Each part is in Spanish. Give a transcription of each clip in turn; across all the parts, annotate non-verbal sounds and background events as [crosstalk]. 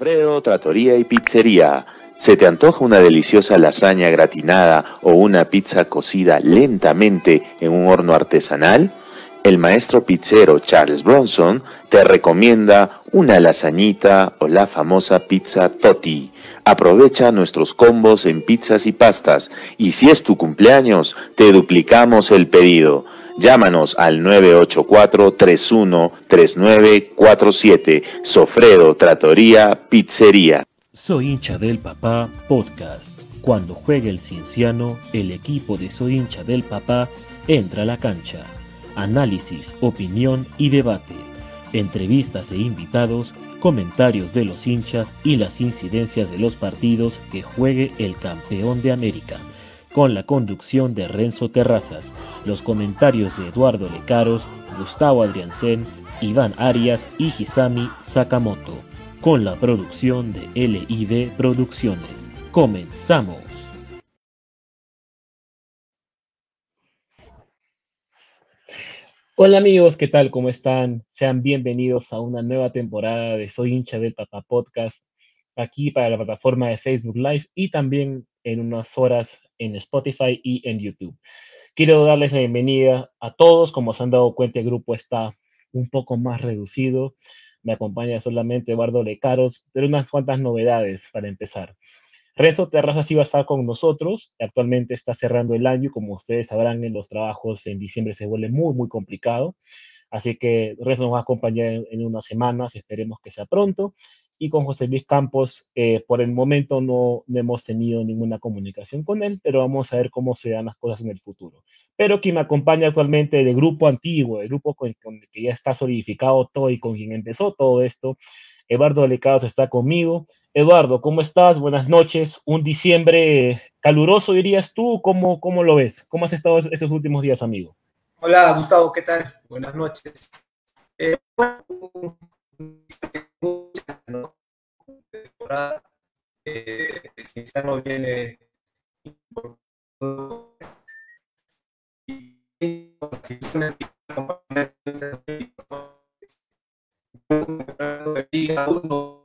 Sofredo, tratoría y pizzería. ¿Se te antoja una deliciosa lasaña gratinada o una pizza cocida lentamente en un horno artesanal? El maestro pizzero Charles Bronson te recomienda una lasañita o la famosa pizza Totti. Aprovecha nuestros combos en pizzas y pastas y si es tu cumpleaños, te duplicamos el pedido. Llámanos al 984-313947. Sofredo Tratoría Pizzería. Soy hincha del papá podcast. Cuando juega el cienciano, el equipo de Soy hincha del papá entra a la cancha. Análisis, opinión y debate. Entrevistas e invitados, comentarios de los hinchas y las incidencias de los partidos que juegue el campeón de América. Con la conducción de Renzo Terrazas, los comentarios de Eduardo Lecaros, Gustavo Adriansen, Iván Arias y Hisami Sakamoto. Con la producción de LID Producciones. Comenzamos. Hola amigos, ¿qué tal? ¿Cómo están? Sean bienvenidos a una nueva temporada de Soy hincha del Papá Podcast, aquí para la plataforma de Facebook Live y también en unas horas en Spotify y en YouTube. Quiero darles la bienvenida a todos, como se han dado cuenta el grupo está un poco más reducido, me acompaña solamente Eduardo Lecaros, pero unas cuantas novedades para empezar. Renzo Terrazas sí va a estar con nosotros. Actualmente está cerrando el año. Como ustedes sabrán, en los trabajos en diciembre se vuelve muy, muy complicado. Así que Renzo nos va a acompañar en, unas semanas. Esperemos que sea pronto. Y con José Luis Campos, eh, por el momento no, hemos tenido ninguna comunicación con él, pero vamos a ver cómo se dan las cosas en el futuro. Pero quien me acompaña actualmente del grupo antiguo, el grupo con, con el que ya está solidificado todo y con quien empezó todo esto, Eduardo Lecados está conmigo. Eduardo, ¿cómo estás? Buenas noches. Un diciembre caluroso, dirías tú. ¿Cómo, cómo lo ves? ¿Cómo has estado estos últimos días, amigo? Hola, Gustavo, ¿qué tal? Buenas noches. Eh, ¿no? eh, no viene y Liga 1,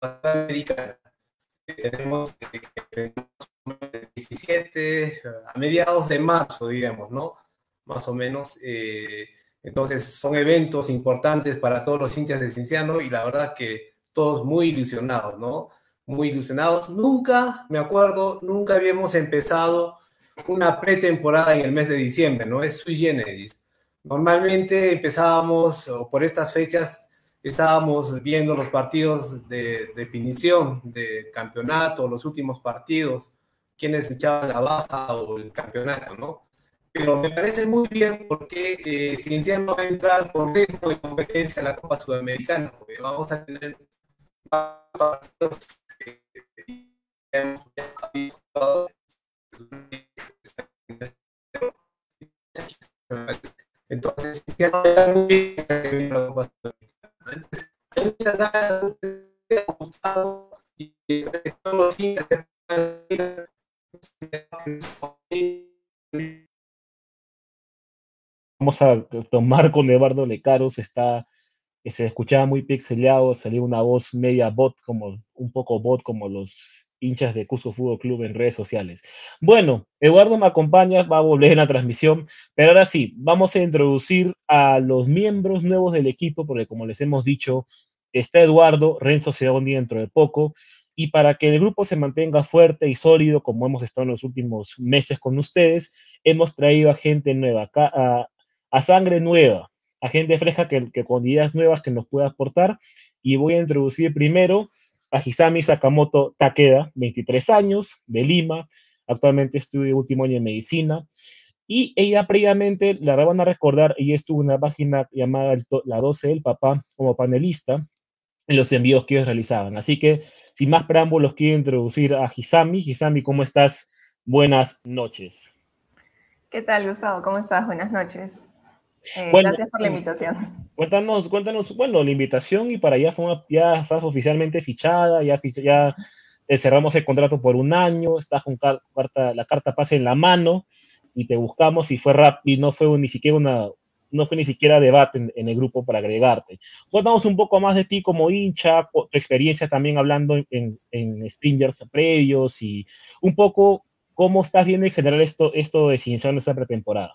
América tenemos 17 a mediados de marzo, digamos, ¿no? Más o menos. Eh, entonces son eventos importantes para todos los hinchas del Cinciano y la verdad que todos muy ilusionados, ¿no? Muy ilusionados. Nunca, me acuerdo, nunca habíamos empezado una pretemporada en el mes de diciembre, ¿no? Es sui generis. Normalmente empezábamos, o por estas fechas, estábamos viendo los partidos de definición de campeonato, los últimos partidos, quienes fichaban la baja o el campeonato, ¿no? Pero me parece muy bien porque eh, Cienciano va a entrar con ritmo de competencia a la Copa Sudamericana, porque vamos a tener partidos que entonces, ya no era muy bien muchas ganas de y todos los Vamos a tomar con Eduardo Lecaros, está, se escuchaba muy pixeleado, salía una voz media bot, como un poco bot, como los hinchas de Cusco Fútbol Club en redes sociales. Bueno, Eduardo me acompaña, va a volver en la transmisión, pero ahora sí, vamos a introducir a los miembros nuevos del equipo, porque como les hemos dicho, está Eduardo, Renzo se va dentro de poco, y para que el grupo se mantenga fuerte y sólido, como hemos estado en los últimos meses con ustedes, hemos traído a gente nueva, a, a sangre nueva, a gente fresca que, que con ideas nuevas que nos pueda aportar, y voy a introducir primero a Hisami Sakamoto Takeda, 23 años, de Lima, actualmente estudia último año en medicina, y ella previamente, la van a recordar, ella estuvo en una página llamada La 12 del Papá como panelista en los envíos que ellos realizaban. Así que, sin más preámbulos, quiero introducir a Hisami. Hisami, ¿cómo estás? Buenas noches. ¿Qué tal, Gustavo? ¿Cómo estás? Buenas noches. Eh, gracias por la invitación. Cuéntanos, cuéntanos, bueno, la invitación y para allá fue ya estás oficialmente fichada, ya, ya eh, cerramos el contrato por un año, estás con carta, la carta pase en la mano y te buscamos y fue rápido, no fue ni siquiera una, no fue ni siquiera debate en, el grupo para agregarte. Cuéntanos un poco más de ti como hincha, tu experiencia también hablando en, en Stingers previos y un poco cómo estás viendo en general esto, esto de Cinciano esta pretemporada.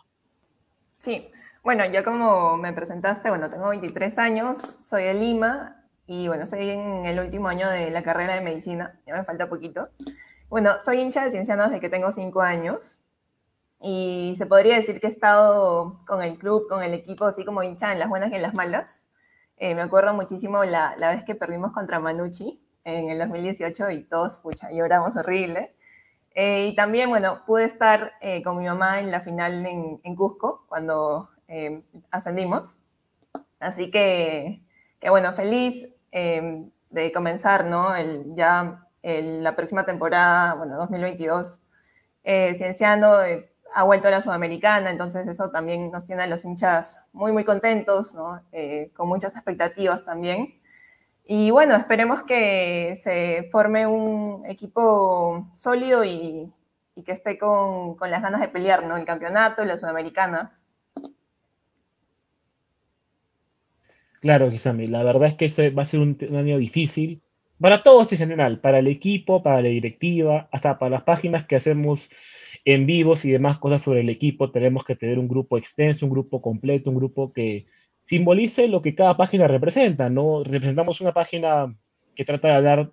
Sí, bueno, yo como me presentaste, bueno, tengo 23 años, soy de Lima y bueno, estoy en el último año de la carrera de medicina, ya me falta poquito. Bueno, soy hincha de Ciencianos desde que tengo 5 años y se podría decir que he estado con el club, con el equipo, así como hincha en las buenas y en las malas. Eh, me acuerdo muchísimo la, la, vez que perdimos contra Manucci en el 2018 y todos, pucha, lloramos horrible. Eh, y también, bueno, pude estar eh, con mi mamá en la final en, en Cusco, cuando Em, ascendimos. Así que, que bueno, feliz em, de comenzar, ¿no? El, ya la próxima temporada, bueno, 2022, eh, Cienciano eh, ha vuelto a la Sudamericana, entonces eso también nos tiene a los hinchas muy, muy contentos, ¿no? Eh, con muchas expectativas también. Y bueno, esperemos que se forme un equipo sólido y, y que esté con, con las ganas de pelear, ¿no? El campeonato, la sudamericana. Claro, Kisami, la verdad es que va a ser un, un año difícil para todos en general, para el equipo, para la directiva, hasta para las páginas que hacemos en vivos y demás cosas sobre el equipo, tenemos que tener un grupo extenso, un grupo completo, un grupo que simbolice lo que cada página representa, ¿no? Representamos una página que trata de hablar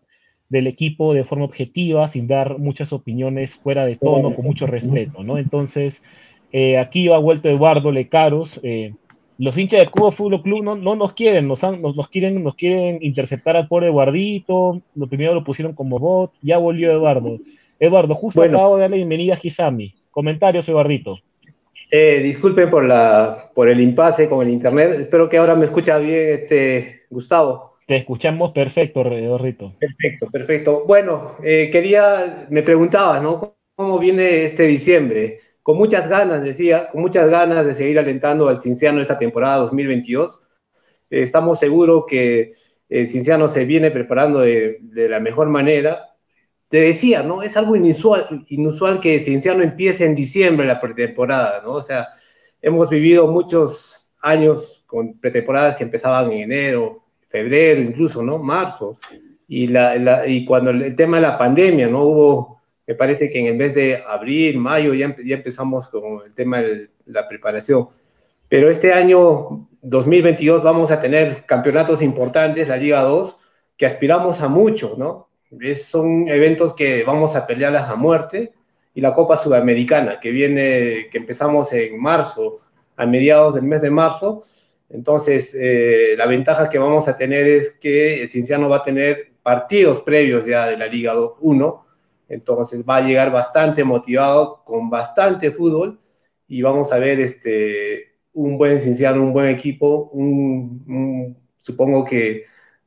del equipo de forma objetiva, sin dar muchas opiniones fuera de tono, con mucho respeto, ¿no? Entonces, eh, aquí ha vuelto Eduardo Lecaros. Eh, los hinchas de Cuba Fútbol Club no, no nos quieren, nos, han, nos, nos, quieren, nos quieren interceptar al pobre Eduardito. Lo primero lo pusieron como bot, ya volvió Eduardo. Eduardo, justo bueno, acabo de darle bienvenida a Gisami. Comentarios, Eduardito. Eh, disculpen por, la, por el impasse con el internet. Espero que ahora me escucha bien este Gustavo. Te escuchamos perfecto, Eduardito. Perfecto, perfecto. Bueno, eh, quería, me preguntabas, ¿no? ¿Cómo viene este diciembre? Con muchas ganas, decía, con muchas ganas de seguir alentando al Cinciano esta temporada 2022. Eh, estamos seguros que el Cinciano se viene preparando de, la mejor manera te decía, ¿no? Es algo inusual, inusual que Cienciano empiece en diciembre la pretemporada, ¿no? O sea, hemos vivido muchos años con pretemporadas que empezaban en enero, febrero, incluso, ¿no? Marzo. Y, la, y cuando el tema de la pandemia, ¿no? Hubo, me parece que en vez de abril, mayo, ya, ya empezamos con el tema de la preparación. Pero este año 2022 vamos a tener campeonatos importantes, la Liga 2, que aspiramos a mucho, ¿no? Es, son eventos que vamos a pelearlas a muerte y la Copa Sudamericana que viene, que empezamos en marzo, a mediados del mes de marzo. Entonces, eh, la ventaja que vamos a tener es que el Cinciano va a tener partidos previos ya de la Liga 1, entonces va a llegar bastante motivado, con bastante fútbol, y vamos a ver este, un buen Cinciano, un buen equipo, supongo que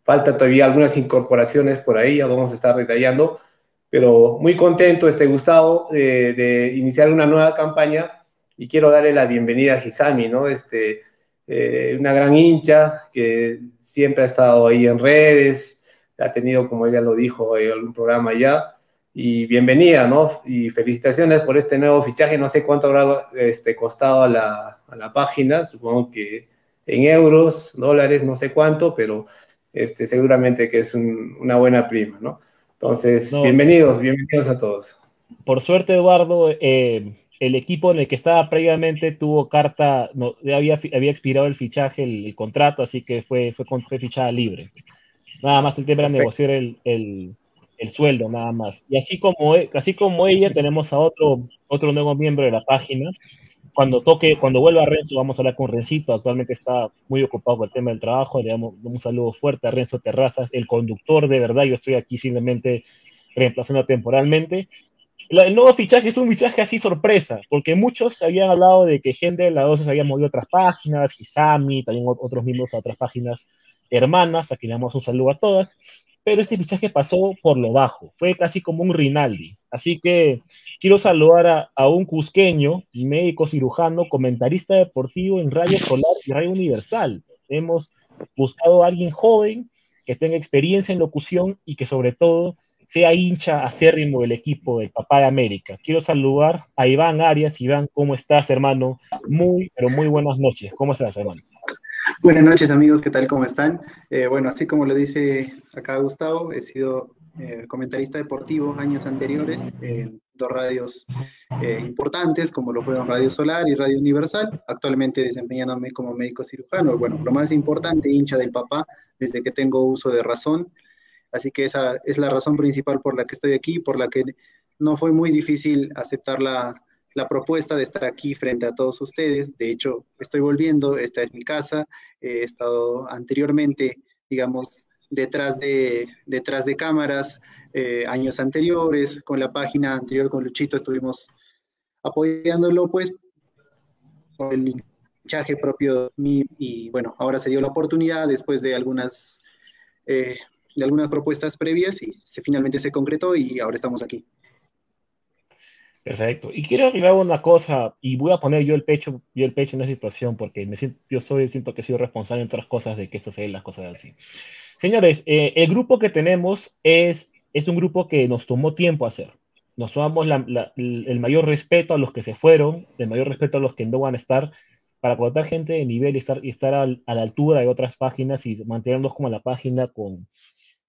Falta todavía algunas incorporaciones por ahí, ya vamos a estar detallando, pero muy contento, este Gustavo, de, iniciar una nueva campaña y quiero darle la bienvenida a Hisami, ¿no? Este, eh, una gran hincha que siempre ha estado ahí en redes, ha tenido, como ella lo dijo, algún programa ya, y bienvenida, ¿no? Y felicitaciones por este nuevo fichaje, no sé cuánto habrá este, costado a la, a la página, supongo que en euros, dólares, no sé cuánto, pero este, seguramente que es un, una buena prima, ¿no? Entonces, no, bienvenidos, bienvenidos a todos. Por suerte, Eduardo, eh, el equipo en el que estaba previamente tuvo carta, no, había, había expirado el fichaje, el, el contrato, así que fue, fue, fue, fichada libre. Nada más el tema era negociar el, el, el, sueldo, nada más. Y así como, así como ella, tenemos a otro, otro nuevo miembro de la página, cuando toque, cuando vuelva Renzo, vamos a hablar con Rencito. Actualmente está muy ocupado con el tema del trabajo. Le damos un saludo fuerte a Renzo Terrazas, el conductor de verdad. Yo estoy aquí simplemente reemplazando temporalmente. El nuevo fichaje es un fichaje así sorpresa, porque muchos habían hablado de que gente de la 12 se había movido a otras páginas, Hisami, también otros miembros a otras páginas hermanas, a quien le damos un saludo a todas pero este fichaje pasó por lo bajo, fue casi como un Rinaldi. Así que quiero saludar a, un cusqueño, médico cirujano, comentarista deportivo en Radio Solar y Radio Universal. Hemos buscado a alguien joven que tenga experiencia en locución y que sobre todo sea hincha acérrimo del equipo del Papá de América. Quiero saludar a Iván Arias. Iván, ¿cómo estás, hermano? Muy, pero muy buenas noches. ¿Cómo estás, hermano? Buenas noches amigos, ¿qué tal? ¿Cómo están? Eh, bueno, así como lo dice acá Gustavo, he sido eh, comentarista deportivo años anteriores en dos radios eh, importantes como lo fueron Radio Solar y Radio Universal, actualmente desempeñándome como médico cirujano. Bueno, lo más importante, hincha del papá desde que tengo uso de razón, así que esa es la razón principal por la que estoy aquí, por la que no fue muy difícil aceptar la, la propuesta de estar aquí frente a todos ustedes. De hecho, estoy volviendo, esta es mi casa, he estado anteriormente, digamos, detrás de, detrás de cámaras eh, años anteriores, con la página anterior con Luchito estuvimos apoyándolo, pues, con el hinchaje propio mío y bueno, ahora se dio la oportunidad después de algunas, eh, de algunas propuestas previas y se, finalmente se concretó y ahora estamos aquí. Perfecto. Y quiero aclarar una cosa, y voy a poner yo el pecho, yo el pecho en esa situación, porque me siento, yo soy, siento que soy responsable en otras cosas de que esto se las cosas así. Señores, eh, el grupo que tenemos es, es un grupo que nos tomó tiempo hacer. nos sumamos el mayor respeto a los que se fueron, el mayor respeto a los que no van a estar, para contar gente de nivel y estar, y estar a la altura de otras páginas y mantenernos como la página con,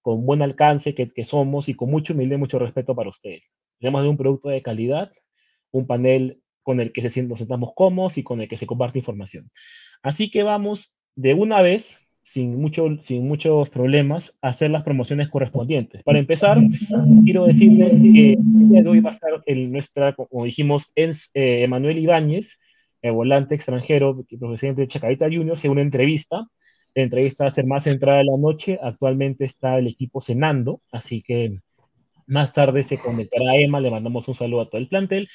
con buen alcance que, somos y con mucho humildad y mucho respeto para ustedes. Tenemos un producto de calidad, un panel con el que se, nos sentamos cómodos y con el que se comparte información. Así que vamos de una vez sin, mucho, sin muchos problemas, hacer las promociones correspondientes. Para empezar, quiero decirles que el día de hoy va a estar en nuestra, como dijimos, eh, Emanuel Ibáñez, el volante extranjero, presidente de Chacarita Juniors, en una entrevista. La entrevista va a ser más centrada en la noche. Actualmente está el equipo cenando, así que más tarde se conectará Emma. Le mandamos un saludo a todo el plantel.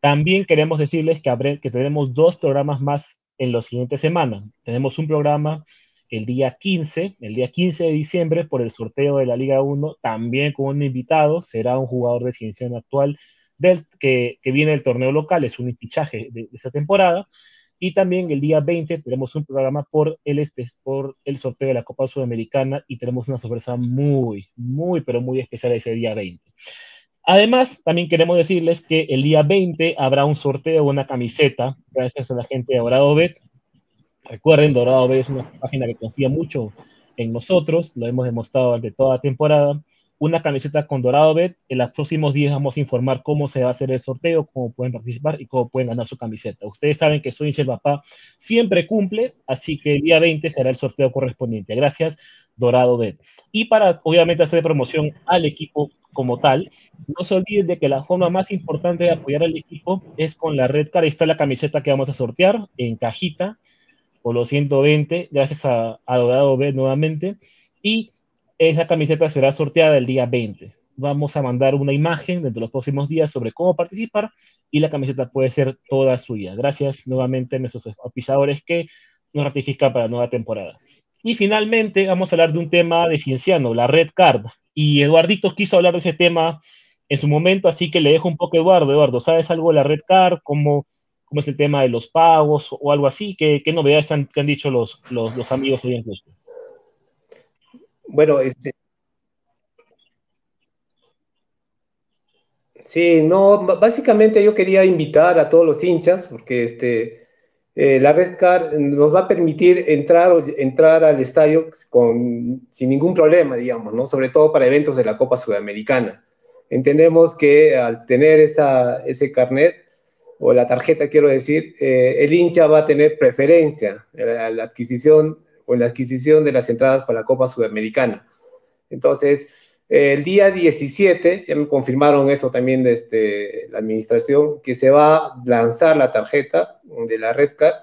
También queremos decirles que, tenemos dos programas más en las siguientes semanas. Tenemos un programa el día 15, el día 15 de diciembre, por el sorteo de la Liga 1, también con un invitado, será un jugador de ciencia actual del, que, viene del torneo local, es un fichaje de, esa temporada. Y también el día 20 tenemos un programa por el, este, por el sorteo de la Copa Sudamericana y tenemos una sorpresa muy, muy, pero muy especial ese día 20. Además, también queremos decirles que el día 20 habrá un sorteo de una camiseta, gracias a la gente de Dorado Bet, Recuerden, Dorado B es una página que confía mucho en nosotros, lo hemos demostrado durante toda la temporada. Una camiseta con Dorado Bet, en los próximos días vamos a informar cómo se va a hacer el sorteo, cómo pueden participar y cómo pueden ganar su camiseta. Ustedes saben que soy el papá siempre cumple, así que el día 20 será el sorteo correspondiente. Gracias, Dorado Bet. Y para, obviamente, hacer promoción al equipo como tal, no se olviden de que la forma más importante de apoyar al equipo es con la red cara. Ahí está la camiseta que vamos a sortear en cajita por los 120, gracias a, Dorado B nuevamente. Y esa camiseta será sorteada el día 20. Vamos a mandar una imagen dentro de los próximos días sobre cómo participar y la camiseta puede ser toda suya. Gracias nuevamente a nuestros pisadores que nos ratifican para la nueva temporada. Y finalmente vamos a hablar de un tema de Cienciano, la Red Card. Y Eduardito quiso hablar de ese tema en su momento, así que le dejo un poco a Eduardo. Eduardo, ¿sabes algo de la Red Card? ¿Cómo, cómo es el tema de los pagos o algo así. ¿Qué, qué novedades han, han dicho los, los, los, amigos ahí en Cusco? Bueno, este. Sí, no, básicamente yo quería invitar a todos los hinchas, porque este, eh, la Red Car nos va a permitir entrar, entrar al estadio con, sin ningún problema, digamos, ¿no? Sobre todo para eventos de la Copa Sudamericana. Entendemos que al tener esa, ese carnet, o la tarjeta, quiero decir, eh, el hincha va a tener preferencia en la, adquisición o en la adquisición de las entradas para la Copa Sudamericana. Entonces, el día 17, ya me confirmaron esto también desde este, la administración, que se va a lanzar la tarjeta de la Red Card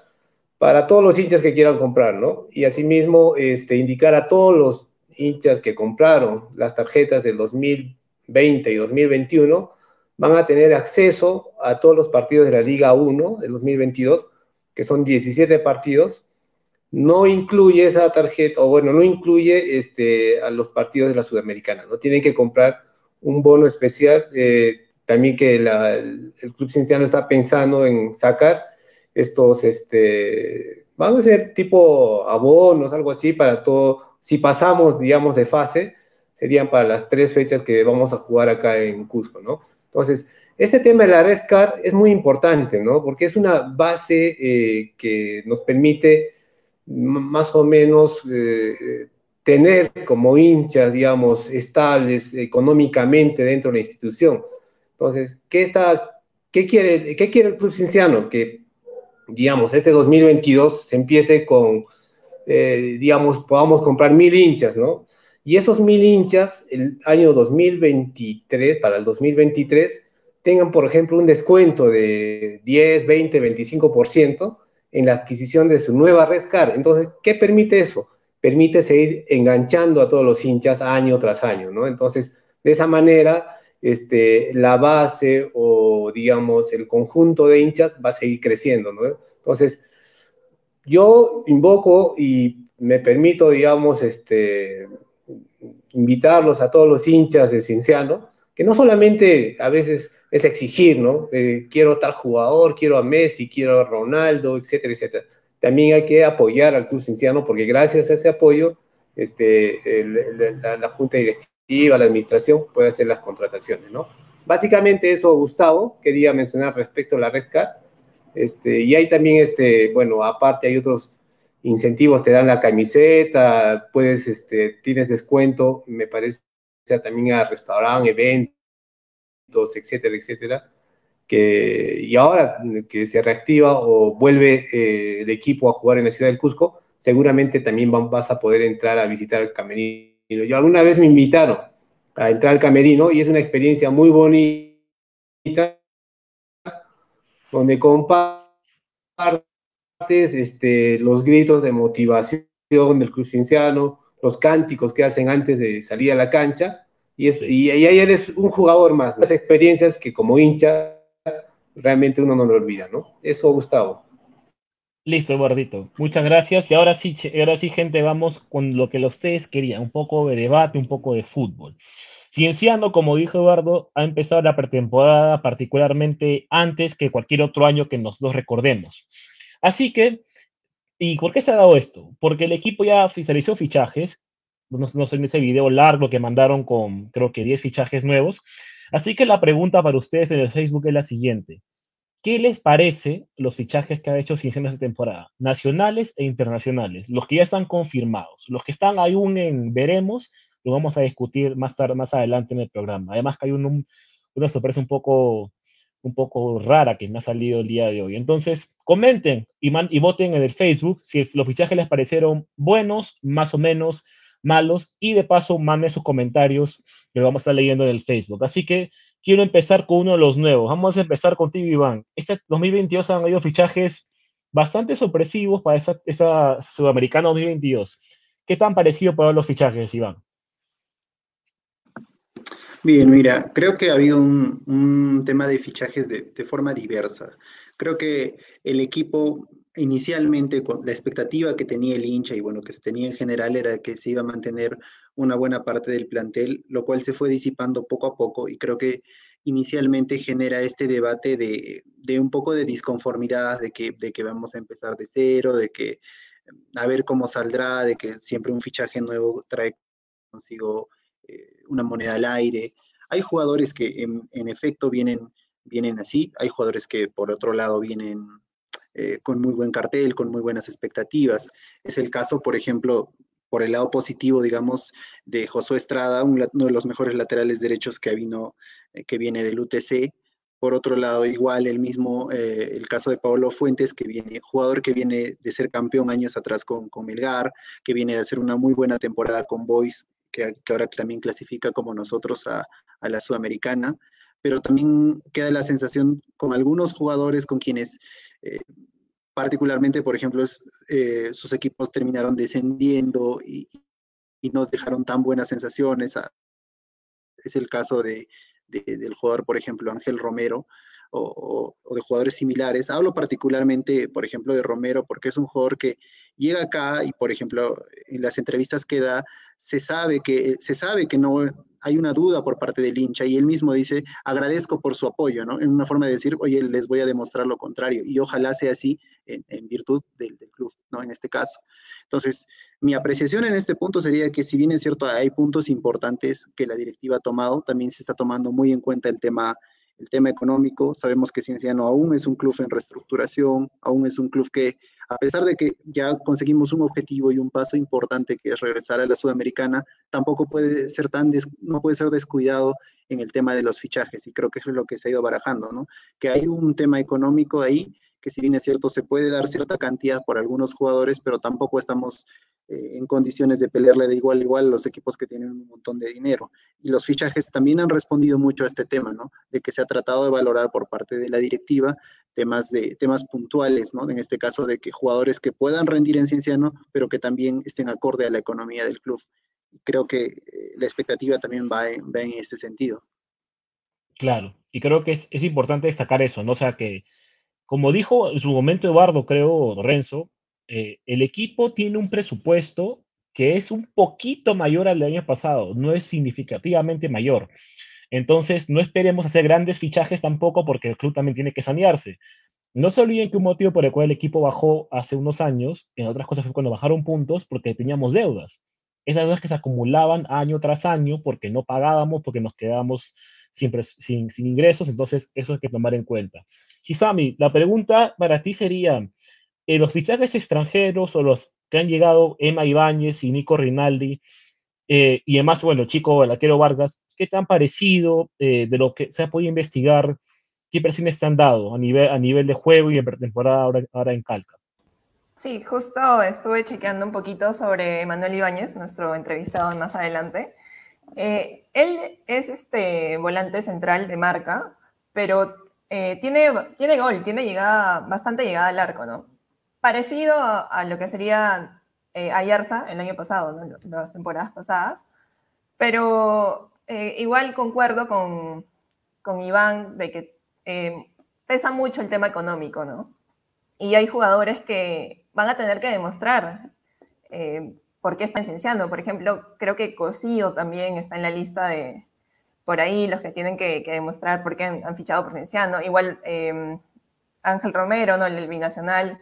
para todos los hinchas que quieran comprar, ¿no? Y asimismo, este, indicar a todos los hinchas que compraron las tarjetas del 2020 y 2021 van a tener acceso a todos los partidos de la Liga 1 del 2022, que son 17 partidos. No incluye esa tarjeta, o bueno, no incluye este, a los partidos de la Sudamericana, ¿no? Tienen que comprar un bono especial, eh, también que el, Club Cinciano está pensando en sacar estos, este, van a ser tipo abonos, algo así, para todo, si pasamos, digamos, de fase, serían para las tres fechas que vamos a jugar acá en Cusco, ¿no? Entonces, este tema de la red CAR es muy importante, ¿no? Porque es una base eh, que nos permite más o menos eh, tener como hinchas, digamos, estables económicamente dentro de la institución. Entonces, ¿qué, está, qué, quiere, qué quiere el Club Cinciano? Que, digamos, este 2022 se empiece con, eh, digamos, podamos comprar mil hinchas, ¿no? y esos mil hinchas el año 2023, para el 2023, tengan, por ejemplo, un descuento de 10, 20, 25% en la adquisición de su nueva red car. Entonces, ¿qué permite eso? Permite seguir enganchando a todos los hinchas año tras año, ¿no? Entonces, de esa manera, este, la base o, digamos, el conjunto de hinchas va a seguir creciendo, ¿no? Entonces, yo invoco y me permito, digamos, este, invitarlos a todos los hinchas de Cinciano, que no solamente a veces es exigir, ¿no? Eh, quiero tal jugador, quiero a Messi, quiero a Ronaldo, etcétera, etcétera. También hay que apoyar al Club Cinciano porque gracias a ese apoyo, este, la, Junta Directiva, la Administración puede hacer las contrataciones, ¿no? Básicamente eso, Gustavo, quería mencionar respecto a la Red Card. Este, y hay también, este, bueno, aparte hay otros incentivos, te dan la camiseta, puedes, este, tienes descuento, me parece también a restaurante, eventos, etcétera, etcétera. Que, y ahora que se reactiva o vuelve eh, el equipo a jugar en la ciudad del Cusco, seguramente también vas a poder entrar a visitar el camerino. Yo alguna vez me invitaron a entrar al camerino y es una experiencia muy bonita donde compartes este, los gritos de motivación del club cienciano, los cánticos que hacen antes de salir a la cancha, y, y, ahí eres un jugador más. Las experiencias que como hincha realmente uno no lo olvida, ¿no? Eso, Gustavo. Listo, Eduardito. Muchas gracias. Y ahora sí, ahora sí, gente, vamos con lo que ustedes querían, un poco de debate, un poco de fútbol. Cienciano, como dijo Eduardo, ha empezado la pretemporada particularmente antes que cualquier otro año que nos lo recordemos. Así que, ¿y por qué se ha dado esto? Porque el equipo ya oficializó fichajes, no, no sé en ese video largo que mandaron con creo que 10 fichajes nuevos. Así que la pregunta para ustedes en el Facebook es la siguiente. ¿Qué les parece los fichajes que ha hecho Cienciano esta temporada? Nacionales e internacionales, los que ya están confirmados, los que están aún en veremos, lo vamos a discutir más tarde, más adelante en el programa. Además que hay una sorpresa un poco, un poco rara que me ha salido el día de hoy. Entonces, comenten y, y voten en el Facebook si los fichajes les parecieron buenos, más o menos malos, y de paso manden sus comentarios que vamos a estar leyendo en el Facebook. Así que quiero empezar con uno de los nuevos. Vamos a empezar contigo, Iván. Este 2022 han habido fichajes bastante sorpresivos para esa, esa Sudamericana 2022. ¿Qué tan parecido para los fichajes, Iván? Bien, mira, creo que ha habido un, tema de fichajes de, de, forma diversa. Creo que el equipo inicialmente, la expectativa que tenía el hincha y bueno, que se tenía en general era que se iba a mantener una buena parte del plantel, lo cual se fue disipando poco a poco y creo que inicialmente genera este debate de, un poco de disconformidad, de que, de que vamos a empezar de cero, de que a ver cómo saldrá, de que siempre un fichaje nuevo trae consigo eh, una moneda al aire. Hay jugadores que en, efecto vienen, vienen así, hay jugadores que por otro lado vienen eh, con muy buen cartel, con muy buenas expectativas. Es el caso, por ejemplo, por el lado positivo, digamos, de Josué Estrada, uno de los mejores laterales derechos que, vino, eh, que viene del UTC. Por otro lado, igual el mismo, eh, el caso de Pablo Fuentes, que viene, jugador que viene de ser campeón años atrás con, con Melgar, que viene de hacer una muy buena temporada con Boys, que, ahora también clasifica como nosotros a, la Sudamericana. Pero también queda la sensación con algunos jugadores con quienes eh, particularmente, por ejemplo, eh, sus equipos terminaron descendiendo y, no dejaron tan buenas sensaciones. Ah, es el caso de, del jugador, por ejemplo, Ángel Romero, o, de jugadores similares. Hablo particularmente, por ejemplo, de Romero, porque es un jugador que llega acá y, por ejemplo, en las entrevistas que da, se sabe que, se sabe que no hay una duda por parte del hincha y él mismo dice, agradezco por su apoyo, ¿no? En una forma de decir, oye, les voy a demostrar lo contrario y ojalá sea así en, virtud del, del, club, ¿no? En este caso. Entonces, mi apreciación en este punto sería que si bien es cierto, hay puntos importantes que la directiva ha tomado, también se está tomando muy en cuenta el tema el tema económico. Sabemos que Cienciano aún es un club en reestructuración, aún es un club que, a pesar de que ya conseguimos un objetivo y un paso importante que es regresar a la Sudamericana, tampoco puede ser tan, no puede ser descuidado en el tema de los fichajes. Y creo que es lo que se ha ido barajando, ¿no? Que hay un tema económico ahí que si bien es cierto se puede dar cierta cantidad por algunos jugadores, pero tampoco estamos eh, en condiciones de pelearle de igual a igual a los equipos que tienen un montón de dinero. Y los fichajes también han respondido mucho a este tema, ¿no? De que se ha tratado de valorar por parte de la directiva temas, de, temas puntuales, ¿no? En este caso de que jugadores que puedan rendir en Cienciano, pero que también estén acorde a la economía del club. Creo que eh, la expectativa también va en, va en este sentido. Claro, y creo que es, es importante destacar eso, ¿no? O sea, que como dijo en su momento Eduardo, creo, Renzo, eh, el equipo tiene un presupuesto que es un poquito mayor al del año pasado, no es significativamente mayor. Entonces, no esperemos hacer grandes fichajes tampoco porque el club también tiene que sanearse. No se olviden que un motivo por el cual el equipo bajó hace unos años, en otras cosas fue cuando bajaron puntos, porque teníamos deudas. Esas deudas que se acumulaban año tras año porque no pagábamos, porque nos quedábamos sin, sin, sin ingresos, entonces eso hay que tomar en cuenta. Kisami, la pregunta para ti sería, eh, los fichajes extranjeros o los que han llegado, Emma Ibáñez y Nico Rinaldi, eh, y además, bueno, Chico Laquero Vargas, ¿qué te han parecido eh, de lo que se ha podido investigar? ¿Qué impresiones te han dado a nivel, a nivel de juego y en pretemporada ahora, ahora en Calca? Sí, justo estuve chequeando un poquito sobre Manuel Ibáñez, nuestro entrevistado más adelante. él es este volante central de marca, pero tiene, tiene gol, tiene llegada, bastante llegada al arco, ¿no? parecido a, lo que sería eh, Ayarza el año pasado, ¿no? las temporadas pasadas, pero eh, igual concuerdo con, con, Iván de que eh, pesa mucho el tema económico, ¿no? Y hay jugadores que van a tener que demostrar eh, por qué están licenciando. Por ejemplo, creo que Cosío también está en la lista de por ahí, los que tienen que, demostrar por qué han, fichado por Cienciano. Igual Ángel Romero, ¿no? El binacional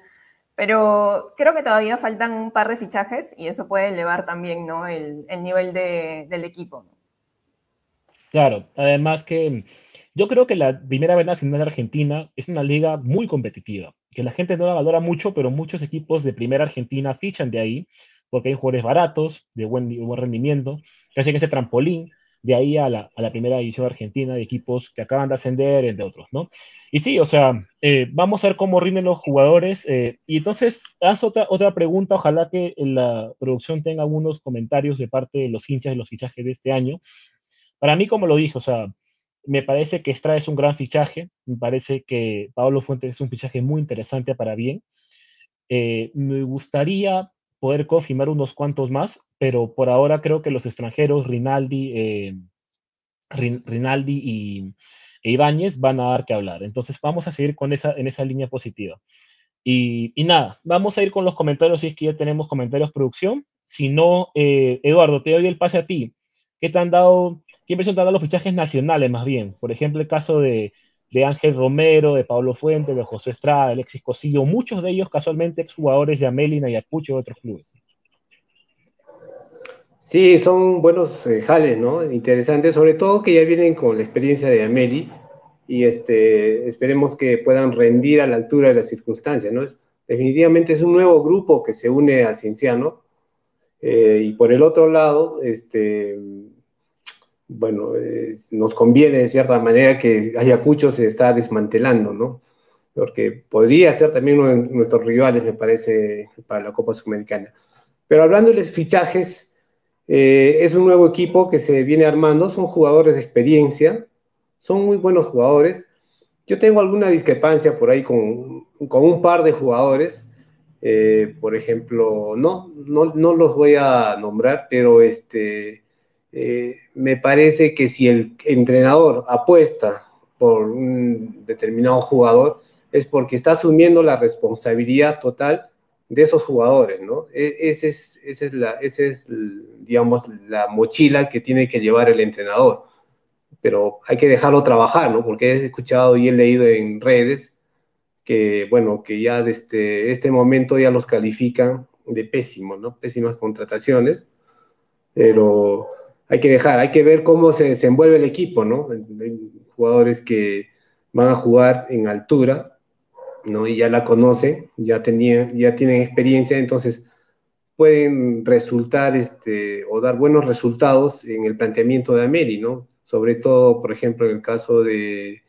pero creo que todavía faltan un par de fichajes y eso puede elevar también ¿no? el, el nivel de, del equipo. Claro, además que yo creo que la primera vez nacional de Argentina es una liga muy competitiva, que la gente no la valora mucho, pero muchos equipos de primera Argentina fichan de ahí, porque hay jugadores baratos, de buen, de buen rendimiento, que ese trampolín de ahí a la, a la, primera división argentina de equipos que acaban de ascender, entre otros, ¿no? Y sí, o sea, eh, vamos a ver cómo rinden los jugadores. Eh, y entonces, haz otra, otra pregunta, ojalá que la producción tenga algunos comentarios de parte de los hinchas de los fichajes de este año. Para mí, como lo dije, o sea, me parece que Estrada es un gran fichaje, me parece que Pablo Fuentes es un fichaje muy interesante para bien. Eh, me gustaría poder confirmar unos cuantos más, pero por ahora creo que los extranjeros, Rinaldi, eh, Rinaldi y e Ibáñez van a dar que hablar. Entonces vamos a seguir con esa, en esa línea positiva. Y, nada, vamos a ir con los comentarios si es que ya tenemos comentarios producción. Si no, eh, Eduardo, te doy el pase a ti. ¿Qué te han dado, qué impresión te han dado los fichajes nacionales más bien? Por ejemplo, el caso de, de Ángel Romero, de Pablo Fuentes, de José Estrada, Alexis Cosillo, muchos de ellos casualmente exjugadores de Amélina y Acucho de otros clubes. Sí, son buenos eh, jales, ¿no? Interesantes, sobre todo que ya vienen con la experiencia de Ameli y este, esperemos que puedan rendir a la altura de las circunstancias, ¿no? definitivamente es un nuevo grupo que se une a Cienciano eh, y por el otro lado, este, bueno, eh, nos conviene de cierta manera que Ayacucho se está desmantelando, ¿no? Porque podría ser también uno de nuestros rivales, me parece, para la Copa Sudamericana. Pero hablando de fichajes, eh, es un nuevo equipo que se viene armando, son jugadores de experiencia, son muy buenos jugadores. Yo tengo alguna discrepancia por ahí con, con un par de jugadores, eh, por ejemplo, no, no, no los voy a nombrar, pero este, eh, me parece que si el entrenador apuesta por un determinado jugador, es porque está asumiendo la responsabilidad total de esos jugadores, ¿no? E, esa es, esa es, la, ese es, digamos, la mochila que tiene que llevar el entrenador. Pero hay que dejarlo trabajar, ¿no? Porque he escuchado y he leído en redes que, bueno, que ya desde este momento ya los califican de pésimos, ¿no? Pésimas contrataciones, pero hay que dejar, hay que ver cómo se desenvuelve el equipo, ¿no? Hay jugadores que van a jugar en altura, ¿no? Y ya la conocen, ya, tenían, ya tienen experiencia, entonces pueden resultar este, o dar buenos resultados en el planteamiento de Ameri, ¿no? Sobre todo, por ejemplo, en el caso de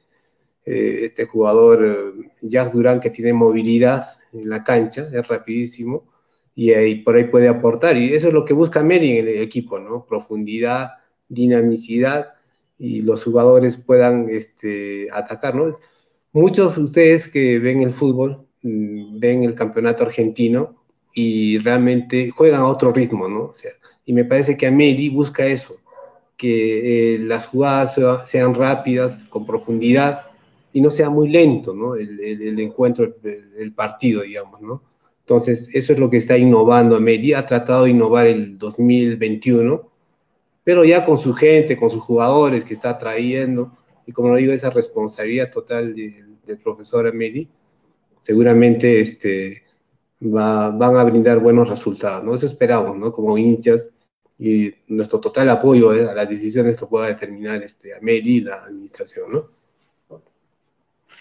eh, este jugador eh, Jack Durán, que tiene movilidad en la cancha, es rapidísimo, y ahí, por ahí puede aportar. Y eso es lo que busca Meri en el equipo, ¿no? Profundidad, dinamicidad y los jugadores puedan este, atacar, ¿no? Muchos de ustedes que ven el fútbol, mm, ven el campeonato argentino y realmente juegan a otro ritmo, ¿no? O sea, y me parece que Meri busca eso, que eh, las jugadas sean rápidas, con profundidad y no sea muy lento, ¿no? El, el, encuentro, el, el partido, digamos, ¿no? Entonces, eso es lo que está innovando América. Ha tratado de innovar el 2021, pero ya con su gente, con sus jugadores que está trayendo, y como lo digo, esa responsabilidad total del profesor Ameri, seguramente este, va, van a brindar buenos resultados, ¿no? Eso esperamos, ¿no? Como hinchas y nuestro total apoyo eh, a las decisiones que pueda determinar este, Ameli y la administración, ¿no?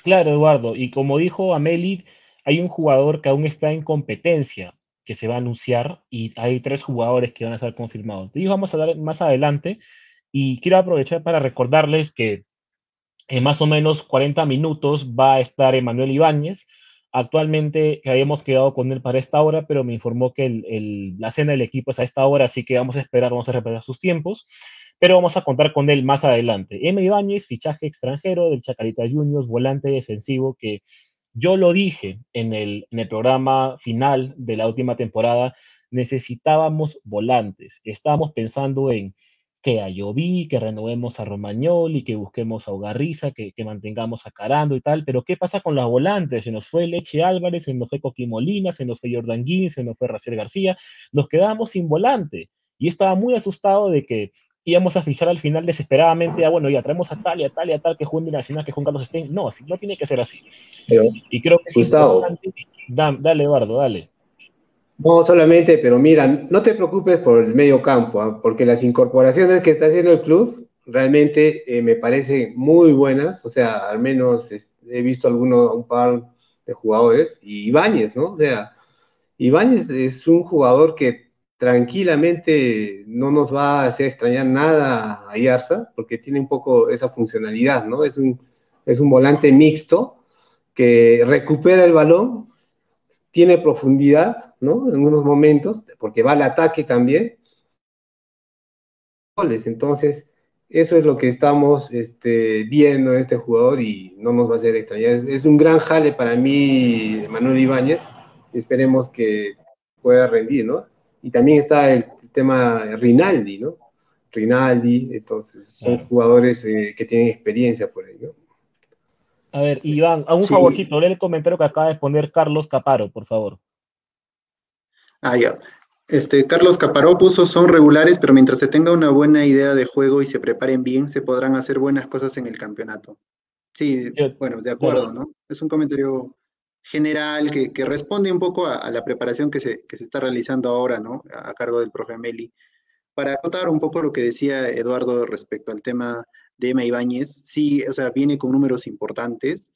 Claro, Eduardo, y como dijo Ameli, hay un jugador que aún está en competencia, que se va a anunciar, y hay tres jugadores que van a ser confirmados. De ellos vamos a hablar más adelante, y quiero aprovechar para recordarles que en más o menos 40 minutos va a estar Emanuel Ibáñez, Actualmente habíamos quedado con él para esta hora, pero me informó que la cena del equipo es a esta hora, así que vamos a esperar, vamos a repetir sus tiempos, pero vamos a contar con él más adelante. M. Ibáñez, fichaje extranjero del Chacarita Juniors, volante defensivo, que yo lo dije en el, programa final de la última temporada, necesitábamos volantes. Estábamos pensando en que a Lloví, que renovemos a Romagnoli, que busquemos a Ugarriza, que, mantengamos a Carando y tal, pero ¿qué pasa con los volantes? Se nos fue Leche Álvarez, se nos fue Coqui Molina, se nos fue Jordan Guín, se nos fue Raciel García, nos quedamos sin volante. Y estaba muy asustado de que íbamos a fichar al final desesperadamente, a bueno, ya traemos a tal y a tal y a tal que juegue en Nacional, que Juan Carlos Stein. No, así, no tiene que ser así. Pero, y creo que Gustavo, dale, Eduardo, dale. No, solamente, pero mira, no te preocupes por el medio campo, ¿eh? porque las incorporaciones que está haciendo el club realmente eh, me parecen muy buenas, o sea, al menos he visto alguno, un par de jugadores, y Ibáñez, ¿no? O sea, Ibáñez es un jugador que tranquilamente no nos va a hacer extrañar nada a Yarza, porque tiene un poco esa funcionalidad, ¿no? Es un, es un volante mixto que recupera el balón, tiene profundidad, ¿no? En unos momentos, porque va al ataque también. Entonces, eso es lo que estamos este, viendo en este jugador y no nos va a hacer extrañar. Es, es un gran jale para mí, Manuel Ibáñez. Esperemos que pueda rendir, ¿no? Y también está el tema Rinaldi, ¿no? Rinaldi, entonces son claro. jugadores eh, que tienen experiencia por ¿no? A ver, Iván, a un sí. favorcito, lee el comentario que acaba de poner Carlos Caparo, por favor. Ah, ya. Este, Carlos Caparó puso, son regulares, pero mientras se tenga una buena idea de juego y se preparen bien, se podrán hacer buenas cosas en el campeonato. Sí, Yo, bueno, de acuerdo, claro. ¿no? Es un comentario general que, responde un poco a, la preparación que se, que se, está realizando ahora, ¿no? A, a cargo del profe Meli. Para acotar un poco lo que decía Eduardo respecto al tema de Emma Ibáñez, sí, o sea, viene con números importantes.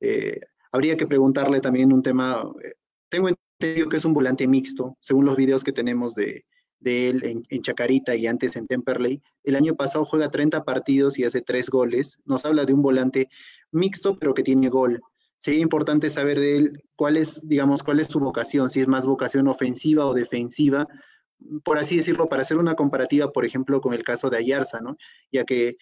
Eh, habría que preguntarle también un tema, eh, tengo entendido que es un volante mixto, según los videos que tenemos de, de él en, en, Chacarita y antes en Temperley. El año pasado juega 30 partidos y hace 3 goles. Nos habla de un volante mixto, pero que tiene gol. Sería importante saber de él cuál es, digamos, cuál es su vocación, si es más vocación ofensiva o defensiva, por así decirlo, para hacer una comparativa, por ejemplo, con el caso de Ayarza, ¿no? Ya que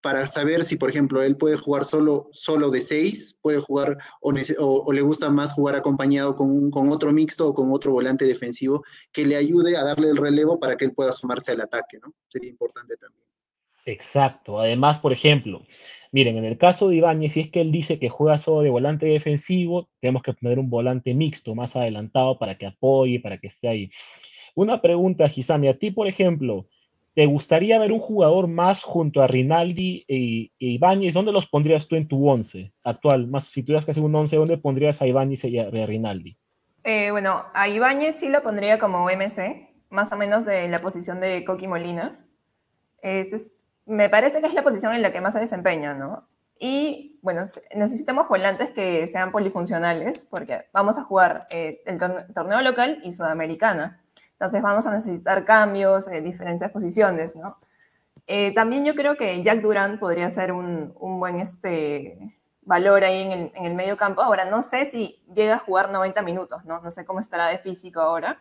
para saber si, por ejemplo, él puede jugar solo, solo de seis, puede jugar o, o, le gusta más jugar acompañado con, con, otro mixto o con otro volante defensivo que le ayude a darle el relevo para que él pueda sumarse al ataque, ¿no? Sería importante también. Exacto. Además, por ejemplo, miren, en el caso de Ibáñez, si es que él dice que juega solo de volante defensivo, tenemos que poner un volante mixto más adelantado para que apoye, para que esté ahí. Una pregunta, Gisami, a ti, por ejemplo, ¿Te gustaría ver un jugador más junto a Rinaldi e, e Ibáñez? ¿Dónde los pondrías tú en tu once actual? Más, si tuvieras que hacer un once, ¿dónde pondrías a Ibáñez y a, a Rinaldi? Eh, bueno, a Ibáñez sí lo pondría como MC, más o menos de la posición de Coqui Molina. Es, es, me parece que es la posición en la que más se desempeña, ¿no? Y bueno, necesitamos volantes que sean polifuncionales, porque vamos a jugar eh, el torneo local y sudamericana. Entonces vamos a necesitar cambios en diferentes posiciones, ¿no? Eh, también yo creo que Jack Durant podría ser un, un buen este, valor ahí en el, en el, medio campo. Ahora, no sé si llega a jugar 90 minutos, ¿no? No sé cómo estará de físico ahora,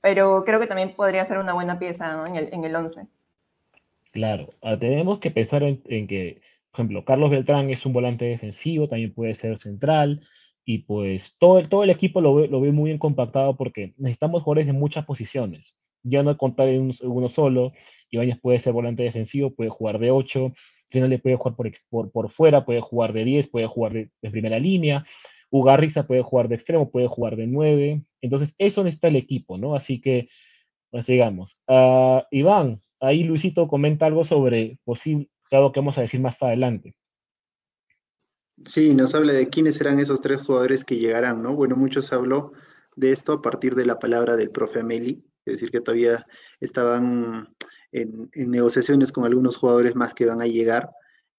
pero creo que también podría ser una buena pieza ¿no? en, el, en el 11. Claro, tenemos que pensar en, en que, por ejemplo, Carlos Beltrán es un volante defensivo, también puede ser central, y pues todo el, todo el equipo lo ve, lo ve muy bien compactado porque necesitamos jugadores en muchas posiciones. Ya no contar en uno, solo, Ibáñez puede ser volante defensivo, puede jugar de 8, le puede jugar por, por, por fuera, puede jugar de 10, puede jugar de, primera línea, Ugarriza puede jugar de extremo, puede jugar de 9, entonces eso necesita el equipo, ¿no? Así que, pues sigamos. Uh, Iván, ahí Luisito comenta algo sobre posible, algo que vamos a decir más adelante. Sí, nos habla de quiénes serán esos tres jugadores que llegarán, ¿no? Bueno, muchos habló de esto a partir de la palabra del profe Ameli, es decir, que todavía estaban en, negociaciones con algunos jugadores más que van a llegar.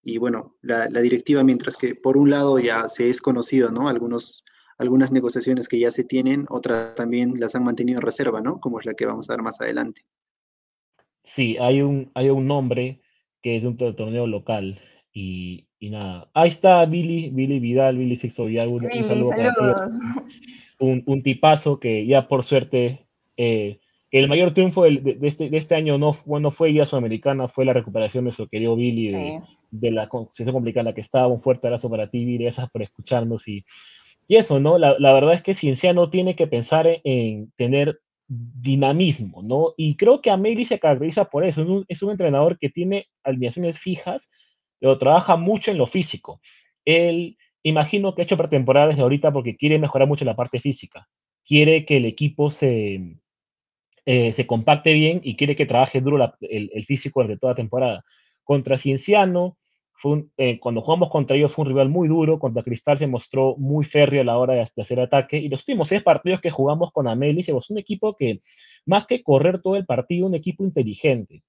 Y bueno, la, directiva, mientras que por un lado ya se es conocido, ¿no? Algunos, algunas negociaciones que ya se tienen, otras también las han mantenido en reserva, ¿no? Como es la que vamos a ver más adelante. Sí, hay un, hay un nombre que es de un torneo local y, nada. Ahí está Billy, Billy Vidal, Billy Sixto Vidal, un, [laughs] un Un, tipazo que ya por suerte eh, el mayor triunfo de, este, de, este, año no, bueno, fue ya Sudamericana, fue la recuperación de su querido Billy de, de, la situación complicada en la que estaba. Un fuerte abrazo para ti, Billy, gracias por escucharnos. Y, y eso, ¿no? La, la, verdad es que Cienciano tiene que pensar en, tener dinamismo, ¿no? Y creo que Ameli se caracteriza por eso. Es un, es un entrenador que tiene alineaciones fijas, pero trabaja mucho en lo físico. Él, imagino que ha hecho pretemporada desde ahorita porque quiere mejorar mucho la parte física. Quiere que el equipo se eh, se compacte bien y quiere que trabaje duro el, físico durante toda temporada. Contra Cienciano, eh, cuando jugamos contra ellos fue un rival muy duro, contra Cristal se mostró muy férreo a la hora de, hacer ataque, y los últimos seis partidos que jugamos con Ameli, se un equipo que, más que correr todo el partido, un equipo inteligente,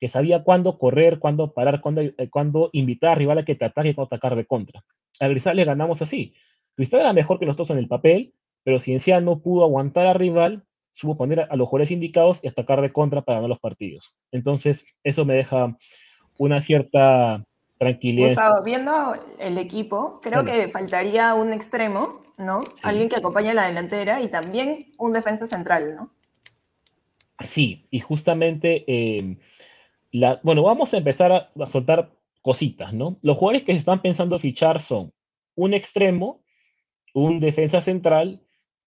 que sabía cuándo correr, cuándo parar, cuándo, eh, invitar al rival a que te ataque y cuándo atacar de contra. A Cristal le ganamos así. Cristal era mejor que nosotros en el papel, pero Cienciano pudo aguantar al rival supo poner a los jugadores indicados y atacar de contra para ganar los partidos. Entonces, eso me deja una cierta tranquilidad. Gustavo, viendo el equipo, creo que faltaría un extremo, ¿no? Alguien que acompañe a la delantera y también un defensa central, ¿no? Sí, y justamente, eh, la, bueno, vamos a empezar a, a, soltar cositas, ¿no? Los jugadores que se están pensando fichar son un extremo, un defensa central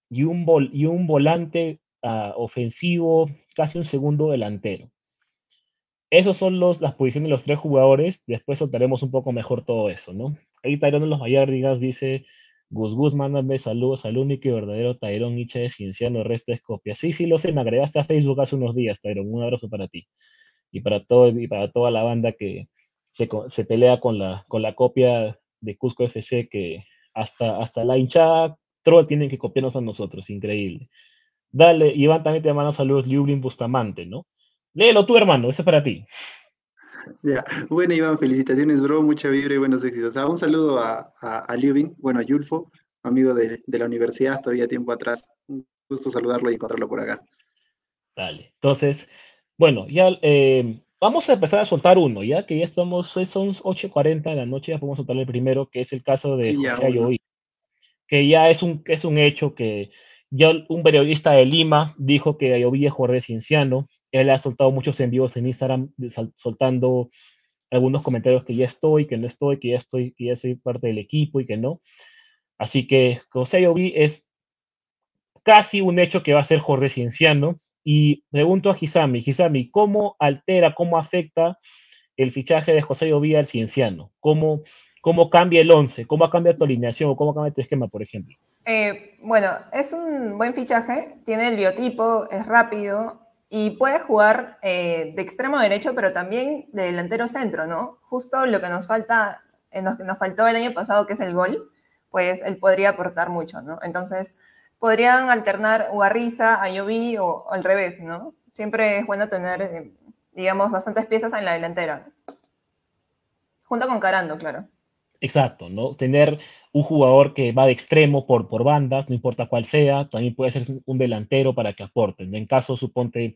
y un, vol y un volante ofensivo, casi un segundo delantero. Esos son los, las posiciones de los tres jugadores. Después soltaremos un poco mejor todo eso, ¿no? Ahí Tyrone los Mayardigas dice: Gus Gus, mándame saludos al único y verdadero Tyrone Nietzsche de Cienciano, resto es copia. Sí, sí, lo sé, me agregaste a Facebook hace unos días, Tyrone. Un abrazo para ti. Y para, todo, y para toda la banda que se, se pelea con la, con la copia de Cusco FC, que hasta, hasta la hinchada troll tienen que copiarnos a nosotros. Increíble. Dale, Iván también te manda saludos, Liublin Bustamante, ¿no? Léelo tú, hermano, ese es para ti. Ya, bueno, Iván, felicitaciones, bro, mucha vibra y buenos éxitos. Ah, un saludo a, a, bueno, a Yulfo, amigo de, la universidad, todavía tiempo atrás. Un gusto saludarlo y encontrarlo por acá. Dale, entonces, bueno, ya eh, vamos a empezar a soltar uno, ya que ya estamos, son 8.40 de la noche, ya podemos soltar el primero, que es el caso de José que ya es un, es un hecho que ya un periodista de Lima dijo que Ayoví es Jorge Cienciano. Él ha soltado muchos envíos en Instagram soltando algunos comentarios que ya estoy, que no estoy, que ya estoy, que ya soy parte del equipo y que no. Así que José Ayoví es casi un hecho que va a ser Jorge Cienciano. Y pregunto a Gisami, Gisami, ¿cómo altera, cómo afecta el fichaje de José Ayoví al Cienciano? ¿Cómo, ¿Cómo cambia el 11? ¿Cómo cambia tu alineación o cómo cambia tu esquema, por ejemplo? Eh, bueno, es un buen fichaje, tiene el biotipo, es rápido y puede jugar eh, de extremo derecho, pero también de delantero centro, ¿no? Justo lo que nos falta, eh, nos, nos faltó el año pasado, que es el gol, pues él podría aportar mucho, ¿no? Entonces, podrían alternar Ugarriza, Ayoví o, o al revés, ¿no? Siempre es bueno tener, digamos, bastantes piezas en la delantera. Junto con Carando, claro. Exacto, ¿no? Tener un jugador que va de extremo por, por bandas, no importa cuál sea, también puede ser un delantero para que aporten. En caso, suponte,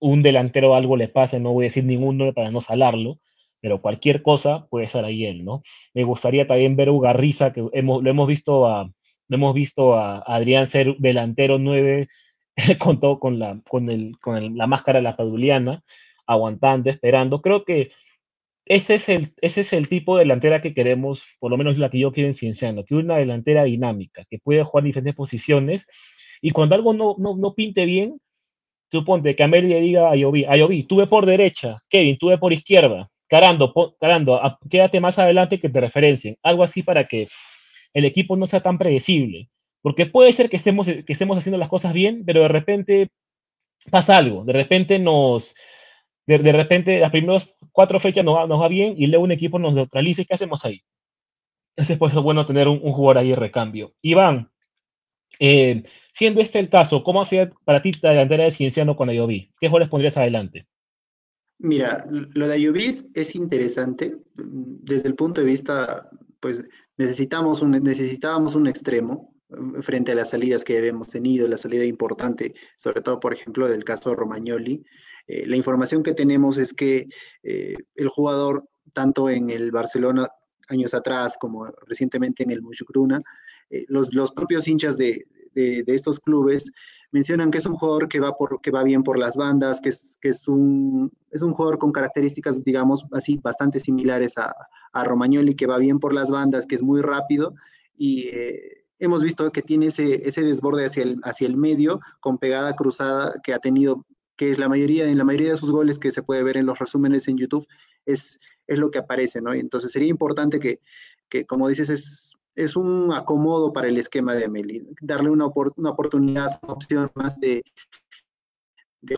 un delantero algo le pase, no voy a decir ningún nombre para no salarlo, pero cualquier cosa puede estar ahí él, ¿no? Me gustaría también ver a Ugarriza, que hemos, lo hemos visto a, lo hemos visto a Adrián ser delantero 9 [laughs] con todo, con la, con el, con la máscara la paduliana, aguantando, esperando. Creo que ese es, el, ese es el tipo de delantera que queremos, por lo menos la que yo quiero en Cienciano, que una delantera dinámica, que puede jugar en diferentes posiciones, y cuando algo no, no, no pinte bien, suponte que Amel le diga a Yovi, a Yovi, tuve por derecha, Kevin, tuve por izquierda, Carando, Carando, quédate más adelante que te referencien, algo así para que el equipo no sea tan predecible, porque puede ser que estemos, que estemos haciendo las cosas bien, pero de repente pasa algo, de repente nos, de, repente las primeras cuatro fechas nos va, nos va, bien y luego un equipo nos neutraliza y ¿qué hacemos ahí? Entonces pues es bueno tener un, jugador ahí de recambio. Iván, eh, Siendo este el caso, ¿cómo ha sido para ti la delantera de Cienciano con Ayoví? ¿Qué jugadores pondrías adelante? Mira, lo de Ayoví es interesante desde el punto de vista, pues necesitamos necesitábamos un extremo frente a las salidas que hemos tenido, la salida importante, sobre todo, por ejemplo, del caso de Romagnoli. Eh, la información que tenemos es que eh, el jugador, tanto en el Barcelona años atrás como recientemente en el Muchucruna, eh, los, los, propios hinchas de, de, estos clubes mencionan que es un jugador que va, por, que va bien por las bandas, que es, que es, un, es un jugador con características, digamos, así bastante similares a, a Romagnoli, que va bien por las bandas, que es muy rápido y eh, hemos visto que tiene ese, desborde hacia el, medio con pegada cruzada que ha tenido, que es la mayoría, en la mayoría de sus goles que se puede ver en los resúmenes en YouTube, es, lo que aparece, ¿no? Entonces sería importante que, como dices, es un acomodo para el esquema de Amelie, darle una, una oportunidad, una opción más de,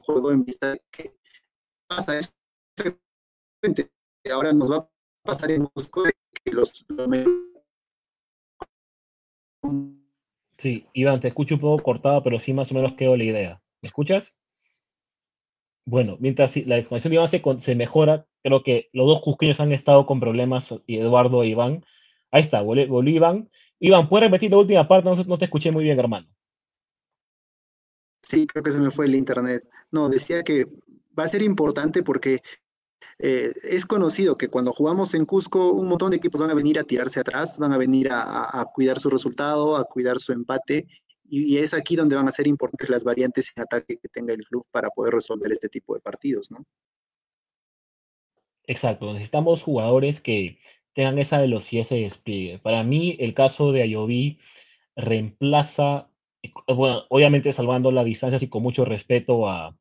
juego en vista de que pasa es ahora nos va a pasar en Cusco que los, Sí, Iván, te escucho un poco cortado, pero sí más o menos quedó la idea. ¿Me escuchas? Bueno, mientras la información de Iván se, mejora, creo que los dos cusqueños han estado con problemas, Eduardo e Iván, Ahí está, volvió Iván. Iván, ¿puedes repetir la última parte? No, te escuché muy bien, hermano. Sí, creo que se me fue el internet. No, decía que va a ser importante porque eh, es conocido que cuando jugamos en Cusco, un montón de equipos van a venir a tirarse atrás, van a venir a, cuidar su resultado, a cuidar su empate, y, es aquí donde van a ser importantes las variantes en ataque que tenga el club para poder resolver este tipo de partidos, ¿no? Exacto, necesitamos jugadores que tengan esa velocidad, ese despliegue. Para mí, el caso de Ayoví reemplaza, eh, bueno, obviamente salvando las distancias y con mucho respeto a,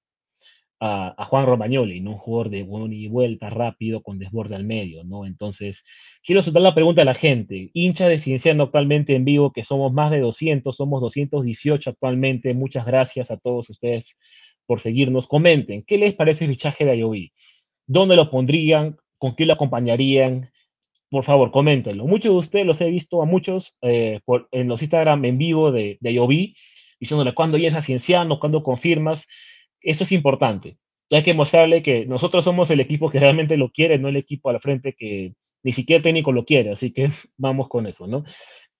a, Juan Romagnoli, ¿no? un jugador de y vuelta, rápido, con desborde al medio, ¿no? Entonces, quiero soltar la pregunta a la gente. Hincha de Cienciano actualmente en vivo, que somos más de 200, somos 218 actualmente. Muchas gracias a todos ustedes por seguirnos. Comenten, ¿qué les parece el fichaje de Ayoví? ¿Dónde lo pondrían? ¿Con qué lo acompañarían? por favor, coméntenlo. Muchos de ustedes los he visto a muchos eh, en los Instagram en vivo de, de diciéndole cuándo ya es a Cienciano, cuándo confirmas. Eso es importante. Hay que mostrarle que nosotros somos el equipo que realmente lo quiere, no el equipo a la frente que ni siquiera técnico lo quiere. Así que [laughs] vamos con eso, ¿no?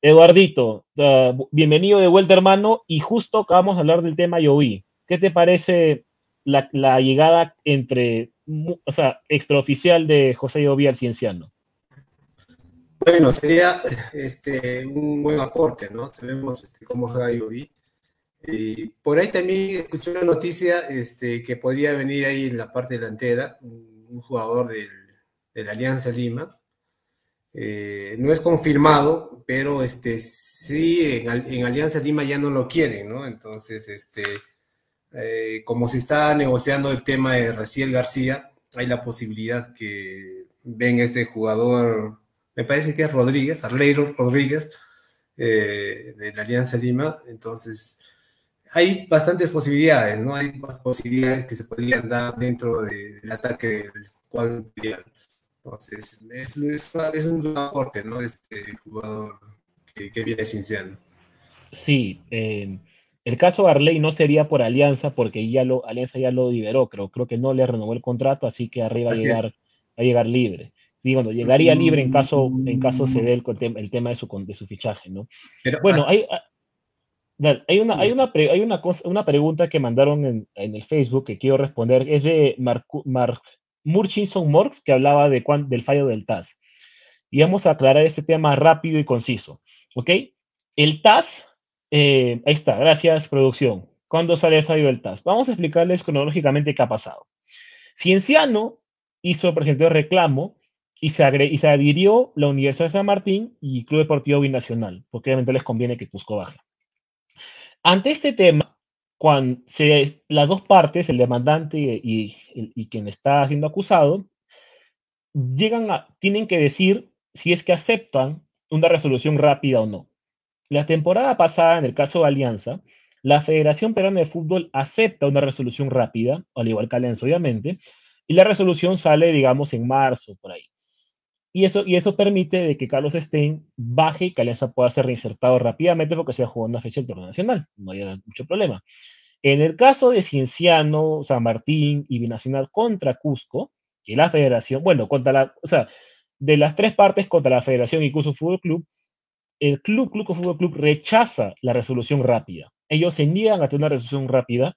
Eduardito, uh, bienvenido de vuelta, hermano. Y justo acabamos de hablar del tema IOB. ¿Qué te parece la, la llegada entre, o sea, extraoficial de José IOB al Cienciano? Bueno, sería este, un buen aporte, ¿no? Sabemos este, cómo juega Yobi. Y por ahí también escuché una noticia este, que podría venir ahí en la parte delantera, un, jugador del, de la Alianza Lima. Eh, no es confirmado, pero este, sí, en, Alianza Lima ya no lo quieren, ¿no? Entonces, este, eh, como se está negociando el tema de Raciel García, hay la posibilidad que venga este jugador me parece que es Rodríguez, Arleiro Rodríguez, eh, de la Alianza Lima. Entonces, hay bastantes posibilidades, ¿no? Hay posibilidades que se podrían dar dentro del ataque del cuadro. Entonces, es, es, un aporte, ¿no? Este jugador que, que viene sincero. Sí, eh, el caso de Arley no sería por Alianza, porque ya lo, Alianza ya lo liberó, creo, creo que no le renovó el contrato, así que arriba a llegar, a llegar libre sí, bueno, llegaría libre en caso, en caso se dé el, el tema de su, de su fichaje, ¿no? Pero, bueno, hay, hay, una, hay, una, hay una, cosa, una pregunta que mandaron en, en, el Facebook que quiero responder, es de Mark, Mark Murchison Morks, que hablaba de del fallo del TAS. Y vamos a aclarar ese tema rápido y conciso, ¿ok? El TAS, eh, ahí está, gracias producción. ¿Cuándo sale el fallo del TAS? Vamos a explicarles cronológicamente qué ha pasado. Cienciano hizo, por ejemplo, reclamo y se, y se adhirió la Universidad de San Martín y Club Deportivo Binacional, porque obviamente les conviene que Cusco baje. Ante este tema, cuando se, las dos partes, el demandante y, quien está siendo acusado, llegan a, tienen que decir si es que aceptan una resolución rápida o no. La temporada pasada, en el caso de Alianza, la Federación Peruana de Fútbol acepta una resolución rápida, al igual que Alianza, obviamente, y la resolución sale, digamos, en marzo, por ahí. Y eso, y eso permite de que Carlos Stein baje y que Alianza pueda ser reinsertado rápidamente porque se ha jugado una fecha del nacional. No hay mucho problema. En el caso de Cienciano, San Martín y Binacional contra Cusco, que la federación, bueno, contra la, o sea, de las tres partes contra la federación y Cusco Fútbol Club, el Club Cusco Fútbol Club rechaza la resolución rápida. Ellos se niegan a tener una resolución rápida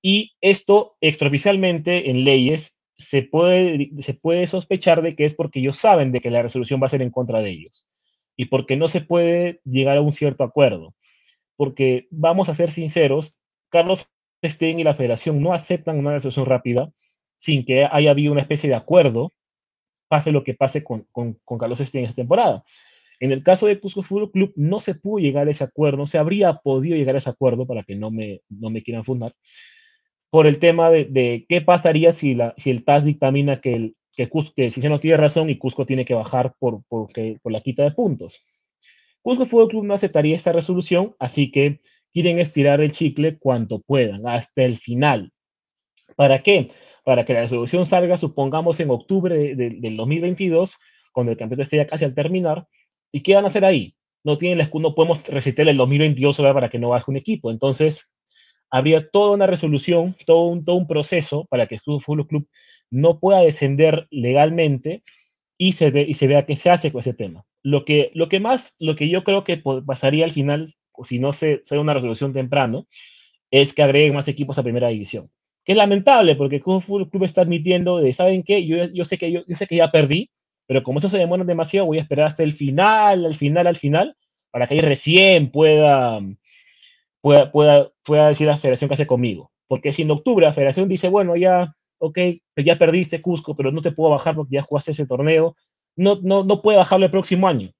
y esto extraoficialmente en leyes se puede, se puede sospechar de que es porque ellos saben de que la resolución va a ser en contra de ellos y porque no se puede llegar a un cierto acuerdo. Porque vamos a ser sinceros, Carlos Stein y la federación no aceptan una resolución rápida sin que haya habido una especie de acuerdo, pase lo que pase con, con, Carlos Stein esta temporada. En el caso de Cusco Fútbol Club no se pudo llegar a ese acuerdo, no se habría podido llegar a ese acuerdo para que no me, no me quieran fundar, por el tema de, qué pasaría si, el TAS dictamina que, el, que, Cusco, que tiene razón y Cusco tiene que bajar por, la quita de puntos. Cusco Fútbol Club no aceptaría esta resolución, así que quieren estirar el chicle cuanto puedan, hasta el final. ¿Para qué? Para que la resolución salga, supongamos, en octubre del 2022, cuando el campeonato esté ya casi al terminar. ¿Y qué van a hacer ahí? No, tienen no podemos recitar el 2022 para que no baje un equipo. Entonces, habría toda una resolución, todo un, todo un proceso para que el Fútbol Club no pueda descender legalmente y se, y se vea qué se hace con ese tema. Lo que, lo que más, lo que yo creo que pasaría al final si no se, da una resolución temprano, es que agreguen más equipos a primera división. Que es lamentable porque el Club está admitiendo de, ¿saben qué? Yo, yo, sé que yo, sé que ya perdí, pero como eso se demora demasiado, voy a esperar hasta el final, al final, al final, para que ahí recién pueda, pueda, pueda, pueda decir la federación que hace conmigo. Porque si en octubre la federación dice, bueno, ya, ok, ya perdiste Cusco, pero no te puedo bajar porque ya jugaste ese torneo, no, no, no puede bajarlo el próximo año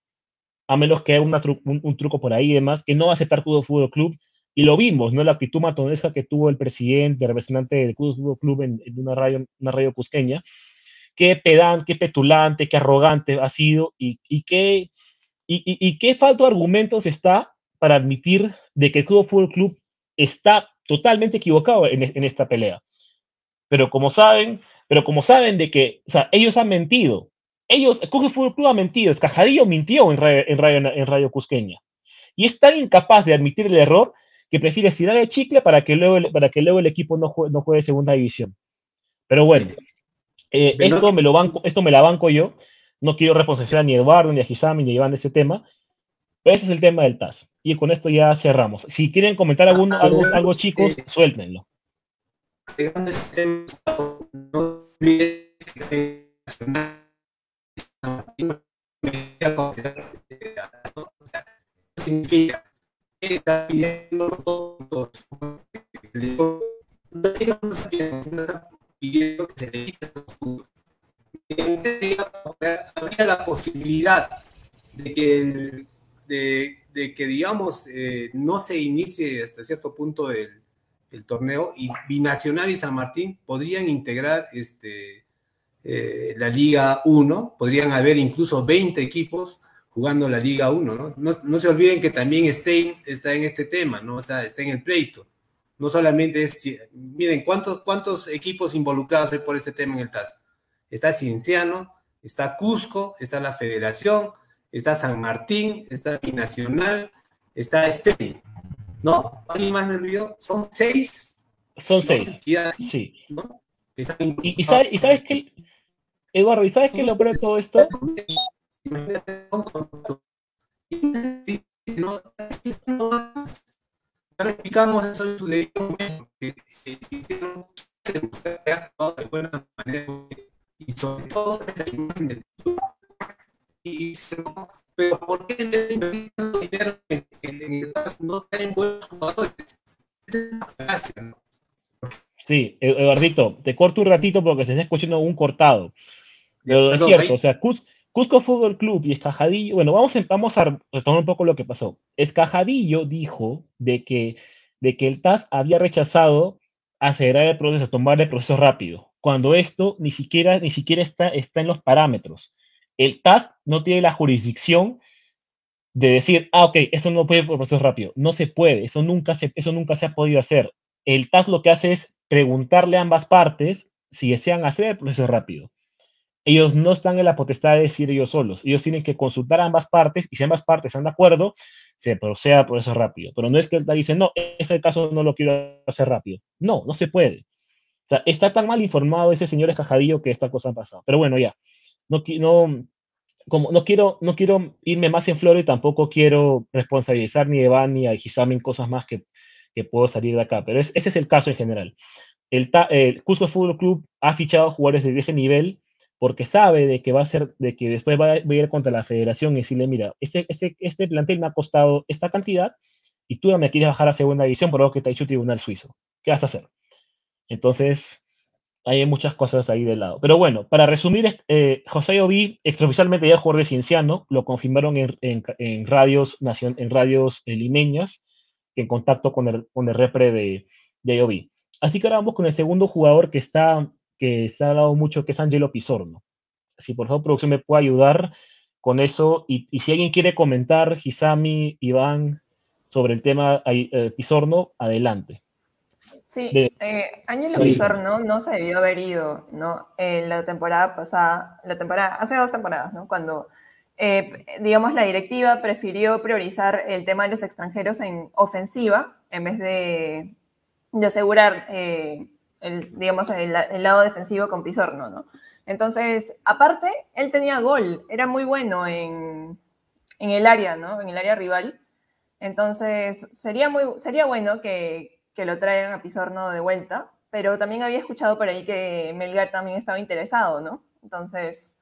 a menos que haya un, truco por ahí y demás, que no va a aceptar todo Fútbol Club. Y lo vimos, ¿no? La actitud matonesca que tuvo el presidente, el representante del Fútbol Club en, una, radio, una radio cusqueña. Qué pedante, qué petulante, qué arrogante ha sido y, y qué, y, y, qué falta de argumentos está para admitir de que el Fútbol Club está totalmente equivocado en, en, esta pelea. Pero como saben, pero como saben de que, o sea, ellos han mentido, ellos, Cusco Fútbol Club ha mentido, Escajadillo mintió en radio, en, radio, Cusqueña. Y es tan incapaz de admitir el error que prefiere estirar el chicle para que luego, para que luego el equipo no juegue, no juegue segunda división. Pero bueno, eh, esto, me lo banco, esto me la banco yo. No quiero responsabilizar ni a Eduardo, ni a Gisami, ni a Iván de ese tema. Ese es el tema del TAS. Y con esto ya cerramos. Si quieren comentar algún, ah, algo, algo, chicos, suéltenlo. Pidiendo que se le había la posibilidad de que, de, que digamos, eh, no se inicie hasta cierto punto el, torneo y Binacional y San Martín podrían integrar este, eh, la Liga 1, podrían haber incluso 20 equipos jugando la Liga 1, ¿no? ¿no? se olviden que también Stein está en este tema, ¿no? O sea, está en el pleito. No solamente es, miren, ¿cuántos, cuántos equipos involucrados hay por este tema en el TAS? Está Cienciano, está Cusco, está la Federación, está San Martín, está Binacional, está Stein. ¿No? ¿Alguien más me olvidó? Son seis. Son seis. Sí. Y, y, sabes, y sabes que Eduardo, ¿y sabes qué lo peor todo esto? Ahora explicamos eso en su debido momento, que hicieron de buena manera y sobre todo la imagen del y pero ¿por qué no dinero en, en, el no tienen buenos jugadores? Esa es la gracia, ¿no? Sí, Eduardito, te corto un ratito porque se está escuchando un cortado. Pero es cierto, o sea, Cusco Fútbol Club y Escajadillo, bueno, vamos, vamos a retomar un poco lo que pasó. Escajadillo dijo de que, de que el TAS había rechazado acelerar el proceso, tomar el proceso rápido, cuando esto ni siquiera, ni siquiera está, está en los parámetros. El TAS no tiene la jurisdicción de decir, ah, ok, eso no puede por proceso rápido. No se puede, eso nunca se, eso nunca se ha podido hacer. El TAS lo que hace es preguntarle a ambas partes si desean hacer el proceso rápido ellos no están en la potestad de decir ellos solos. Ellos tienen que consultar a ambas partes y si ambas partes están de acuerdo, se proceda por eso rápido. Pero no es que él dice, no, ese caso no lo quiero hacer rápido. No, no se puede. O sea, está tan mal informado ese señor escajadillo que esta cosa ha pasado. Pero bueno, ya. No, no, como no quiero, no quiero irme más en flor y tampoco quiero responsabilizar ni a ni a cosas más que, que puedo salir de acá. Pero ese es el caso en general. El, el Cusco Fútbol Club ha fichado jugadores de ese nivel porque sabe de que va a ser, de que después va a, ir contra la federación y decirle, mira, este, este, este plantel me ha costado esta cantidad y tú me quieres bajar a segunda división por lo que te ha dicho el tribunal suizo. ¿Qué vas a hacer? Entonces, hay muchas cosas ahí de lado. Pero bueno, para resumir, eh, José Obi, extraoficialmente ya jugador de Cienciano, lo confirmaron en, radios, en radios eh, limeñas, en contacto con el, con el repre de, de Así que ahora vamos con el segundo jugador que está que se ha dado mucho, que es Angelo Pizorno. Si por favor, producción me puede ayudar con eso. Y, si alguien quiere comentar, Hisami, Iván, sobre el tema eh, Pizorno, adelante. Sí, eh, Pizorno no se debió haber ido, ¿no? En la temporada pasada, la temporada, hace dos temporadas, ¿no? Cuando, eh, digamos, la directiva prefirió priorizar el tema de los extranjeros en ofensiva en vez de, de asegurar eh, el, digamos, el, lado defensivo con Pizorno, ¿no? Entonces, aparte, él tenía gol, era muy bueno en, el área, ¿no? En el área rival. Entonces, sería, muy, sería bueno que, lo traigan a Pizorno de vuelta, pero también había escuchado por ahí que Melgar también estaba interesado, ¿no? Entonces,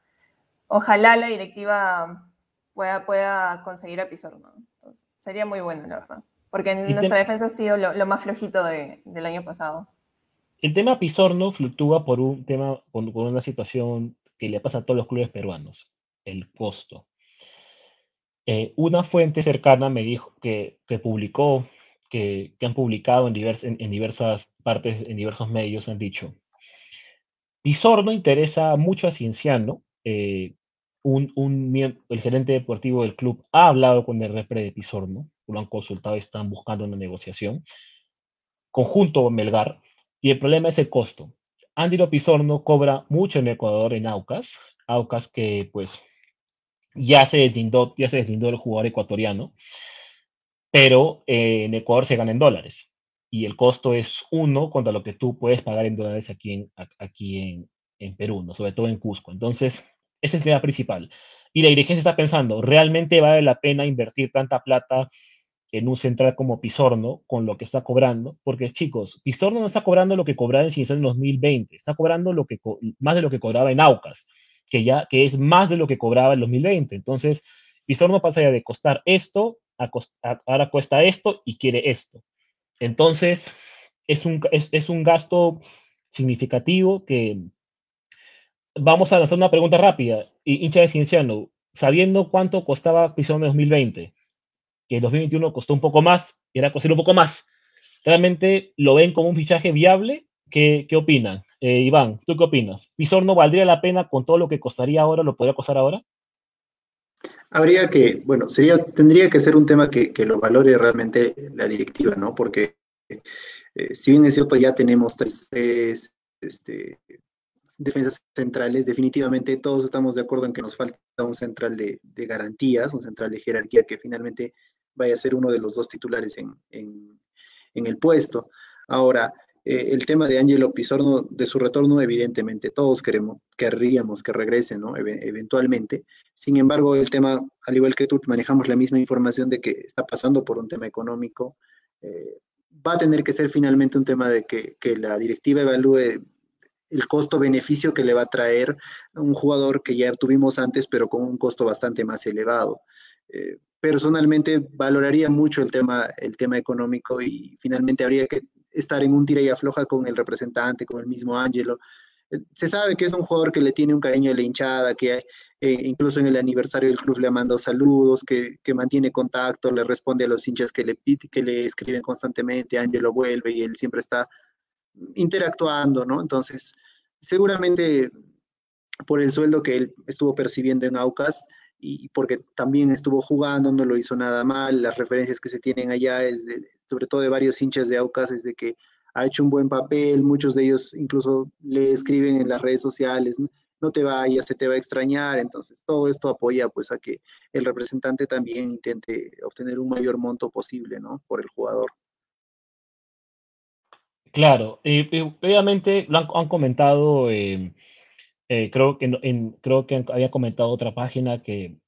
ojalá la directiva pueda, pueda conseguir a Pizorno. sería muy bueno, la verdad. Porque nuestra defensa ha sido lo, más flojito del año pasado. El tema Pizorno fluctúa por un tema, por, una situación que le pasa a todos los clubes peruanos, el costo. Eh, una fuente cercana me dijo que, publicó, que, han publicado en, en, diversas partes, en diversos medios, han dicho, Pizorno interesa mucho a Cienciano, eh, un, el gerente deportivo del club ha hablado con el repre de Pizorno, lo han consultado y están buscando una negociación, conjunto Melgar, y el problema es el costo. Andy Pizorno cobra mucho en Ecuador en Aucas, Aucas que pues ya se deslindó, ya se deslindó el jugador ecuatoriano, pero eh, en Ecuador se gana en dólares y el costo es uno contra lo que tú puedes pagar en dólares aquí en, aquí en, Perú, ¿no? sobre todo en Cusco. Entonces, ese es el tema principal. Y la dirigencia está pensando, ¿realmente vale la pena invertir tanta plata en un central como Pizorno con lo que está cobrando, porque chicos, Pizorno no está cobrando lo que cobraba en Cienciano en 2020, está cobrando lo que, más de lo que cobraba en Aucas, que ya que es más de lo que cobraba en 2020. Entonces, Pizorno pasa ya de costar esto, ahora cuesta esto y quiere esto. Entonces, es un, es, un gasto significativo que vamos a lanzar una pregunta rápida, hincha de Cienciano, sabiendo cuánto costaba en 2020 que 2021 costó un poco más y era costar un poco más. ¿Realmente lo ven como un fichaje viable? ¿Qué, qué opinan? Eh, Iván, ¿tú qué opinas? ¿Pizorno valdría la pena con todo lo que costaría ahora? ¿Lo podría costar ahora? Habría que, bueno, sería, tendría que ser un tema que, que lo valore realmente la directiva, ¿no? Porque eh, si bien es cierto, ya tenemos tres, este, defensas centrales, definitivamente todos estamos de acuerdo en que nos falta un central de, de garantías, un central de jerarquía que finalmente vaya a ser uno de los dos titulares en, en, el puesto. Ahora, eh, el tema de Angelo Pizorno, de su retorno, evidentemente todos queremos, querríamos que regrese, ¿no? eventualmente. Sin embargo, el tema, al igual que tú, manejamos la misma información de que está pasando por un tema económico. Eh, va a tener que ser finalmente un tema de que, que la directiva evalúe el costo-beneficio que le va a traer un jugador que ya tuvimos antes, pero con un costo bastante más elevado. Eh, personalmente valoraría mucho el tema, el tema económico y finalmente habría que estar en un tira y afloja con el representante, con el mismo Ángelo. Eh, se sabe que es un jugador que le tiene un cariño a la hinchada, que eh, incluso en el aniversario del club le ha mandado saludos, que, mantiene contacto, le responde a los hinchas que le, que le escriben constantemente, Ángelo vuelve y él siempre está interactuando, ¿no? Entonces, seguramente por el sueldo que él estuvo percibiendo en Aucas, y porque también estuvo jugando, no lo hizo nada mal. Las referencias que se tienen allá, es sobre todo de varios hinchas de Aucas, es de que ha hecho un buen papel, muchos de ellos incluso le escriben en las redes sociales. no te vayas, se te va a extrañar, entonces todo esto apoya pues a que el representante también intente obtener un mayor monto posible, ¿no? Por el jugador. Claro, eh, eh, obviamente lo han, comentado, eh, creo, que creo que había comentado otra página que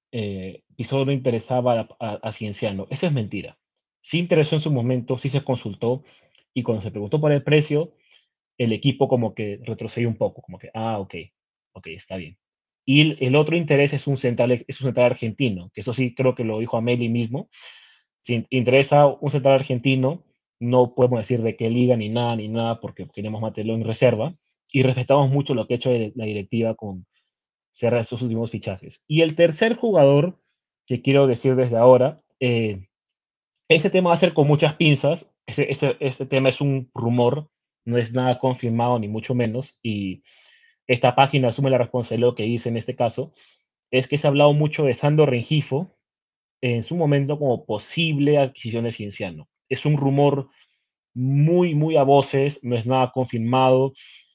solo no interesaba a, a, Cienciano. Eso es mentira. Sí interesó en su momento, sí se consultó y cuando se preguntó por el precio, el equipo como que retrocedió un poco, como que, ah, ok, ok, está bien. Y el, otro interés es un, central, es un central argentino, que eso sí creo que lo dijo Ameli mismo. Si interesa un central argentino, no podemos decir de qué liga ni nada, ni nada, porque queremos mantenerlo en reserva. Y respetamos mucho lo que ha hecho la directiva con cerrar estos últimos fichajes. Y el tercer jugador que quiero decir desde ahora, eh, ese tema va a ser con muchas pinzas. Ese, ese, tema es un rumor, no es nada confirmado, ni mucho menos. Y esta página asume la responsabilidad de lo que dice en este caso. Es que se ha hablado mucho de Sandro Rengifo en su momento como posible adquisición de Cienciano es un rumor muy, muy a voces, no es nada confirmado.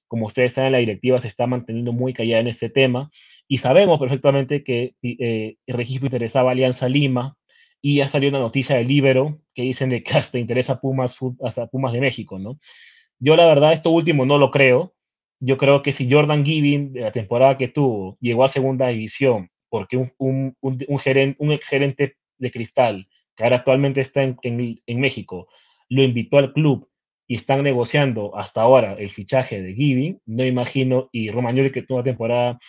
Como ustedes saben, la directiva se está manteniendo muy callada en este tema y sabemos perfectamente que eh, interesaba a Alianza Lima y ya salió una noticia del Libero que dicen de que hasta interesa Pumas, hasta Pumas de México, ¿no? Yo la verdad esto último no lo creo. Yo creo que si Jordan Giving, de la temporada que tuvo, llegó a segunda división porque un, un, un, un, gerente, un gerente de cristal que ahora actualmente está en, México, lo invitó al club y están negociando hasta ahora el fichaje de Giving, no imagino, y Romagnoli que tuvo una temporada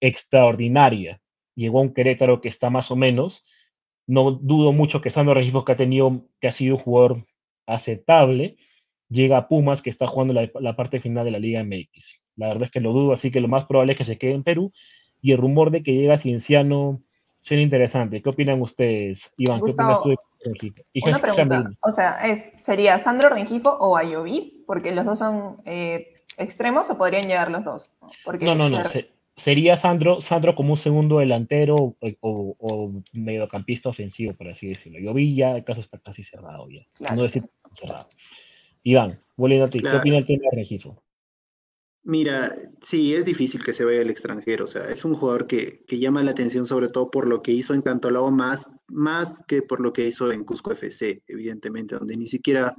extraordinaria, llegó a un Querétaro que está más o menos, no dudo mucho que Sandro Regifo, que ha tenido, que ha sido un jugador aceptable, llega a Pumas, que está jugando la, la, parte final de la Liga MX. La verdad es que lo dudo, así que lo más probable es que se quede en Perú. Y el rumor de que llega Cienciano Sería interesante. ¿Qué opinan ustedes, Iván? ¿Qué opinas tú de Rengifo? una pregunta, o sea, es, ¿sería Sandro Rengifo o Ayoví? Porque los dos son eh, extremos o podrían llegar los dos. no, no, no. Sería Sandro, Sandro como un segundo delantero o, mediocampista ofensivo, por así decirlo. Ayoví ya el caso está casi cerrado ya. No decir cerrado. Iván, volviendo a ti, ¿qué opinas del tema de Rengifo? Mira, sí, es difícil que se vaya al extranjero, o sea, es un jugador que, que llama la atención sobre todo por lo que hizo en Cantolao más, más que por lo que hizo en Cusco FC, evidentemente, donde ni siquiera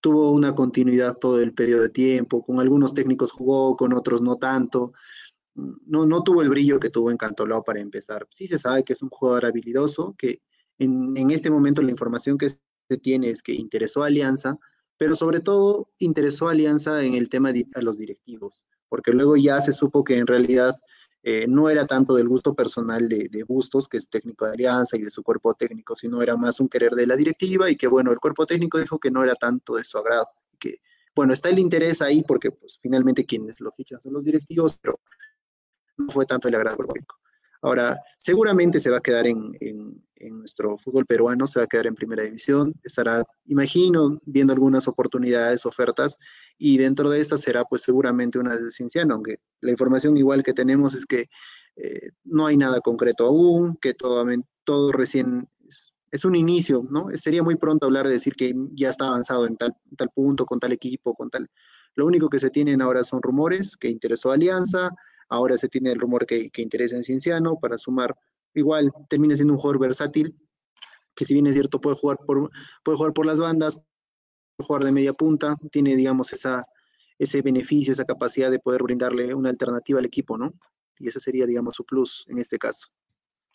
tuvo una continuidad todo el periodo de tiempo, con algunos técnicos jugó, con otros no tanto, no, no tuvo el brillo que tuvo en Cantolao para empezar. Sí se sabe que es un jugador habilidoso, que en, en este momento la información que se tiene es que interesó a Alianza, pero sobre todo interesó a Alianza en el tema de a los directivos, porque luego ya se supo que en realidad eh, no era tanto del gusto personal de, Bustos, que es técnico de Alianza y de su cuerpo técnico, sino era más un querer de la directiva y que bueno, el cuerpo técnico dijo que no era tanto de su agrado, que bueno, está el interés ahí porque pues finalmente quienes lo fichan son los directivos, pero no fue tanto el agrado técnico. Ahora, seguramente se va a quedar en, nuestro fútbol peruano, se va a quedar en primera división, estará, imagino, viendo algunas oportunidades, ofertas, y dentro de estas será pues seguramente una de Cienciano, aunque la información igual que tenemos es que eh, no hay nada concreto aún, que todo, todo recién es, un inicio, ¿no? Sería muy pronto hablar de decir que ya está avanzado en tal, tal punto, con tal equipo, con tal... Lo único que se tienen ahora son rumores que interesó Alianza, Ahora se tiene el rumor que, interesa en Cienciano para sumar. Igual termina siendo un jugador versátil, que si bien es cierto puede jugar por, puede jugar por las bandas, puede jugar de media punta, tiene, digamos, esa, ese beneficio, esa capacidad de poder brindarle una alternativa al equipo, ¿no? Y ese sería, digamos, su plus en este caso.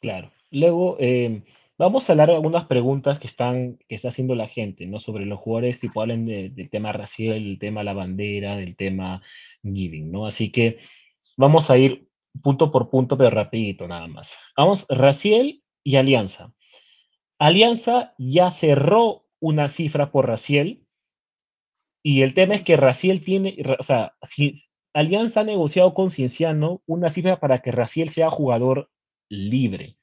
Claro. Luego, eh, vamos a hablar de algunas preguntas que están que está haciendo la gente, ¿no? Sobre los jugadores, tipo hablen del tema racial, del tema la bandera, del tema giving, ¿no? Así que Vamos a ir punto por punto, pero rapidito nada más. Vamos, Raciel y Alianza. Alianza ya cerró una cifra por Raciel y el tema es que Raciel tiene, o sea, Alianza ha negociado con Cienciano una cifra para que Raciel sea jugador libre.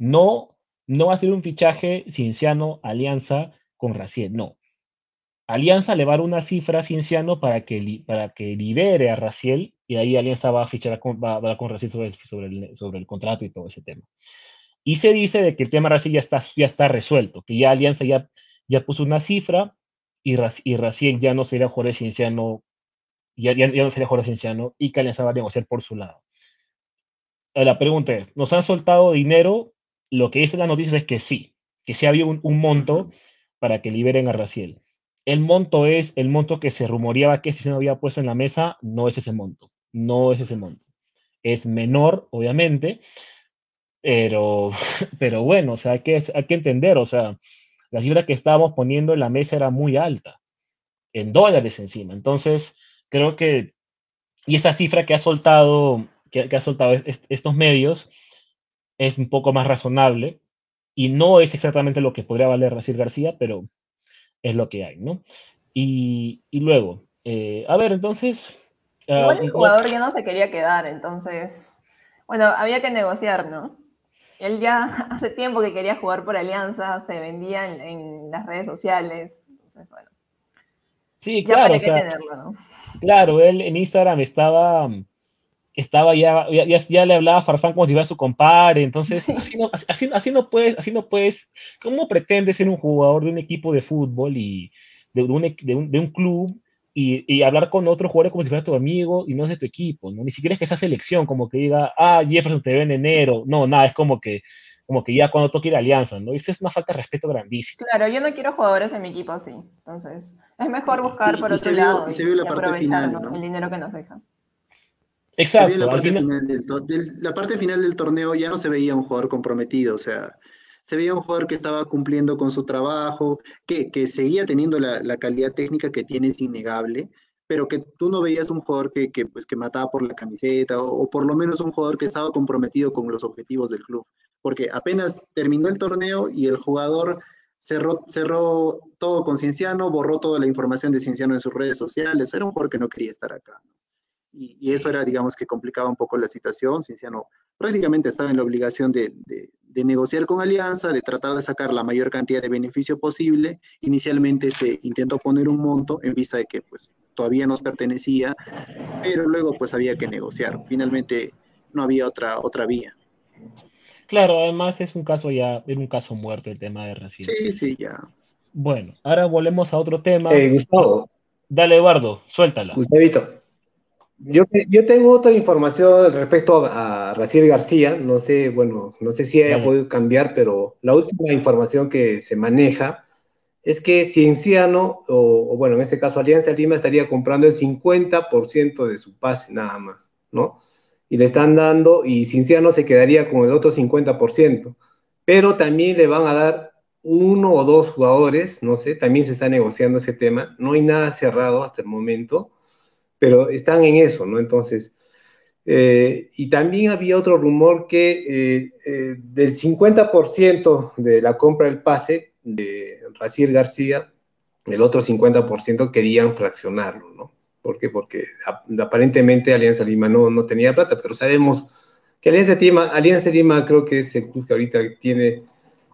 No, no va a ser un fichaje Cienciano Alianza con Raciel, no. Alianza le va a dar una cifra a Cienciano para que, para que libere a Raciel y ahí Alianza va a fichar con, va, a hablar con Raciel sobre el, sobre, el, sobre el contrato y todo ese tema. Y se dice de que el tema Raciel ya está, ya está resuelto, que ya Alianza ya, ya puso una cifra y, y Raciel ya no sería jugador Cienciano, ya, ya, no sería jugador Cienciano y que Alianza va a negociar por su lado. la pregunta es, ¿nos han soltado dinero? Lo que dice la noticia es que sí, que sí había un, un monto para que liberen a Raciel. El monto es el monto que se rumoreaba que si se había puesto en la mesa, no es ese monto, no es ese monto. Es menor, obviamente, pero, [laughs] pero bueno, o sea, hay que, hay que entender, o sea, la cifra que estábamos poniendo en la mesa era muy alta, en dólares encima. Entonces, creo que, y esa cifra que ha soltado, que, ha soltado estos medios es un poco más razonable y no es exactamente lo que podría valer Racir García, pero es lo que hay, ¿no? Y, y luego, eh, a ver, entonces... Igual el jugador ya no se quería quedar, entonces, bueno, había que negociar, ¿no? Él ya [laughs] hace tiempo que quería jugar por Alianza, se vendía en, en las redes sociales, entonces, bueno. Sí, claro. Ya o sea, tenerlo, ¿no? Claro, él en Instagram estaba estaba ya, ya, ya, le hablaba a Farfán como si fuera su compadre, entonces sí. así, no, así, así, no puedes, así no puedes, ¿cómo pretendes ser un jugador de un equipo de fútbol y de, un, de, un, de un, club y, y, hablar con otros jugadores como si fuera tu amigo y no es de tu equipo, ¿no? Ni siquiera es que esa selección, como que diga, ah, Jefferson te ve en enero, no, nada, es como que, como que ya cuando toque ir a Alianza, ¿no? Y eso es una falta de respeto grandísima. Claro, yo no quiero jugadores en mi equipo así, entonces es mejor buscar por y, otro lado vio, y, se vio la parte final, ¿no? el dinero que nos dejan. Exacto. La parte, final del, del, la parte final del torneo ya no se veía un jugador comprometido, o sea, se veía un jugador que estaba cumpliendo con su trabajo, que, que seguía teniendo la, la, calidad técnica que tiene, es innegable, pero que tú no veías un jugador que, que, pues, que mataba por la camiseta, o, o, por lo menos un jugador que estaba comprometido con los objetivos del club, porque apenas terminó el torneo y el jugador cerró, cerró todo con Cienciano, borró toda la información de Cienciano en sus redes sociales, era un jugador que no quería estar acá. ¿no? Y, y, eso era, digamos, que complicaba un poco la situación. Cinciano prácticamente estaba en la obligación de, de, de, negociar con Alianza, de tratar de sacar la mayor cantidad de beneficio posible. Inicialmente se intentó poner un monto en vista de que pues, todavía nos pertenecía, pero luego pues había que negociar. Finalmente no había otra, otra vía. Claro, además es un caso ya, era un caso muerto el tema de recién. Sí, sí, ya. Bueno, ahora volvemos a otro tema. Eh, Gustavo. Dale, Eduardo, suéltala. Gustavito. Yo, yo, tengo otra información respecto a, a Raciel García, no sé, bueno, no sé si haya podido cambiar, pero la última información que se maneja es que Cienciano, o, o, bueno, en este caso Alianza Lima, estaría comprando el 50% de su pase nada más, ¿no? Y le están dando, y Cienciano se quedaría con el otro 50%, pero también le van a dar uno o dos jugadores, no sé, también se está negociando ese tema, no hay nada cerrado hasta el momento pero están en eso, ¿no? Entonces, eh, y también había otro rumor que eh, eh, del 50% de la compra del pase de Raciel García, el otro 50% querían fraccionarlo, ¿no? ¿Por qué? Porque aparentemente Alianza Lima no, no tenía plata, pero sabemos que Alianza Lima, Alianza Lima creo que es el club que ahorita tiene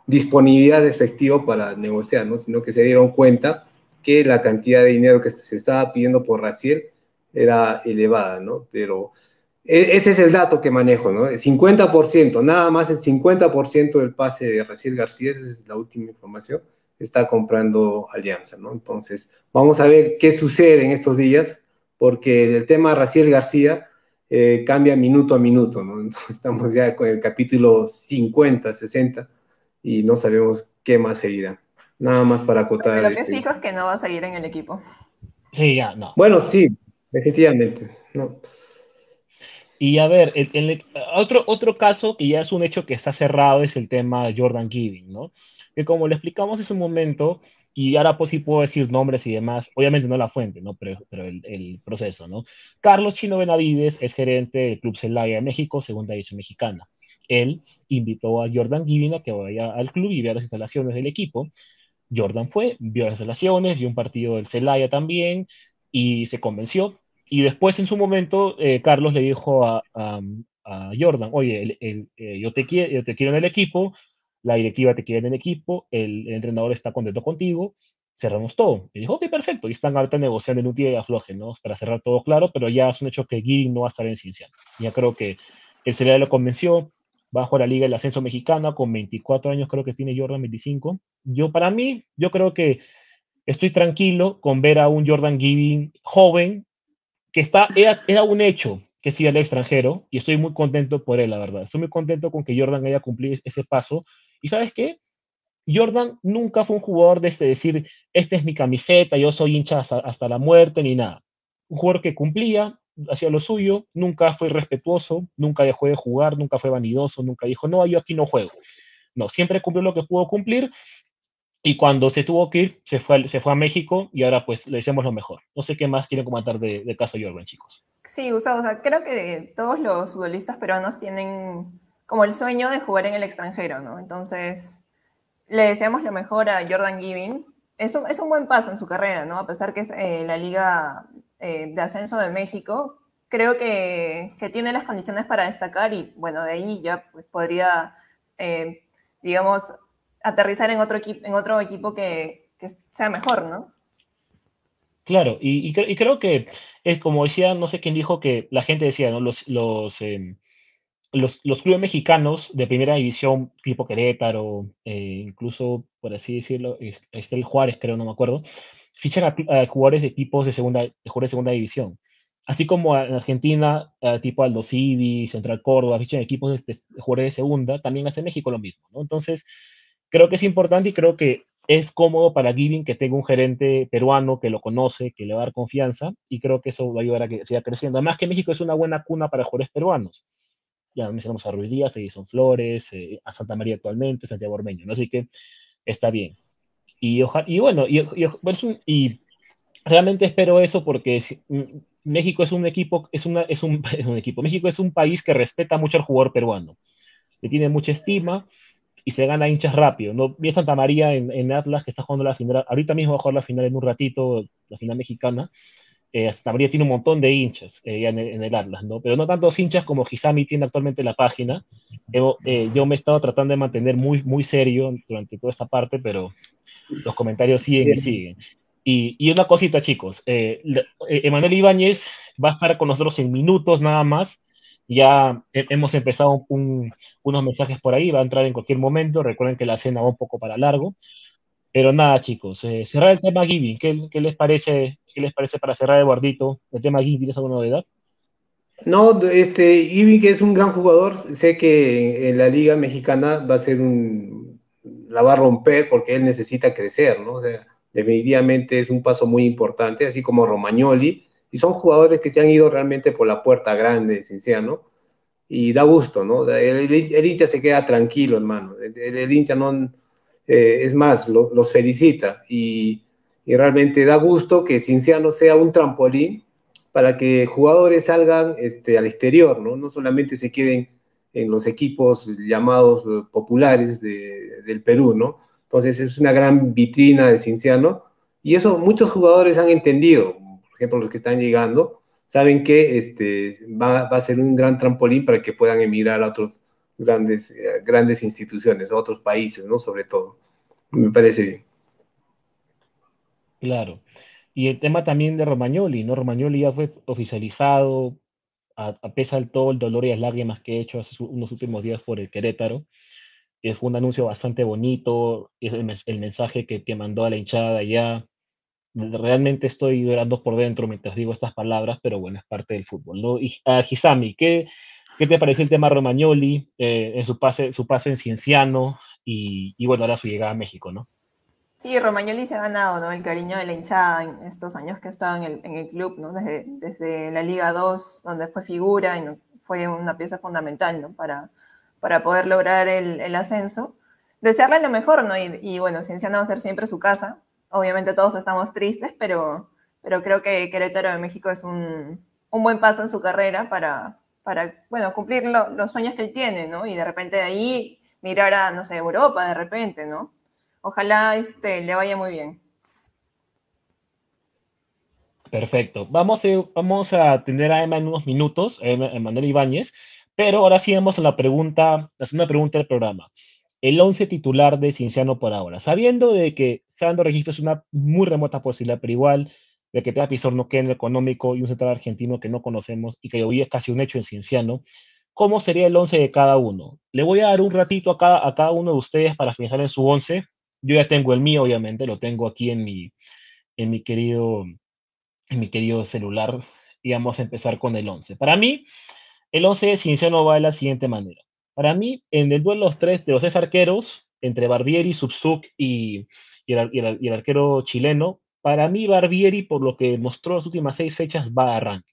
disponibilidad de efectivo para negociar, ¿no? Sino que se dieron cuenta que la cantidad de dinero que se estaba pidiendo por Raciel era elevada, ¿no? Pero ese es el dato que manejo, ¿no? El 50%, nada más el 50% del pase de Raciel García, esa es la última información, está comprando Alianza, ¿no? Entonces, vamos a ver qué sucede en estos días, porque el tema de Raciel García eh, cambia minuto a minuto, ¿no? [laughs] Estamos ya con el capítulo 50, 60, y no sabemos qué más seguirá. Nada más para acotar. Pero lo que este... fijo es que no va a seguir en el equipo. Sí, ya, no. Bueno, sí, Efectivamente, no. Y a ver, otro, otro caso que ya es un hecho que está cerrado es el tema Jordan Giving, ¿no? Que como le explicamos en su momento, y ahora pues sí puedo decir nombres y demás, obviamente no la fuente, ¿no? Pero, pero el, proceso, ¿no? Carlos Chino Benavides es gerente del Club Celaya de México, segunda edición mexicana. Él invitó a Jordan Giving a que vaya al club y vea las instalaciones del equipo. Jordan fue, vio las instalaciones, vio un partido del Celaya también y se convenció y después, en su momento, eh, Carlos le dijo a, a, a Jordan, oye, el, el, eh, yo, te quiero, yo te quiero en el equipo, la directiva te quiere en el equipo, el, el entrenador está contento contigo, cerramos todo. Y dijo, ok, perfecto, y están ahorita negociando en un y afloje, ¿no? Para cerrar todo claro, pero ya es un hecho que Giving no va a estar en Cienciano. Ya creo que el CLA lo convenció, bajo la Liga del Ascenso Mexicana, con 24 años creo que tiene Jordan, 25. Yo, para mí, yo creo que estoy tranquilo con ver a un Jordan Giving joven, que está, era, era, un hecho que siga al extranjero y estoy muy contento por él, la verdad. Estoy muy contento con que Jordan haya cumplido ese paso. ¿Y sabes qué? Jordan nunca fue un jugador de este decir, esta es mi camiseta, yo soy hincha hasta, la muerte, ni nada. Un jugador que cumplía, hacía lo suyo, nunca fue respetuoso, nunca dejó de jugar, nunca fue vanidoso, nunca dijo, no, yo aquí no juego. No, siempre cumplió lo que pudo cumplir y cuando se tuvo que ir, se fue, se fue a México y ahora pues le decimos lo mejor. No sé qué más quieren comentar de, de caso Jordan, chicos. Sí, Gustavo, o sea, creo que todos los futbolistas peruanos tienen como el sueño de jugar en el extranjero, ¿no? Entonces, le deseamos lo mejor a Jordan Giving. Es un, es un buen paso en su carrera, ¿no? A pesar que es eh, la liga eh, de ascenso de México, creo que, que, tiene las condiciones para destacar y, bueno, de ahí ya pues, podría, eh, digamos, aterrizar en otro, en otro equipo que, que sea mejor, ¿no? Claro, y, y, creo que es como decía, no sé quién dijo que la gente decía, ¿no? Los, los, em, los, los, clubes mexicanos de primera división, tipo Querétaro, eh, incluso, por así decirlo, Estel Juárez, creo, no me acuerdo, fichan a, jugadores de equipos de segunda, de jugadores de segunda división. Así como en Argentina, tipo Aldo Civi, Central Córdoba, fichan equipos de, de, jugadores de segunda, también hace México lo mismo, ¿no? Entonces, creo que es importante y creo que es cómodo para Giving que tenga un gerente peruano que lo conoce, que le va a dar confianza, y creo que eso va a ayudar a que siga creciendo. Además que México es una buena cuna para jugadores peruanos. Ya mencionamos a Ruiz Díaz, a Edison Flores, eh, a Santa María actualmente, Santiago Ormeño, ¿no? Así que está bien. Y, y bueno, y, y, realmente espero eso porque mm, México es un equipo, es, una, es, un, [laughs] es un equipo, México es un país que respeta mucho al jugador peruano, le tiene mucha estima, y se gana hinchas rápido. ¿no? Vi a Santa María en, Atlas, que está jugando la final, ahorita mismo va a jugar la final en un ratito, la final mexicana. Eh, Santa María tiene un montón de hinchas eh, en, el, Atlas, ¿no? pero no tantos hinchas como Gisami tiene actualmente la página. Eh, yo me he estado tratando de mantener muy, muy serio durante toda esta parte, pero los comentarios siguen y siguen. Y, y, una cosita, chicos, Emanuel Ibáñez va a estar con nosotros en minutos nada más ya hemos empezado unos mensajes por ahí, va a entrar en cualquier momento. Recuerden que la cena va un poco para largo. Pero nada, chicos, eh, cerrar el tema Giving. ¿Qué, les parece, ¿Qué les parece para cerrar el guardito? ¿El tema Giving tienes alguna novedad? No, este, Giving es un gran jugador. Sé que en la Liga Mexicana va a ser un. la va a romper porque él necesita crecer, ¿no? O sea, definitivamente es un paso muy importante, así como Romagnoli y son jugadores que se han ido realmente por la puerta grande de Cinciano, y da gusto, ¿no? El, hincha se queda tranquilo, hermano, el, hincha no, eh, es más, los felicita, y, realmente da gusto que Cinciano sea un trampolín para que jugadores salgan este, al exterior, ¿no? No solamente se queden en los equipos llamados populares del Perú, ¿no? Entonces es una gran vitrina de Cinciano y eso muchos jugadores han entendido ejemplo, los que están llegando, saben que este, va, a ser un gran trampolín para que puedan emigrar a otros grandes, eh, grandes instituciones, a otros países, ¿no? Sobre todo. Me parece bien. Claro. Y el tema también de Romagnoli, ¿no? Romagnoli ya fue oficializado, a, pesar de todo el dolor y las lágrimas que he hecho hace unos últimos días por el Querétaro. que fue un anuncio bastante bonito, es el, el mensaje que, que, mandó a la hinchada allá, realmente estoy llorando por dentro mientras digo estas palabras, pero bueno, es parte del fútbol, ¿no? Y a Gisami, ¿qué, ¿qué te pareció el tema Romagnoli eh, en su pase, su pase en Cienciano y, y, bueno, ahora su llegada a México, ¿no? Sí, Romagnoli se ha ganado, ¿no? El cariño de la hinchada en estos años que ha estado en el, en el club, ¿no? Desde, desde, la Liga 2, donde fue figura y fue una pieza fundamental, ¿no? Para, para poder lograr el, el ascenso. Desearle lo mejor, ¿no? Y, y bueno, Cienciano va a ser siempre su casa, obviamente todos estamos tristes, pero, pero creo que Querétaro de México es un, un buen paso en su carrera para, para bueno, cumplir los sueños que él tiene, ¿no? Y de repente de ahí mirar a, no sé, Europa de repente, ¿no? Ojalá este, le vaya muy bien. Perfecto. Vamos a, vamos a atender a Emma en unos minutos, Emanuel Ibáñez, pero ahora sí vamos a la pregunta, la segunda pregunta del programa el 11 titular de Cinciano por ahora, sabiendo de que Sandro Registro es una muy remota posibilidad, pero igual de que tenga Pizorno que en el económico y un central argentino que no conocemos y que hoy es casi un hecho en Cinciano, ¿cómo sería el 11 de cada uno? Le voy a dar un ratito a cada, a cada uno de ustedes para pensar en su 11. Yo ya tengo el mío, obviamente, lo tengo aquí en mi, en mi, querido, en mi querido celular. y vamos a empezar con el 11. Para mí, el 11 de Cienciano va de la siguiente manera. Para mí, en el duelo los tres, de los tres arqueros, entre Barbieri, Subsuk y, el, arquero chileno, para mí Barbieri, por lo que mostró las últimas seis fechas, va a arranque.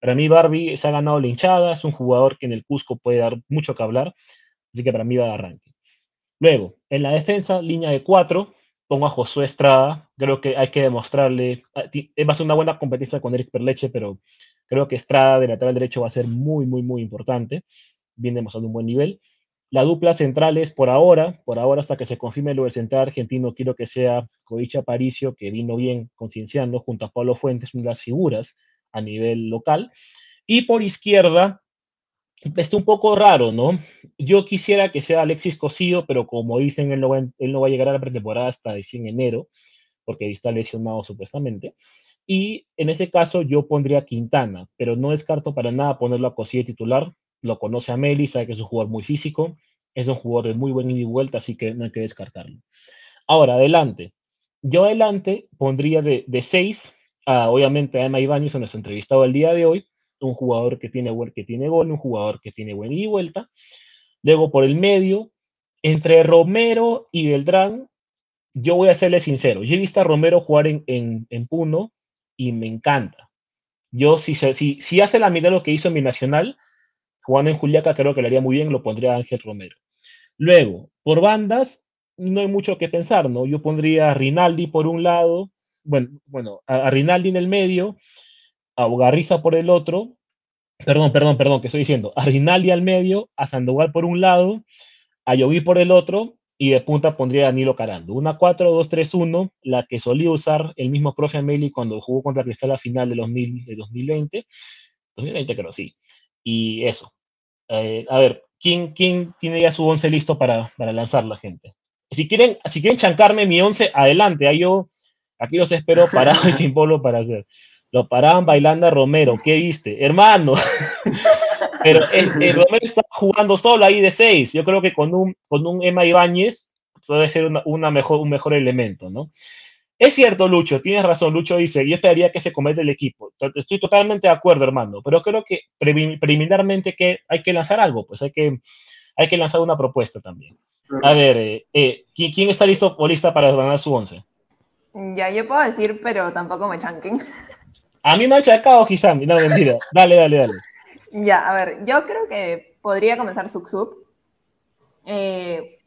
Para mí Barbie se ha ganado la hinchada, es un jugador que en el Cusco puede dar mucho que hablar, así que para mí va a arranque. Luego, en la defensa, línea de cuatro, pongo a Josué Estrada, creo que hay que demostrarle, va a ser una buena competencia con Eric Perleche, pero creo que Estrada de lateral derecho va a ser muy, muy, muy importante, viene demostrando un buen nivel. La dupla centrales por ahora, por ahora hasta que se confirme el central argentino, quiero que sea Coicha Paricio, que vino bien concienciando, junto a Pablo Fuentes, una de las figuras a nivel local. Y por izquierda, está un poco raro, ¿no? Yo quisiera que sea Alexis Cosío, pero como dicen, él no va, él no va a llegar a la pretemporada hasta en enero, porque está lesionado supuestamente. Y en ese caso yo pondría Quintana, pero no descarto para nada ponerlo a Cosío titular. Lo conoce a Meli, sabe que es un jugador muy físico, es un jugador de muy buen ida y vuelta, así que no hay que descartarlo. Ahora, adelante. Yo adelante pondría de 6 obviamente a Emma Ibáñez, a nuestro entrevistado el día de hoy, un jugador que tiene, que tiene gol, un jugador que tiene buena ida y vuelta. Luego por el medio, entre Romero y Beltrán, yo voy a serle sincero, yo he visto a Romero jugar en, en, Puno y me encanta. Yo, si, si, si hace la mitad de lo que hizo en mi nacional, jugando en Juliaca, creo que le haría muy bien, lo pondría Ángel Romero. Luego, por bandas, no hay mucho que pensar, ¿no? Yo pondría a Rinaldi por un lado, bueno, bueno a, Rinaldi en el medio, a Ugarriza por el otro, perdón, perdón, perdón, que estoy diciendo, a Rinaldi al medio, a Sandoval por un lado, a Yogi por el otro, y de punta pondría a Danilo Carando. Una 4-2-3-1, la que solía usar el mismo profe Ameli cuando jugó contra Cristal a final de, 2000, de 2020. 2020 creo, sí. Y eso. Eh, a ver, ¿quién, ¿quién tiene ya su 11 listo para, para lanzar la gente? Si quieren, si quieren chancarme mi 11, adelante. Ahí yo Aquí los espero parados y [laughs] sin polo para hacer. Lo paraban bailando a Romero. ¿Qué viste? Hermano. [laughs] Pero el, Romero está jugando solo ahí de seis. Yo creo que con un, con un Emma Ibáñez puede ser una, mejor, un mejor elemento, ¿no? Es cierto, Lucho, tienes razón. Lucho dice, yo esperaría que se cometa el equipo. Estoy totalmente de acuerdo, hermano, pero creo que preliminarmente que hay que lanzar algo, pues hay que, hay que lanzar una propuesta también. A ver, eh, eh, ¿quién, está listo o lista para ganar su once? Ya, yo puedo decir, pero tampoco me chanquen. A mí me ha chacado Hisami, no, mentira. Dale, dale, dale. [laughs] Ya, a ver, yo creo que podría comenzar Sub eh,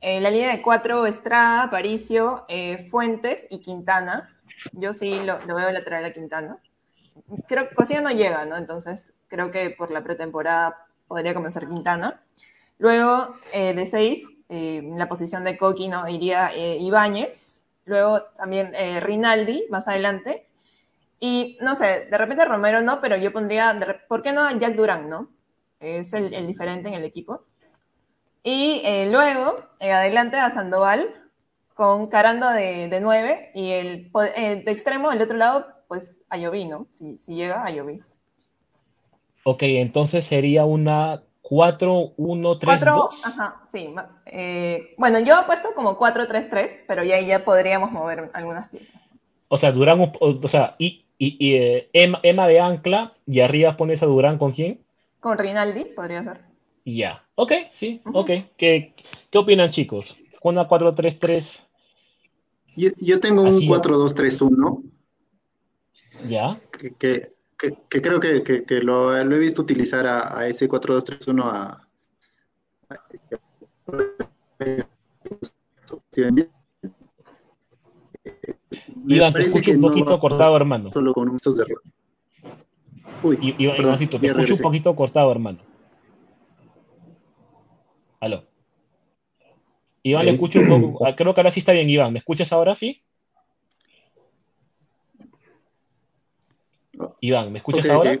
eh, la línea de cuatro, Estrada, Paricio, eh, Fuentes y Quintana. Yo sí lo, veo lateral a Quintana. Creo que Cosío no llega, ¿no? Entonces creo que por la pretemporada podría comenzar Quintana. Luego, de seis, en la posición de Coqui, ¿no? Iría Ibáñez, luego también eh, Rinaldi más adelante. Y no sé, de repente Romero no, pero yo pondría, ¿por qué no Jack Durán, no? Es el, diferente en el equipo. Y eh, luego, eh, adelante a Sandoval, con Carando de, de 9 y el de extremo, el otro lado, pues a Lloví, ¿no? Si, si llega a Lloví. Ok, entonces sería una 4, 1, 3, 2. Ajá, sí. Eh, bueno, yo he puesto como 4, 3, 3, pero ya ya podríamos mover algunas piezas. O sea, Durán, o, sea, y, y, eh, Emma, de ancla, y arriba pones a Durán con quién? Con Rinaldi, podría ser. Ya, ok, sí, ok. ¿Qué, ¿Qué, opinan, chicos? Una 4, 3, 3. Yo, yo tengo un 4, 2, 3, 1. Ya. Que, que que, creo que, que, lo, lo, he visto utilizar a, a ese 4-2-3-1 a, a, Iván, te escucho un poquito no, cortado, hermano. Solo con estos de Uy, Iván, te escucho un poquito cortado, hermano. Aló. Iván, le escucho un poco. Creo que ahora sí está bien, Iván. ¿Me escuchas ahora sí? Iván, ¿me escuchas ahora?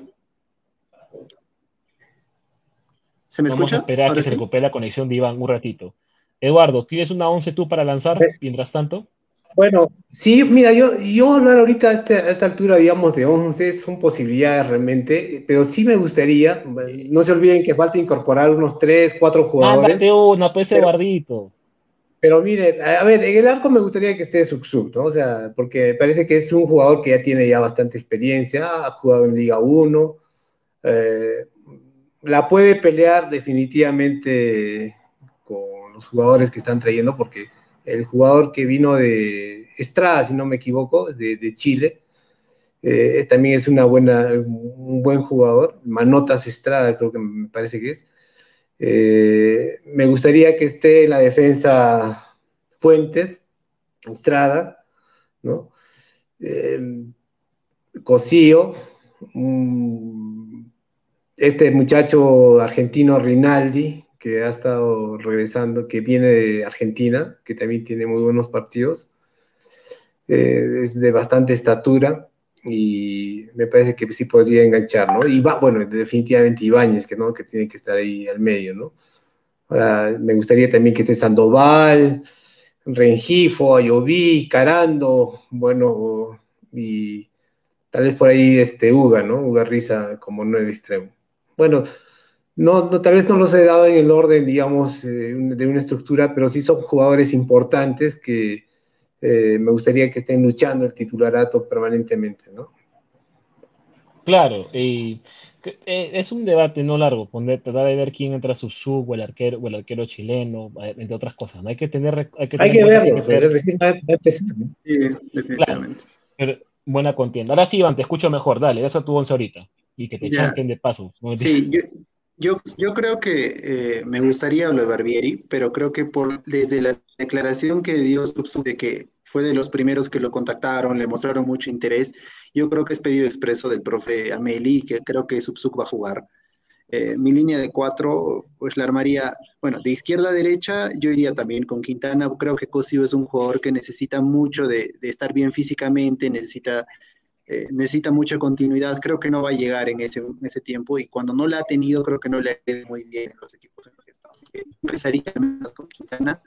¿Se me escucha? Vamos a esperar que se recupere la conexión de Iván un ratito. Eduardo, ¿tienes una 11 tú para lanzar mientras tanto? Bueno, sí, mira, yo, yo hablar ahorita este, a, esta altura, digamos, de 11 son posibilidades realmente, pero sí me gustaría, no se olviden que falta incorporar unos 3, 4 jugadores. Mándate una, pues, Eduardito. Pero mire, a ver, en el arco me gustaría que esté Suksuk, ¿no? O sea, porque parece que es un jugador que ya tiene ya bastante experiencia, ha jugado en Liga 1, eh, la puede pelear definitivamente con los jugadores que están trayendo, porque el jugador que vino de Estrada, si no me equivoco, de, Chile, eh, también es una buena, un buen jugador, Manotas Estrada creo que me parece que es. Eh, me gustaría que esté en la defensa Fuentes, Estrada, ¿no? Eh, Cosío, este muchacho argentino Rinaldi, que ha estado regresando, que viene de Argentina, que también tiene muy buenos partidos, eh, es de bastante estatura y me parece que sí podría enganchar, ¿no? Y va, bueno, definitivamente Ibáñez, que, ¿no? que tiene que estar ahí al medio, ¿no? Ahora, me gustaría también que esté Sandoval, Rengifo, Ayoví, Carando, bueno, y tal vez por ahí este Uga, ¿no? Uga Risa como nueve extremo. Bueno, no, no, tal vez no los he dado en el orden, digamos, eh, de una estructura, pero sí son jugadores importantes que eh, me gustaría que estén luchando el titularato permanentemente, ¿no? Claro, y eh, es un debate no largo, poner, tratar de ver quién entra a su sub o el arquero, o el arquero chileno, entre otras cosas. ¿no? Hay que tener. Hay que, hay que verlo, pero Sí, definitivamente. pero buena contienda. Ahora sí, Iván, te escucho mejor. Dale, eso tu once ahorita. Y que te chanten de paso. Sí, yo, yo, yo creo que me gustaría lo de Barbieri, pero creo que por desde la declaración que dio Subsub de que fue de los primeros que lo contactaron, le mostraron mucho interés. Yo creo que es pedido expreso del profe Ameli, que creo que Subsuk va a jugar. Eh, mi línea de cuatro, pues la armaría, bueno, de izquierda a derecha, yo iría también con Quintana. Creo que Cosio es un jugador que necesita mucho de, estar bien físicamente, necesita, eh, necesita mucha continuidad. Creo que no va a llegar en ese, ese tiempo y cuando no la ha tenido, creo que no le ha ido muy bien en los equipos en los que estamos. Empezaría con Quintana.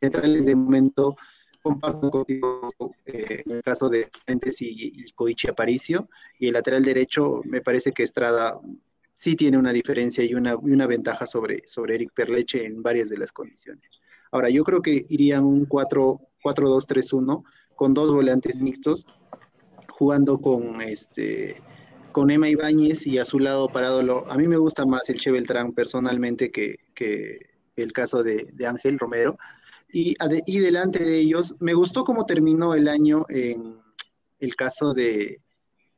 Centrales de momento, comparto contigo eh, en el caso de Fuentes y, y Koichi Aparicio, y el lateral derecho me parece que Estrada sí tiene una diferencia y una, una ventaja sobre, sobre Eric Perleche en varias de las condiciones. Ahora, yo creo que iría un 4-2-3-1 con dos volantes mixtos, jugando con este con Emma Ibáñez y a su lado parado. A mí me gusta más el Che Beltrán personalmente que, que el caso de, de Ángel Romero, y, y, delante de ellos, me gustó cómo terminó el año en el caso de,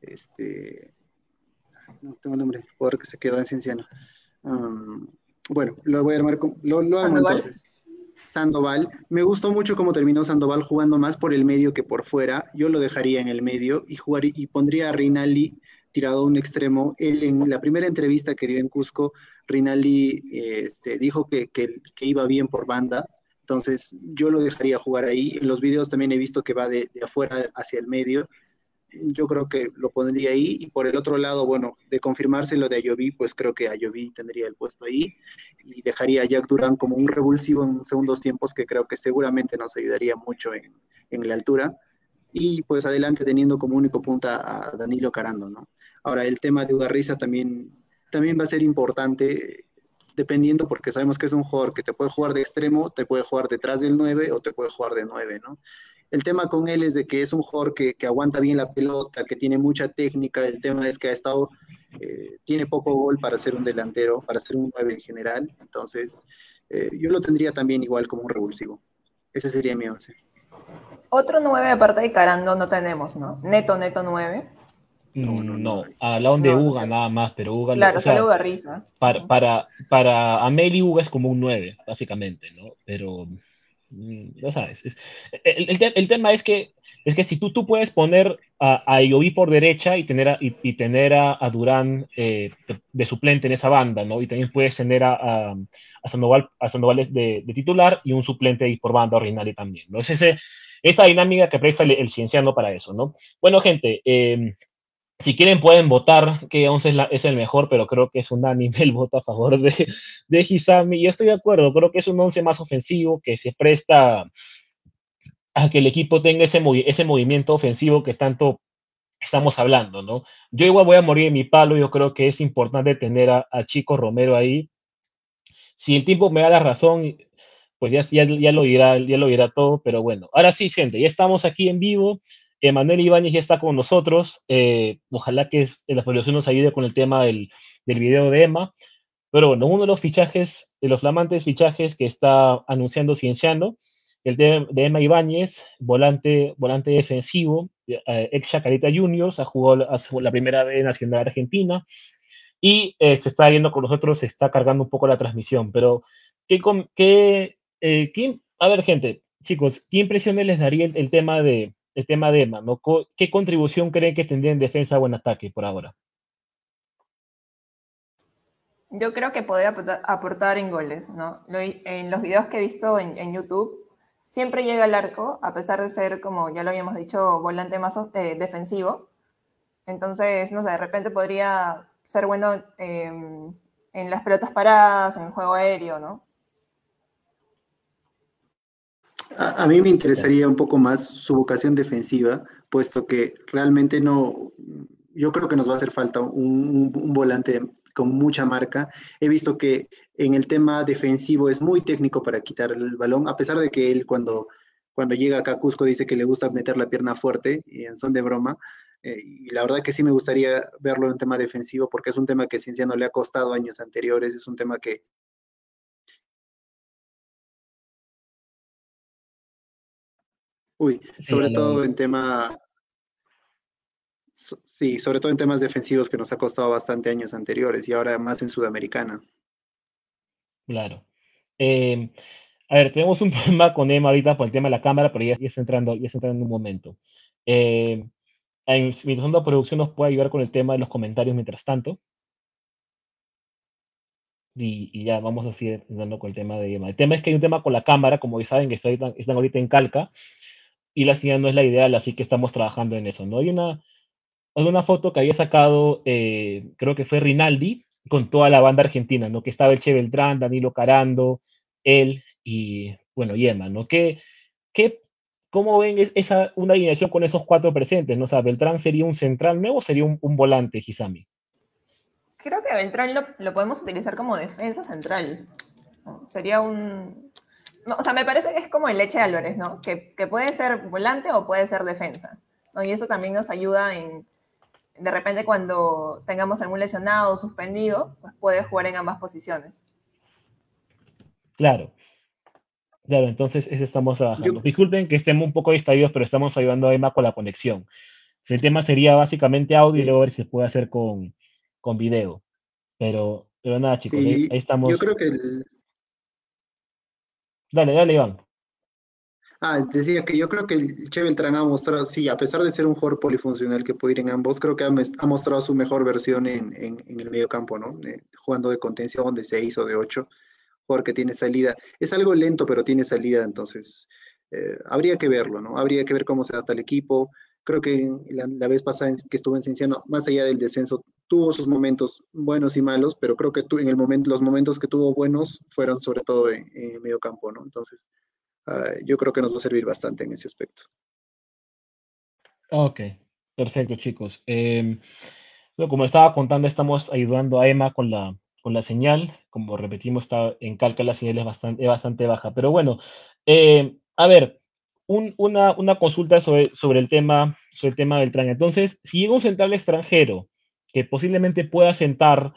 este, no tengo el nombre, porque se quedó en Cienciano. Um, bueno, lo voy a armar, lo, lo armo entonces. Sandoval. Me gustó mucho cómo terminó Sandoval jugando más por el medio que por fuera. Yo lo dejaría en el medio y, jugar, y pondría a Rinaldi tirado a un extremo. Él en la primera entrevista que dio en Cusco, Rinaldi este, dijo que, que, que, iba bien por banda, entonces, yo lo dejaría jugar ahí. En los videos también he visto que va de, de, afuera hacia el medio. Yo creo que lo pondría ahí. Y por el otro lado, bueno, de confirmarse lo de Ayoví, pues creo que Ayoví tendría el puesto ahí. Y dejaría a Jack Durán como un revulsivo en segundos tiempos que creo que seguramente nos ayudaría mucho en, en la altura. Y pues adelante teniendo como único punta a Danilo Carando, ¿no? Ahora, el tema de Ugarriza también, también va a ser importante dependiendo porque sabemos que es un jugador que te puede jugar de extremo, te puede jugar detrás del 9 o te puede jugar de 9, ¿no? El tema con él es de que es un jugador que, que aguanta bien la pelota, que tiene mucha técnica, el tema es que ha estado, eh, tiene poco gol para ser un delantero, para ser un 9 en general, entonces eh, yo lo tendría también igual como un revulsivo. Ese sería mi 11. Otro 9 aparte de Carando no tenemos, ¿no? Neto, neto 9. No, no, no. Hablaban de Uga nada más, pero Uga... Claro, o sea, solo Uga Risa. Para, para, para Ameli Uga es como un 9, básicamente, ¿no? Pero, no sabes. Es, el, el, tema es que, es que si tú, tú puedes poner a, a por derecha y tener a, y, tener a, a Durán eh, de, suplente en esa banda, ¿no? Y también puedes tener a, a, a Sandoval, a de, titular y un suplente ahí por banda, Rinaldi también, ¿no? Es ese, esa dinámica que presta el, el cienciano para eso, ¿no? Bueno, gente, eh, si quieren pueden votar que 11 es, la, es, el mejor, pero creo que es unánime el voto a favor de, de Hisami. Y estoy de acuerdo, creo que es un 11 más ofensivo que se presta a que el equipo tenga ese, movi ese movimiento ofensivo que tanto estamos hablando, ¿no? Yo igual voy a morir en mi palo, yo creo que es importante tener a, a Chico Romero ahí. Si el tiempo me da la razón, pues ya, ya, ya, lo dirá, ya lo dirá todo, pero bueno. Ahora sí, gente, ya estamos aquí en vivo. Emanuel Ibáñez ya está con nosotros. Eh, ojalá que la producción nos ayude con el tema del, del video de Emma. Pero bueno, uno de los fichajes, de los flamantes fichajes que está anunciando Cienciano, el de, de Emma Ibáñez, volante, volante defensivo, eh, ex Chacarita Juniors, ha jugado la primera vez Nacional Argentina y eh, se está viendo con nosotros, se está cargando un poco la transmisión. Pero, ¿qué, qué, eh, qué a ver, gente, chicos, ¿qué impresiones les daría el, el tema de, el tema de Emma? ¿no? ¿Qué contribución creen que tendría en defensa o en ataque por ahora? Yo creo que podría aportar en goles, ¿no? En los videos que he visto en, en, YouTube, siempre llega al arco, a pesar de ser, como ya lo habíamos dicho, volante más eh, defensivo. Entonces, no sé, de repente podría ser bueno eh, en las pelotas paradas, en el juego aéreo, ¿no? A, mí me interesaría un poco más su vocación defensiva, puesto que realmente no, yo creo que nos va a hacer falta un volante con mucha marca. He visto que en el tema defensivo es muy técnico para quitar el balón, a pesar de que él cuando, cuando llega acá a Cusco dice que le gusta meter la pierna fuerte, y en son de broma. Eh, y la verdad que sí me gustaría verlo en tema defensivo, porque es un tema que Cienciano le ha costado años anteriores, es un tema que, Uy, sobre sí, todo en tema Sí, sobre todo en temas defensivos que nos ha costado bastante años anteriores y ahora más en Sudamericana. Claro. Eh, a ver, tenemos un [laughs] problema con Emma ahorita por el tema de la cámara, pero ya, ya está entrando, ya está entrando en un momento. Eh, en, mientras tanto, producción nos puede ayudar con el tema de los comentarios mientras tanto. Y, y, ya vamos a seguir dando con el tema de Emma. El tema es que hay un tema con la cámara, como saben, que está están ahorita en calca, y la señal no es la ideal, así que estamos trabajando en eso. ¿no? Hay una, una foto que había sacado, eh, creo que fue Rinaldi, con toda la banda argentina, ¿no? Que estaba el Che Beltrán, Danilo Carando, él y, bueno, Yema, ¿no? ¿Qué, qué, ¿Cómo ven esa, una alineación con esos cuatro presentes? ¿no? O ¿Beltrán sería un central nuevo o sería un, un volante, Hisami? Creo que Beltrán lo, lo, podemos utilizar como defensa central. Sería un... No, o sea, me parece que es como el Leche de Álvarez, ¿no? Que, que puede ser volante o puede ser defensa. ¿no? Y eso también nos ayuda en, de repente cuando tengamos algún lesionado o suspendido, pues puede jugar en ambas posiciones. Claro. Claro, entonces eso estamos trabajando. Yo... Disculpen que estemos un poco distraídos, pero estamos ayudando a Emma con la conexión. El tema sería básicamente audio sí. y luego ver si se puede hacer con, con video. Pero, pero nada, chicos, sí, ahí, ahí, estamos. Yo creo que el... Dale, dale, Iván. Ah, decía que yo creo que el Che Beltrán ha mostrado, sí, a pesar de ser un jugador polifuncional que puede ir en ambos, creo que ha, mostrado su mejor versión en, en, el medio campo, ¿no? Eh, jugando de contención de 6 o de 8, jugador que tiene salida. Es algo lento, pero tiene salida, entonces eh, habría que verlo, ¿no? Habría que ver cómo se adapta el equipo. Creo que la, la vez pasada que estuvo en Cienciano, más allá del descenso, tuvo sus momentos buenos y malos, pero creo que tu, en el momento, los momentos que tuvo buenos fueron sobre todo en, en medio campo, ¿no? Entonces, Uh, yo creo que nos va a servir bastante en ese aspecto. Ok, perfecto chicos. Eh, como estaba contando, estamos ayudando a Emma con la, con la señal. Como repetimos, está en calca la señal es bastante, es bastante baja. Pero bueno, eh, a ver, un, una, una, consulta sobre, sobre, el tema, sobre el tema del tren. Entonces, si llega un central extranjero que posiblemente pueda sentar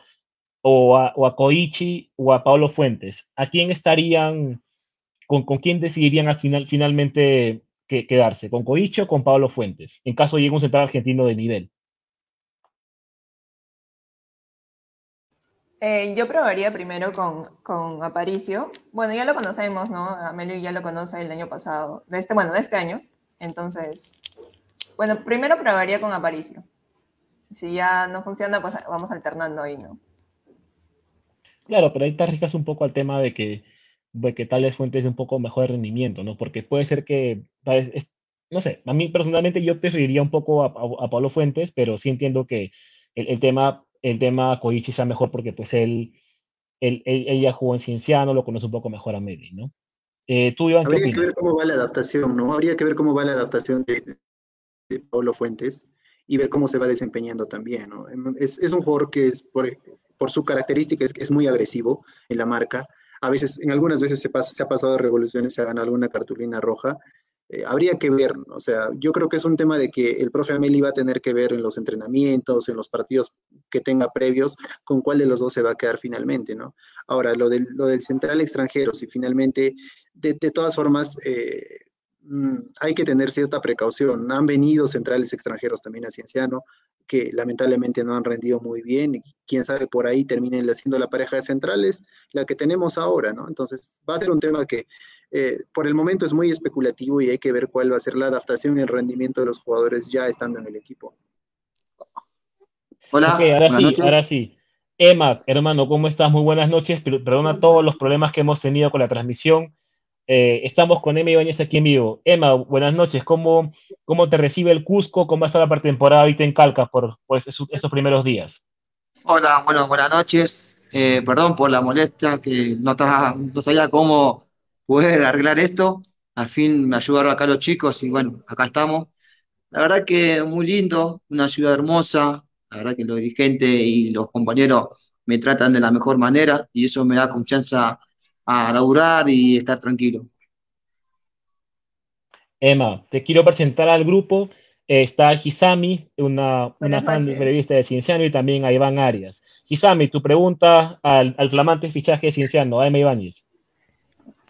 o a, o a Koichi o a Pablo Fuentes, ¿a quién estarían con, con quién decidirían al final, finalmente que, quedarse, con Coicho o con Pablo Fuentes, en caso llegue un central argentino de nivel. Eh, yo probaría primero con, con, Aparicio. Bueno, ya lo conocemos, ¿no? Amelio ya lo conoce el año pasado, de este, bueno, de este año. Entonces, bueno, primero probaría con Aparicio. Si ya no funciona, pues vamos alternando ahí, ¿no? Claro, pero ahí te arriesgas un poco al tema de que de que tales fuentes de un poco mejor de rendimiento, ¿no? Porque puede ser que, es, no sé, a mí personalmente yo te seguiría un poco a, a, a, Pablo Fuentes, pero sí entiendo que el, el, tema, el tema Koichi sea mejor porque pues él, él, él, ella jugó en Cienciano, lo conoce un poco mejor a Medi, ¿no? Eh, ¿tú, Iván, Habría que ver cómo va la adaptación, ¿no? Habría que ver cómo va la adaptación de, de Pablo Fuentes y ver cómo se va desempeñando también, ¿no? Es, es un jugador que es, por, por su característica, es, es muy agresivo en la marca, a veces, en algunas veces se, pasa, se ha pasado de revoluciones, se ha ganado alguna cartulina roja. Eh, habría que ver, o sea, yo creo que es un tema de que el profe Ameli va a tener que ver en los entrenamientos, en los partidos que tenga previos, con cuál de los dos se va a quedar finalmente, ¿no? Ahora, lo del, lo del central extranjero, si finalmente, de, de todas formas, eh, hay que tener cierta precaución. Han venido centrales extranjeros también a Cienciano, que lamentablemente no han rendido muy bien, y quién sabe por ahí terminen siendo la pareja de centrales, la que tenemos ahora, ¿no? Entonces, va a ser un tema que eh, por el momento es muy especulativo y hay que ver cuál va a ser la adaptación y el rendimiento de los jugadores ya estando en el equipo. Hola. ahora sí, ahora sí. Emma, hermano, ¿cómo estás? Muy buenas noches. Perdona todos los problemas que hemos tenido con la transmisión. Eh, estamos con Emma Ibáñez aquí en vivo. Emma, buenas noches. ¿Cómo, cómo te recibe el Cusco? ¿Cómo está la pretemporada ahorita en Calcas por, estos, primeros días? Hola, bueno, buenas noches. Eh, perdón por la molestia, que no, no sabía cómo poder arreglar esto. Al fin me ayudaron acá los chicos y bueno, acá estamos. La verdad que muy lindo, una ciudad hermosa. La verdad que los dirigentes y los compañeros me tratan de la mejor manera y eso me da confianza a laburar y estar tranquilo. Emma, te quiero presentar al grupo. está Hisami, una, una fan de periodista de Cienciano, y también a Iván Arias. Hisami, tu pregunta al, al flamante fichaje de Cienciano, a Emma Ibáñez.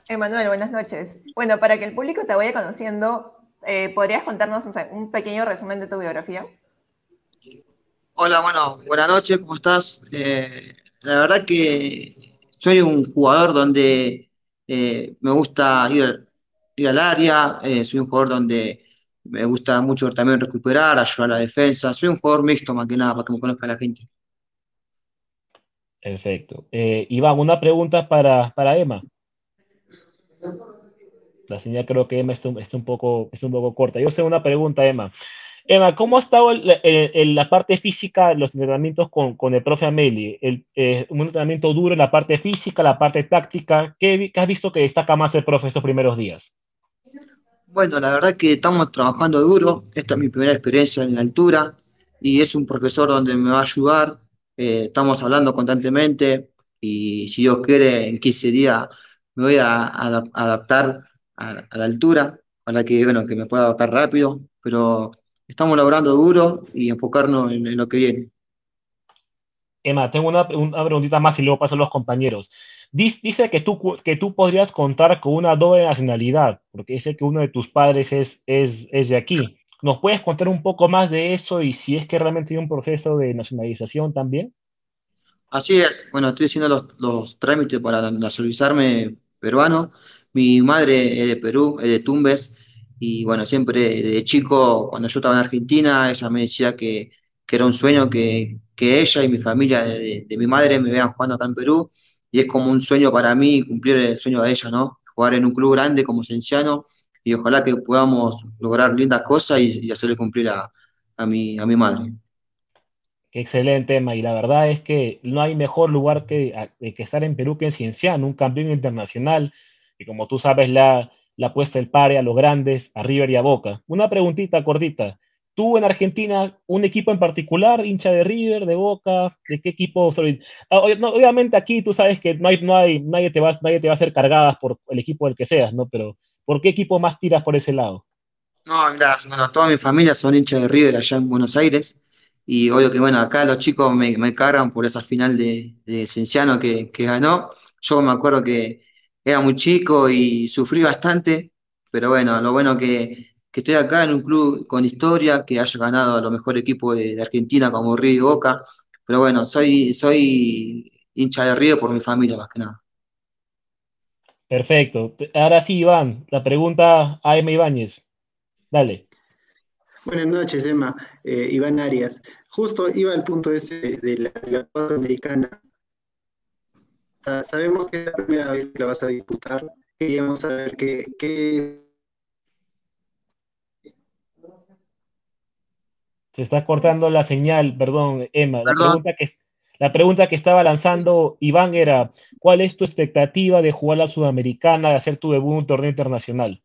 Emanuel, buenas noches. Bueno, para que el público te vaya conociendo, eh, ¿podrías contarnos un pequeño resumen de tu biografía? Hola, bueno, buenas noches, ¿cómo estás? Eh, la verdad que soy un jugador donde eh, me gusta ir, al área, soy un jugador donde me gusta mucho también recuperar, ayudar a la defensa, soy un jugador mixto más que nada, para que me conozca la gente. Perfecto. Iván, una pregunta para, para Emma. La señal creo que Emma está, un, poco, es un poco corta. Yo sé una pregunta, Emma. Emma, ¿cómo ha estado el, la parte física, los entrenamientos con, el profe Ameli? El, eh, un entrenamiento duro en la parte física, la parte táctica. ¿Qué, has visto que destaca más el profe estos primeros días? Bueno, la verdad que estamos trabajando duro. Esta es mi primera experiencia en la altura y es un profesor donde me va a ayudar. Eh, estamos hablando constantemente y si Dios quiere, en 15 días me voy a, adaptar a, la altura, para que, bueno, que me pueda adaptar rápido, pero estamos laborando duro y enfocarnos en, lo que viene. Emma, tengo una, preguntita más y luego paso a los compañeros. Dice que tú, que tú podrías contar con una doble nacionalidad, porque dice que uno de tus padres es, es, es de aquí. ¿Nos puedes contar un poco más de eso y si es que realmente hay un proceso de nacionalización también? Así es. Bueno, estoy haciendo los, los trámites para nacionalizarme peruano. Mi madre es de Perú, es de Tumbes, y bueno, siempre de chico, cuando yo estaba en Argentina, ella me decía que, era un sueño que, ella y mi familia de, mi madre me vean jugando acá en Perú, y es como un sueño para mí cumplir el sueño de ella, ¿no? Jugar en un club grande como Cienciano, y ojalá que podamos lograr lindas cosas y, hacerle cumplir a, a, mi, a mi madre. Excelente, Emma. Y la verdad es que no hay mejor lugar que, que estar en Perú que en Cienciano, un campeón internacional. Y como tú sabes, la, la puesta el pare a los grandes, a River y a Boca. Una preguntita cortita. ¿Tú en Argentina, un equipo en particular, hincha de River, de Boca, de qué equipo? Ah, obviamente aquí tú sabes que no hay, no hay, nadie, te va, nadie te va a hacer cargadas por el equipo del que seas, ¿no? Pero ¿por qué equipo más tiras por ese lado? No, gracias. Bueno, toda mi familia son hinchas de River allá en Buenos Aires. Y obvio que, bueno, acá los chicos me, me cargan por esa final de, de Cienciano que, que, ganó. Yo me acuerdo que era muy chico y sufrí bastante, pero bueno, lo bueno que, que estoy acá en un club con historia, que haya ganado a los mejores equipos de, Argentina como Río y Boca. Pero bueno, soy, soy hincha de Río por mi familia más que nada. Perfecto. Ahora sí, Iván, la pregunta a M. Ibáñez. Dale. Buenas noches, Emma. Eh, Iván Arias. Justo iba al punto ese de la, de Americana. Sabemos que es la primera vez que la vas a disputar. Queríamos saber qué, Se está cortando la señal, perdón, Emma. La, pregunta que, la pregunta que estaba lanzando Iván era, ¿cuál es tu expectativa de jugar la Sudamericana, de hacer tu debut en un torneo internacional?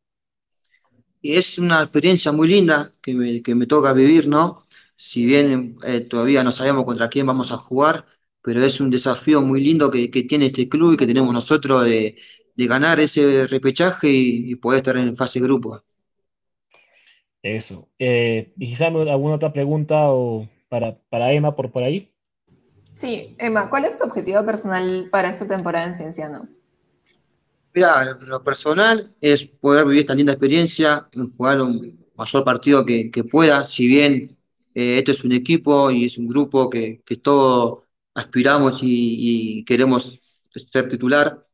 y es una experiencia muy linda que me, que me toca vivir, ¿no? Si bien eh, todavía no sabemos contra quién vamos a jugar, pero es un desafío muy lindo que, que tiene este club y que tenemos nosotros de, de ganar ese repechaje y, y poder estar en fase grupo. Eso. Eh, ¿Y quizá alguna otra pregunta o para, para Emma por, por ahí? Sí, Emma, ¿cuál es tu objetivo personal para esta temporada en Cienciano? Mira, lo personal es poder vivir esta linda experiencia, jugar un mayor partido que, que pueda, si bien eh, este es un equipo y es un grupo que, que todos aspiramos y, queremos ser titular,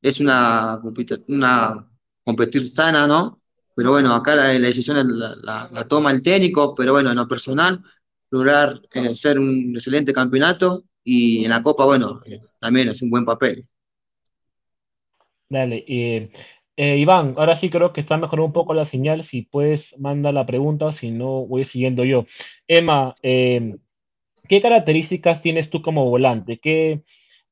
es una, una competir sana, ¿no? Pero bueno, acá la, decisión la, toma el técnico, pero bueno, en lo personal, lograr eh, ser un excelente campeonato y en la Copa, bueno, eh, también es un buen papel. Dale. eh, Iván, ahora sí creo que está mejorando un poco la señal. Si puedes, manda la pregunta, si no, voy siguiendo yo. Emma, eh, ¿qué características tienes tú como volante? ¿Qué,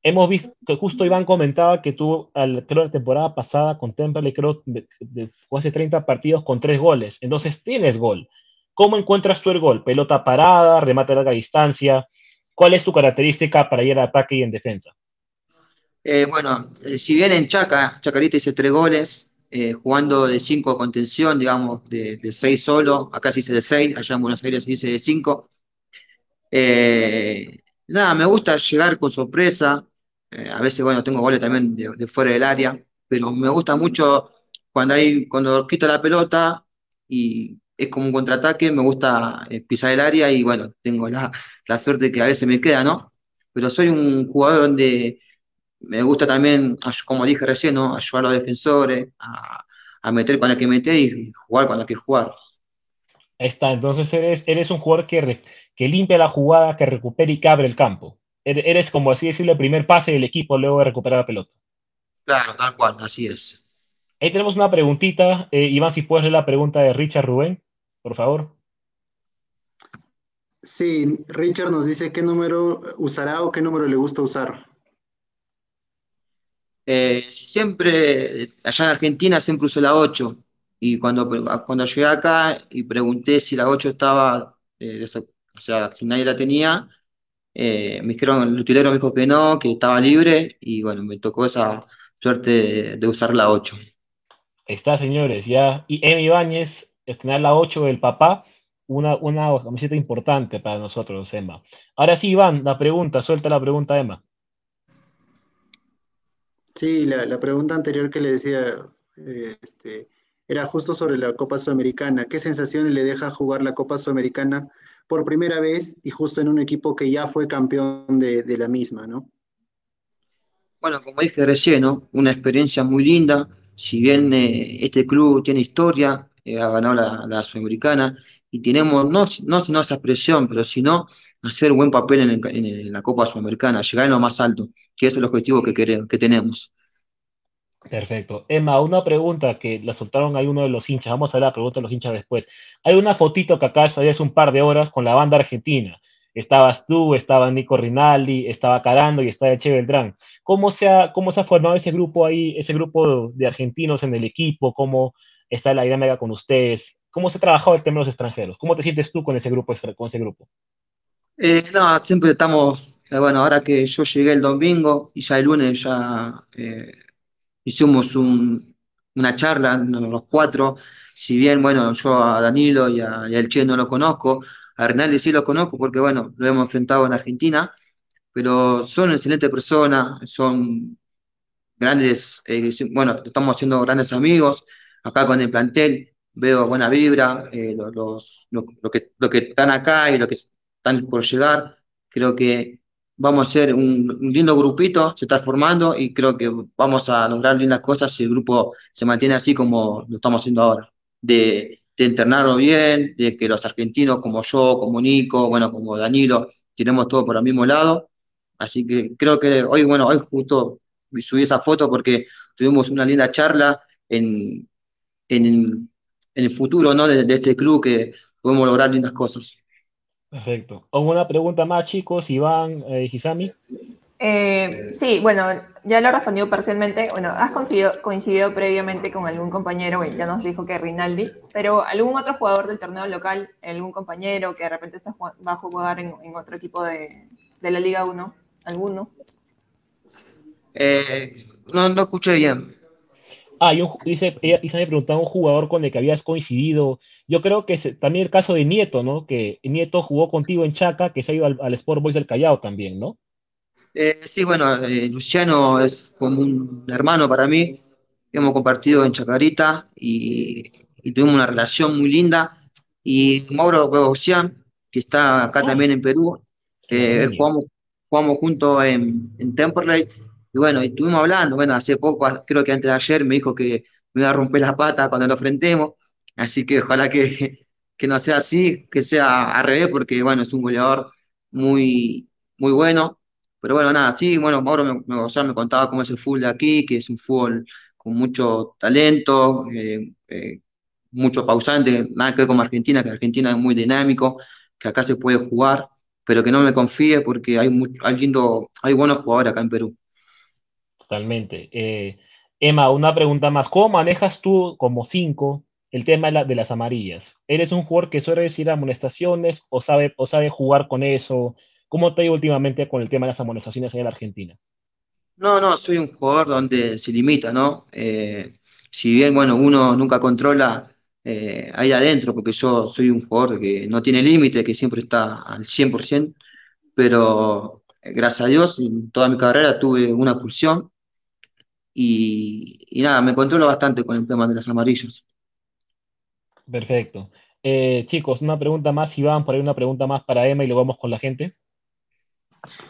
hemos visto que justo Iván comentaba que tú, al, creo, la temporada pasada con Temple, creo, de, de, hace 30 partidos con 3 goles. Entonces tienes gol. ¿Cómo encuentras tú el gol? ¿Pelota parada? ¿Remate a larga distancia? ¿Cuál es tu característica para ir al ataque y en defensa? Eh, bueno, eh, si bien en Chaca, Chacarita hice tres goles, eh, jugando de cinco de contención, digamos, de, de seis solo, acá se hice de seis, allá en Buenos Aires se hice de cinco. Eh, nada, me gusta llegar con sorpresa, eh, a veces, bueno, tengo goles también de, fuera del área, pero me gusta mucho cuando hay, cuando quito la pelota y es como un contraataque, me gusta eh, pisar el área y bueno, tengo la, la suerte que a veces me queda, ¿no? Pero soy un jugador donde me gusta también, como dije recién, ¿no? ayudar a los defensores, a, meter con la que meter y jugar con la que jugar. Ahí está, entonces eres, eres un jugador que, que limpia la jugada, que recupera y que abre el campo. Eres, como así decirlo, el primer pase del equipo luego de recuperar la pelota. Claro, tal cual, así es. Ahí tenemos una preguntita. Eh, Iván, si puedes leer la pregunta de Richard Rubén, por favor. Sí, Richard nos dice qué número usará o qué número le gusta usar. Eh, siempre, allá en Argentina siempre usé la 8 y cuando, cuando llegué acá y pregunté si la 8 estaba, eh, o sea, si nadie la tenía, eh, me dijeron, el utilero me dijo que no, que estaba libre y bueno, me tocó esa suerte de, de usar la 8. Ahí está, señores, ya. Y Emi Ibáñez, estrenar la 8 del papá, una, una camiseta importante para nosotros, Emma. Ahora sí, Iván, la pregunta, suelta la pregunta, Emma. Sí, la, la, pregunta anterior que le decía eh, este, era justo sobre la Copa Sudamericana. ¿Qué sensaciones le deja jugar la Copa Sudamericana por primera vez y justo en un equipo que ya fue campeón de, la misma, ¿no? Bueno, como dije recién, ¿no? Una experiencia muy linda. Si bien eh, este club tiene historia, eh, ha ganado la, Sudamericana y tenemos, no, no, no esa presión, pero sino hacer buen papel en, el, la Copa Sudamericana, llegar en lo más alto que es el objetivo que, queremos, que tenemos. Perfecto. Emma, una pregunta que la soltaron ahí uno de los hinchas. Vamos a la pregunta de los hinchas después. Hay una fotito que acá hace un par de horas con la banda argentina. Estabas tú, estaba Nico Rinaldi, estaba Carando y estaba Che Beltrán. ¿Cómo se, ha, ¿Cómo se ha formado ese grupo ahí, ese grupo de argentinos en el equipo? ¿Cómo está la dinámica con ustedes? ¿Cómo se ha trabajado el tema de los extranjeros? ¿Cómo te sientes tú con ese grupo? Con ese grupo? Eh, no, siempre estamos eh, bueno, ahora que yo llegué el domingo y ya el lunes ya eh, hicimos un, una charla, los cuatro, si bien, bueno, yo a Danilo y, a, y al Che no lo conozco, a Renaldi sí lo conozco porque, bueno, lo hemos enfrentado en Argentina, pero son excelentes personas, son grandes, eh, bueno, estamos haciendo grandes amigos, acá con el plantel veo buena vibra, los, los, los, lo que, lo que están acá y lo que están por llegar, creo que vamos a ser un, lindo grupito, se está formando y creo que vamos a lograr lindas cosas si el grupo se mantiene así como lo estamos haciendo ahora. De, de internarlo bien, de que los argentinos como yo, como Nico, bueno, como Danilo, tenemos todo por el mismo lado. Así que creo que hoy, bueno, hoy justo subí esa foto porque tuvimos una linda charla en, en, el futuro ¿no? de este club que podemos lograr lindas cosas. Perfecto. ¿Alguna pregunta más, chicos? Iván, eh, Hisami. Eh, sí, bueno, ya lo he respondido parcialmente. Bueno, has coincidido, coincidido, previamente con algún compañero, bueno, ya nos dijo que Rinaldi, pero algún otro jugador del torneo local, algún compañero que de repente está, va a jugar en, en otro equipo de, de, la Liga 1, ¿Alguno? Eh, no, no escuché bien. Ah, y un, dice, ella, preguntaba un jugador con el que habías coincidido. Yo creo que es también el caso de Nieto, ¿no? Que Nieto jugó contigo en Chaca, que se ha ido al, al Sport Boys del Callao también, ¿no? Eh, sí, bueno, eh, Luciano es como un hermano para mí. Hemos compartido en Chacarita y, y tuvimos una relación muy linda. Y Mauro Bogosian, que está acá también en Perú, eh, Genial. jugamos, jugamos juntos en, en Temperley. Y bueno, y estuvimos hablando. Bueno, hace poco, creo que antes de ayer, me dijo que me iba a romper la pata cuando lo enfrentemos. Así que ojalá que, [laughs] que no sea así, que sea al revés, porque bueno, es un goleador muy, muy bueno. Pero bueno, nada, sí, bueno, Mauro me, contaba cómo es el fútbol de aquí, que es un fútbol con mucho talento, eh, eh, mucho pausante, nada que ver con Argentina, que Argentina es muy dinámico, que acá se puede jugar, pero que no me confíe porque hay, mucho, hay, lindo, hay buenos jugadores acá en Perú. Totalmente. Eh, Emma, una pregunta más. ¿Cómo manejas tú como cinco el tema de, la, de, las amarillas? ¿Eres un jugador que suele decir amonestaciones o sabe, o sabe jugar con eso? ¿Cómo te ha ido últimamente con el tema de las amonestaciones en la Argentina? No, no, soy un jugador donde se limita, ¿no? Eh, si bien, bueno, uno nunca controla eh, ahí adentro, porque yo soy un jugador que no tiene límite, que siempre está al 100%, pero eh, gracias a Dios, en toda mi carrera tuve una pulsión y, y nada, me controlo bastante con el tema de las amarillas. Perfecto. Eh, chicos, una pregunta más, Iván, por ahí una pregunta más para Emma y luego vamos con la gente.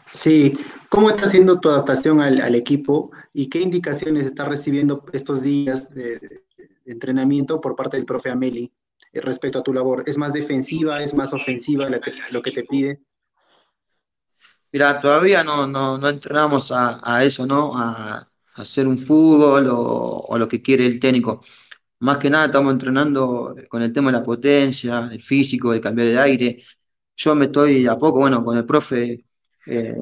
Sí, ¿cómo está haciendo tu adaptación al, al equipo y qué indicaciones estás recibiendo estos días de, de, entrenamiento por parte del profe Ameli eh, respecto a tu labor? ¿Es más defensiva, es más ofensiva lo que, lo que te pide? Mira, todavía no, no, no entrenamos a, a, eso, ¿no? A, a, hacer un fútbol o, o lo que quiere el técnico. Más que nada estamos entrenando con el tema de la potencia, el físico, el cambio de aire. Yo me estoy a poco, bueno, con el profe eh,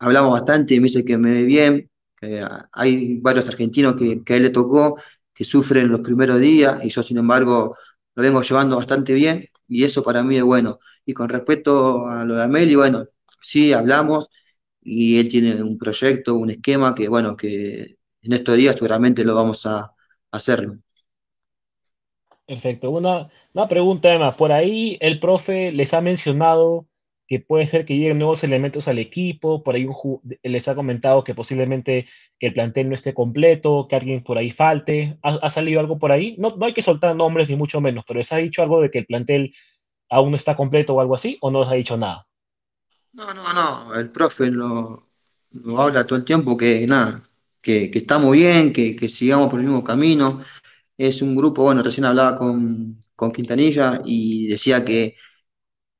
hablamos bastante y me dice que me ve bien, que hay varios argentinos que, que a él le tocó, que sufren los primeros días y yo sin embargo lo vengo llevando bastante bien y eso para mí es bueno. Y con respecto a lo de Ameli, bueno, sí hablamos y él tiene un proyecto, un esquema que bueno, que en estos días seguramente lo vamos a, a hacerlo. Perfecto. Una, una pregunta, Emma. Por ahí el profe les ha mencionado que puede ser que lleguen nuevos elementos al equipo, por ahí les ha comentado que posiblemente el plantel no esté completo, que alguien por ahí falte. ¿Ha, ha salido algo por ahí? No, no, hay que soltar nombres ni mucho menos, pero ¿les ha dicho algo de que el plantel aún no está completo o algo así? ¿O no les ha dicho nada? No, no, no. El profe lo, lo habla todo el tiempo que nada, que, que estamos bien, que, que sigamos por el mismo camino. Es un grupo, bueno, recién hablaba con, con Quintanilla y decía que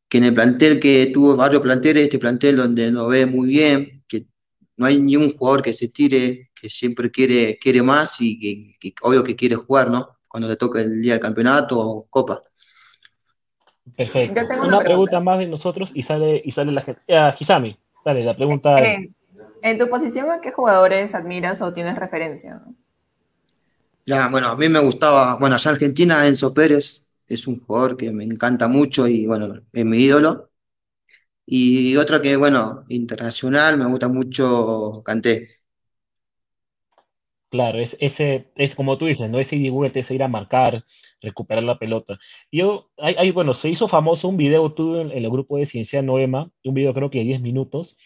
que en el plantel que tuvo varios planteles, este plantel donde lo ve muy bien, que no hay ni un jugador que se tire, que siempre quiere, quiere más y que, que obvio que quiere jugar, ¿no? Cuando le toca el día del campeonato o Copa. Perfecto. Una, una, pregunta más de nosotros y sale, y sale la gente. Uh, Hisami, dale, la pregunta. En, en, tu posición, ¿a qué jugadores admiras o tienes referencia? Bueno, a mí me gustaba, bueno, allá en Argentina, Enzo Pérez, es un jugador que me encanta mucho y bueno, es mi ídolo. Y otra que, bueno, internacional, me gusta mucho Canté. Claro, es, ese, es como tú dices, ¿no? Ese ida y ese ir a marcar, recuperar la pelota. Yo, hay, hay, bueno, se hizo famoso un video tuve en, en, el grupo de Ciencia Noema, un video creo que de 10 minutos,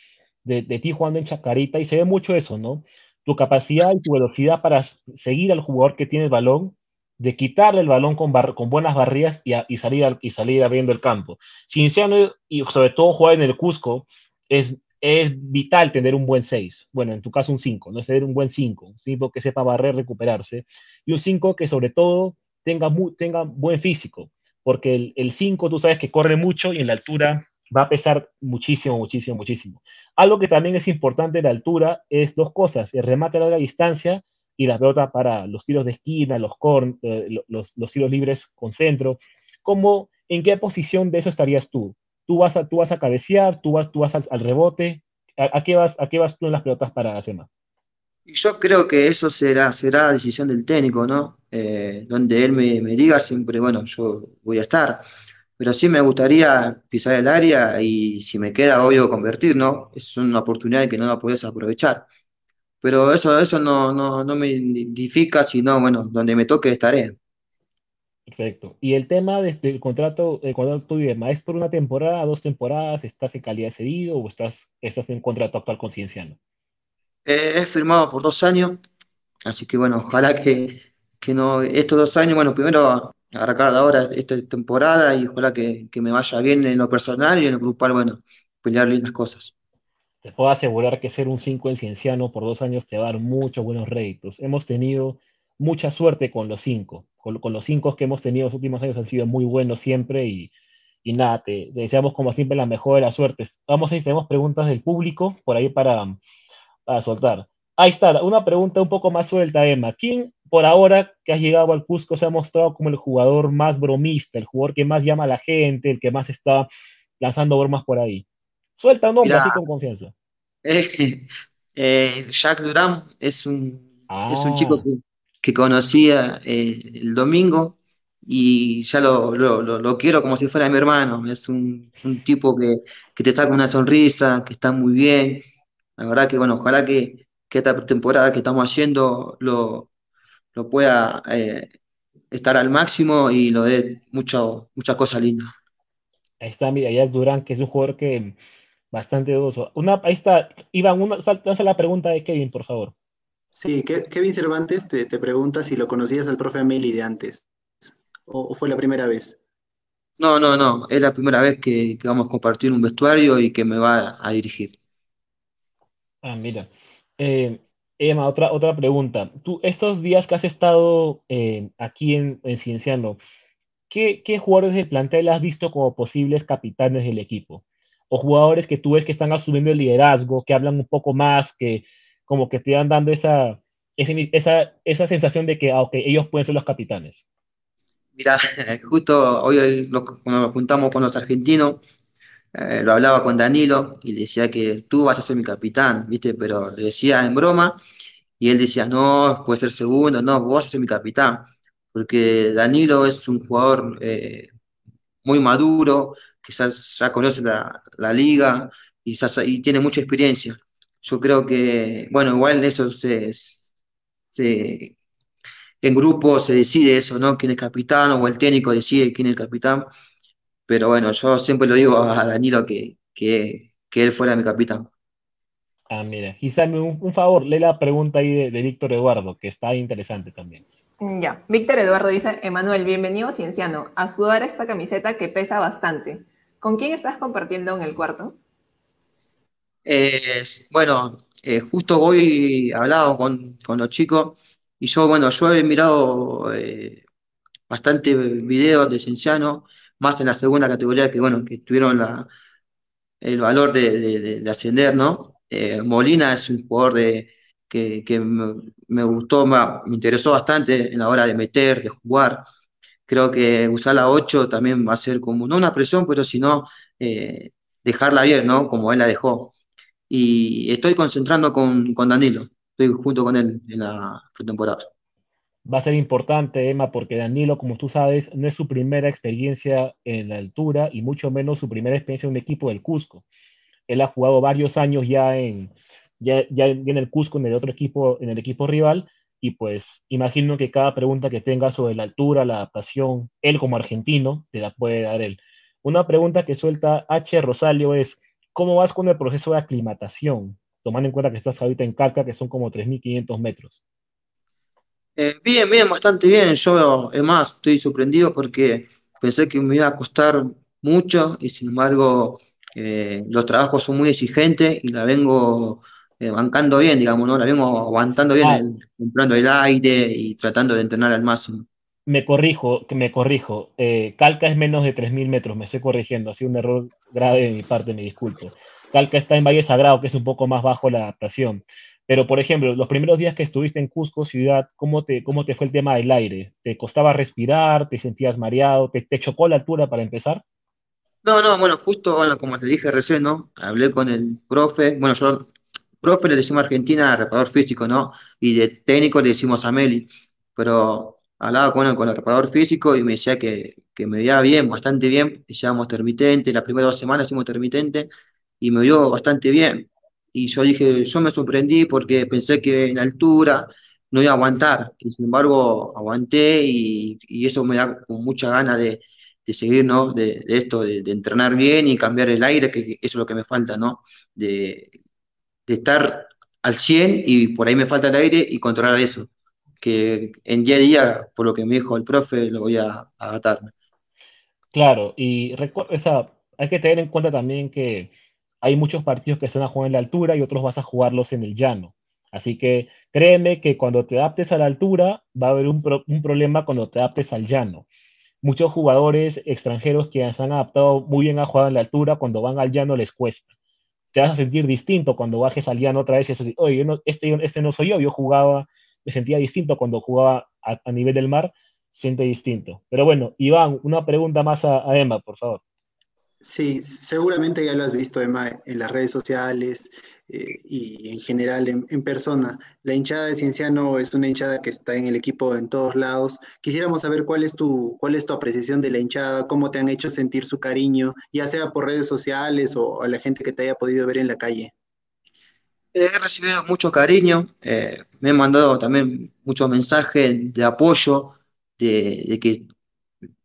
de, de ti jugando en Chacarita, y se ve mucho eso, ¿no? Tu capacidad y tu velocidad para seguir al jugador que tiene el balón de quitarle el balón con, buenas barridas y, salir y salir abriendo el campo. Cienciano y sobre todo jugar en el Cusco es, vital tener un buen 6. Bueno, en tu caso un 5, no es tener un buen 5, un 5 que sepa barrer, recuperarse, y un 5 que sobre todo tenga, tenga buen físico, porque el 5 tú sabes que corre mucho y en la altura va a pesar muchísimo, muchísimo, muchísimo. Algo que también es importante en la altura es dos cosas, el remate a larga distancia y las pelotas para los tiros de esquina, los, corn, eh, los, los, tiros libres con centro. ¿Cómo, ¿En qué posición de eso estarías tú? ¿Tú vas a, tú vas a cabecear? ¿Tú vas, tú vas al, al rebote? ¿A, ¿A, qué vas, ¿A qué vas tú en las pelotas para Sema? Yo creo que eso será, será decisión del técnico, ¿no? Eh, donde él me, me, diga siempre, bueno, yo voy a estar. Pero sí me gustaría pisar el área y si me queda, obvio, convertir, ¿no? Es una oportunidad que no la puedes aprovechar. Pero eso, eso no, no, no me identifica, sino, bueno, donde me toque estaré. Perfecto. Y el tema desde el contrato, el contrato tuyo, Emma, ¿es por una temporada, dos temporadas? ¿Estás en calidad cedido o estás, estás en contrato actual con Cienciano? Eh, he firmado por dos años, así que bueno, ojalá que, que no, estos dos años, bueno, primero arrancar ahora esta temporada y ojalá que, que me vaya bien en lo personal y en lo grupal, bueno, pelear lindas cosas. Te puedo asegurar que ser un 5 en Cienciano por dos años te va a dar muchos buenos réditos. Hemos tenido mucha suerte con los 5. Con, los 5 que hemos tenido los últimos años han sido muy buenos siempre y, y nada, te, te, deseamos como siempre la mejor de las suertes. Vamos a ver si tenemos preguntas del público por ahí para, para soltar. Ahí está, una pregunta un poco más suelta, Emma. ¿Quién por ahora que has llegado al Cusco se ha mostrado como el jugador más bromista, el jugador que más llama a la gente, el que más está lanzando bromas por ahí? Suelta un nombre así con confianza. Eh, [laughs] eh, Jacques Durán es un, ah. es un chico que, que conocía eh, el domingo y ya lo, lo, lo, lo, quiero como si fuera mi hermano. Es un, un tipo que, que, te saca una sonrisa, que está muy bien. La verdad que, bueno, ojalá que, que esta temporada que estamos haciendo lo, lo pueda eh, estar al máximo y lo dé mucho, muchas cosas lindas. Ahí está, mira, Jack Durán, que es un jugador que bastante dudoso. Una, ahí está, Iván, una, lanza la pregunta de Kevin, por favor. Sí, Kevin Cervantes te, te pregunta si lo conocías al profe Ameli de antes, o, o, fue la primera vez. No, no, no, es la primera vez que, que vamos a compartir un vestuario y que me va a dirigir. Ah, mira. Eh, Emma, otra, otra pregunta. Tú, estos días que has estado eh, aquí en, en Cienciano, ¿qué, ¿qué, jugadores del plantel has visto como posibles capitanes del equipo? O jugadores que tú ves que están asumiendo el liderazgo, que hablan un poco más, que como que te van dando esa, esa, esa sensación de que ah, ellos pueden ser los capitanes. Mira, [laughs] justo hoy cuando nos juntamos con los argentinos, eh, lo hablaba con Danilo y le decía que tú vas a ser mi capitán, ¿viste? Pero le decía en broma y él decía, no, puede ser segundo, no, vos ser mi capitán, porque Danilo es un jugador eh, muy maduro, quizás ya conoce la, la liga y, y, tiene mucha experiencia. Yo creo que, bueno, igual eso se, se, en grupo se decide eso, ¿no? Quién es capitán o el técnico decide quién es el capitán pero bueno, yo siempre lo digo a Danilo que, que, que él fuera mi capitán. Ah, mira, quizá un, un favor, lee la pregunta ahí de, de Víctor Eduardo, que está interesante también. Ya, Víctor Eduardo dice, Emanuel, bienvenido Cienciano, a sudar esta camiseta que pesa bastante. ¿Con quién estás compartiendo en el cuarto? Eh, bueno, eh, justo hoy hablado con, con, los chicos y yo, bueno, yo he mirado eh, bastante videos de Cienciano, más en la segunda categoría que, bueno, que tuvieron el valor de, de, de ascender, ¿no? Eh, Molina es un jugador de, que, me, gustó, me, me, interesó bastante en la hora de meter, de jugar. Creo que usar la 8 también va a ser como, no una presión, pero sino eh, dejarla bien, ¿no? Como él la dejó. Y estoy concentrando con, con Danilo, estoy junto con él en la pretemporada va a ser importante, Emma, porque Danilo, como tú sabes, no es su primera experiencia en la altura y mucho menos su primera experiencia en un equipo del Cusco. Él ha jugado varios años ya en, el Cusco, en el otro equipo, en el equipo rival, y pues imagino que cada pregunta que tenga sobre la altura, la adaptación, él como argentino, te la puede dar él. Una pregunta que suelta H. Rosalio es, ¿cómo vas con el proceso de aclimatación? Tomando en cuenta que estás ahorita en Calca, que son como 3.500 metros. Eh, bien, bien, bastante bien. Yo, es más, estoy sorprendido porque pensé que me iba a costar mucho y sin embargo eh, los trabajos son muy exigentes y la vengo eh, bancando bien, digamos, ¿no? La vengo aguantando bien, ah. el, comprando el aire y tratando de entrenar al máximo. Me corrijo, me corrijo. Calca es menos de 3.000 metros, me estoy corrigiendo, ha sido un error grave de mi parte, me disculpo. Calca está en Valle Sagrado, que es un poco más bajo la adaptación. Pero, por ejemplo, los primeros días que estuviste en Cusco, ciudad, ¿cómo te, cómo te fue el tema del aire? ¿Te costaba respirar? ¿Te sentías mareado? ¿Te, te chocó la altura para empezar? No, no, bueno, justo bueno, como te dije recién, ¿no? Hablé con el profe, bueno, yo, profe le decimos a Argentina, reparador físico, ¿no? Y de técnico le decimos a Meli, pero hablaba con, con el reparador físico y me decía que, que me veía bien, bastante bien, hicimos intermitente, las primeras dos semanas hicimos intermitente y me vio bastante bien. Y yo dije, yo me sorprendí porque pensé que en altura no iba a aguantar, y sin embargo aguanté y, y eso me da con mucha ganas de, de seguir, ¿no? De, de esto, de, entrenar bien y cambiar el aire, que, eso es lo que me falta, ¿no? De, estar al 100 y por ahí me falta el aire y controlar eso, que en día a día, por lo que me dijo el profe, lo voy a, a adaptarme. Claro, y o sea, hay que tener en cuenta también que hay muchos partidos que se van a jugar en la altura y otros vas a jugarlos en el llano. Así que créeme que cuando te adaptes a la altura va a haber un, pro- un problema cuando te adaptes al llano. Muchos jugadores extranjeros que se han adaptado muy bien a jugar en la altura, cuando van al llano les cuesta. Te vas a sentir distinto cuando bajes al llano otra vez y decir, oye, yo no- este, este no soy yo, yo jugaba, me sentía distinto cuando jugaba a, nivel del mar, siente distinto. Pero bueno, Iván, una pregunta más a Emma, por favor. Sí, seguramente ya lo has visto, Emma, en las redes sociales eh, y en general en, persona. La hinchada de Cienciano es una hinchada que está en el equipo en todos lados. Quisiéramos saber cuál es tu, cuál es tu apreciación de la hinchada, cómo te han hecho sentir su cariño, ya sea por redes sociales o a la gente que te haya podido ver en la calle. He recibido mucho cariño, eh, me han mandado también muchos mensajes de apoyo, de, de que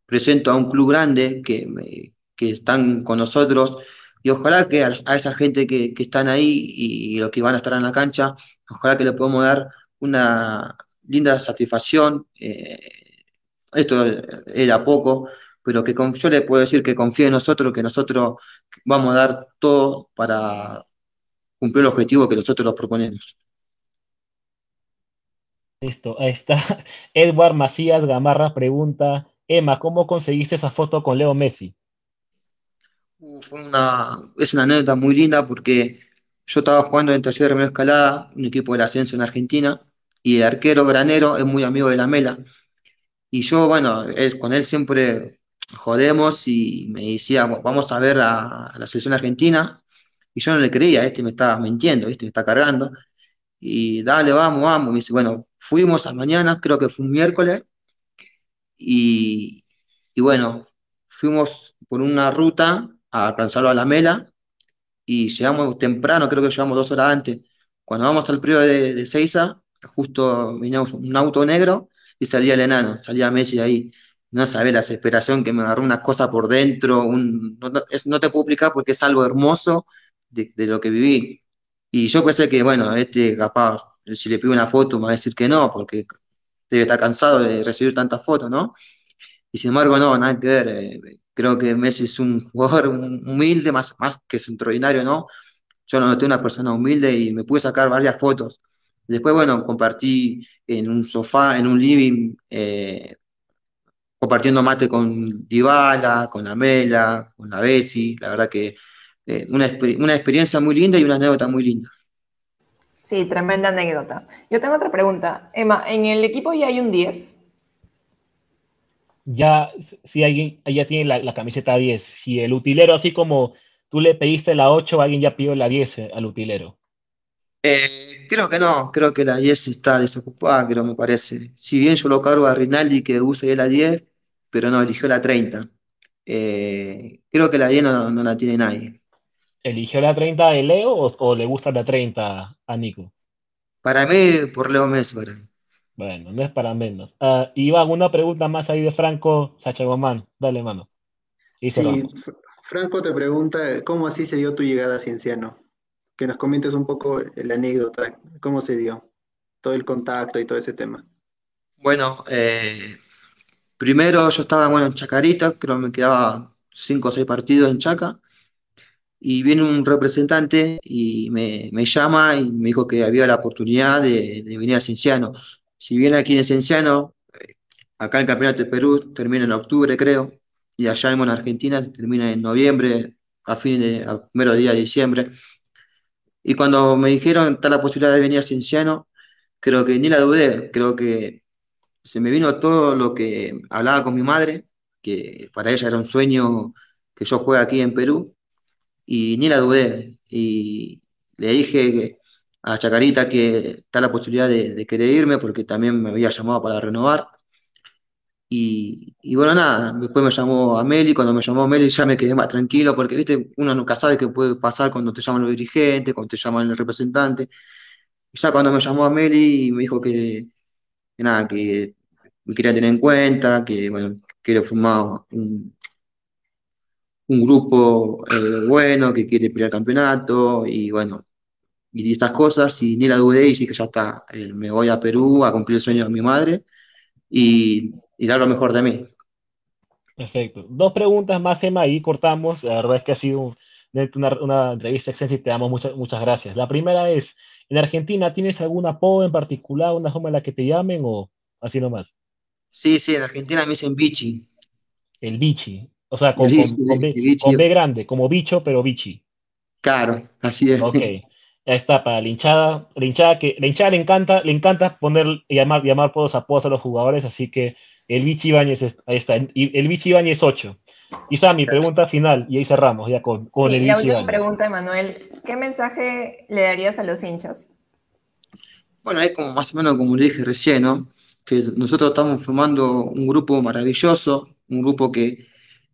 presento a un club grande que, me- que están con nosotros y ojalá que a, esa gente que, que están ahí y, los que van a estar en la cancha, ojalá que le podamos dar una linda satisfacción. eh, esto es de a poco, pero que con- yo le puedo decir que confíe en nosotros, que nosotros vamos a dar todo para cumplir el objetivo que nosotros nos proponemos. Listo, ahí está. [laughs] Edward Macías Gamarra pregunta, Emma, ¿cómo conseguiste esa foto con Leo Messi? Fue una, es una anécdota muy linda porque yo estaba jugando en Tercera Remedios Escalada, un equipo del ascenso en Argentina, y el arquero Granero es muy amigo de la Mela. Y yo, bueno, es, con él siempre jodemos y me decía, "Va- vamos a ver a, la selección argentina. Y yo no le creía, este me está mintiendo, este me está cargando. Y dale, vamos, vamos. Me dice, bueno, fuimos a mañana, creo que fue un miércoles, y, y bueno, fuimos por una ruta a alcanzarlo a la Mela y llegamos temprano, creo que llegamos dos horas antes. Cuando vamos al periodo de, de Seiza, justo veníamos un auto negro y salía el enano, salía Messi ahí. No sabés la desesperación que me agarró una cosa por dentro, un, no, es- te puedo explicar porque es algo hermoso de, de lo que viví. Y yo pensé que, bueno, este capaz, si le pido una foto me va a decir que no, porque debe estar cansado de recibir tantas fotos, ¿no? Sin embargo, no, nada que ver. eh, creo que Messi es un jugador [laughs] humilde, más, más que extraordinario, ¿no? Yo lo noté una persona humilde y me pude sacar varias fotos. Después, bueno, compartí en un sofá, en un living, eh, compartiendo mate con Dybala, con la Mela, con la Bessi. La verdad que eh, una, una experiencia muy linda y una anécdota muy linda. Sí, tremenda anécdota. Yo tengo otra pregunta. Emma, ¿en el equipo ya hay un 10? Ya, si alguien ya tiene la, la camiseta 10, si el utilero, así como tú le pediste la 8, alguien ya pidió la 10 al utilero. Eh, creo que no, creo que la 10 está desocupada, creo, me parece. Si bien yo lo cargo a Rinaldi que use la 10, pero no, eligió la 30. Eh, creo que la 10 no, no la tiene nadie. ¿Eligió la 30 de Leo o, o le gusta la 30 a Nico? Para mí, por Leo Messi, para mí. Bueno, no es para menos. Ah, Iván, una pregunta más ahí de Franco Sachagomán. Dale, mano. Y Sí, Franco te pregunta, ¿cómo así se dio tu llegada a Cienciano? Que nos comentes un poco la anécdota, cómo se dio, todo el contacto y todo ese tema. Bueno, eh, primero yo estaba bueno, en Chacarita, creo que me quedaba 5 o 6 partidos en Chaca, y viene un representante y me, me llama y me dijo que había la oportunidad de, de venir a Cienciano. Si bien aquí en Cienciano, eh, acá el Campeonato de Perú termina en octubre, creo, y allá en Argentina termina en noviembre, a fin de, a primero día de diciembre. Y cuando me dijeron está la posibilidad de venir a Cienciano, creo que ni la dudé, creo que se me vino todo lo que hablaba con mi madre, que para ella era un sueño que yo juegue aquí en Perú, y ni la dudé. Y le dije que- a Chacarita que está la posibilidad de, querer irme, porque también me había llamado para renovar. Y, bueno, nada, después me llamó Ameli, cuando me llamó Ameli ya me quedé más tranquilo, porque viste, uno nunca sabe qué puede pasar cuando te llaman los dirigentes, cuando te llaman el representante. Y ya cuando me llamó Ameli me dijo que, nada, que me quería tener en cuenta, que bueno, quiero formar un, grupo eh, bueno, que quiere pelear campeonato, y bueno, y estas cosas, y ni la dudé, y sí que ya está, eh, me voy a Perú a cumplir el sueño de mi madre y, y dar lo mejor de mí. Perfecto. Dos preguntas más, Emma, y cortamos. La verdad es que ha sido una, una entrevista extensa y te damos muchas, muchas gracias. La primera es, ¿en Argentina tienes algún apodo en particular, una forma en la que te llamen o así nomás? Sí, sí, en Argentina me dicen bichi. El bichi. O sea, con, El con- con B, con B grande, como bicho, pero bichi. Claro, así es. Ok. [laughs] Ya está, para la hinchada. La hinchada, que, la hinchada le encanta, le encanta poner, llamar, llamar por los apodos a los jugadores, así que el bichi Ibáñez está. Y el bichi Ibáñez 8. Y Sammy, pregunta final, y ahí cerramos ya con, con Sí, el última Ibáñez. pregunta, Emanuel. ¿Qué mensaje le darías a los hinchas? Bueno, es como más o menos como le dije recién, ¿no? Que nosotros estamos formando un grupo maravilloso, un grupo que,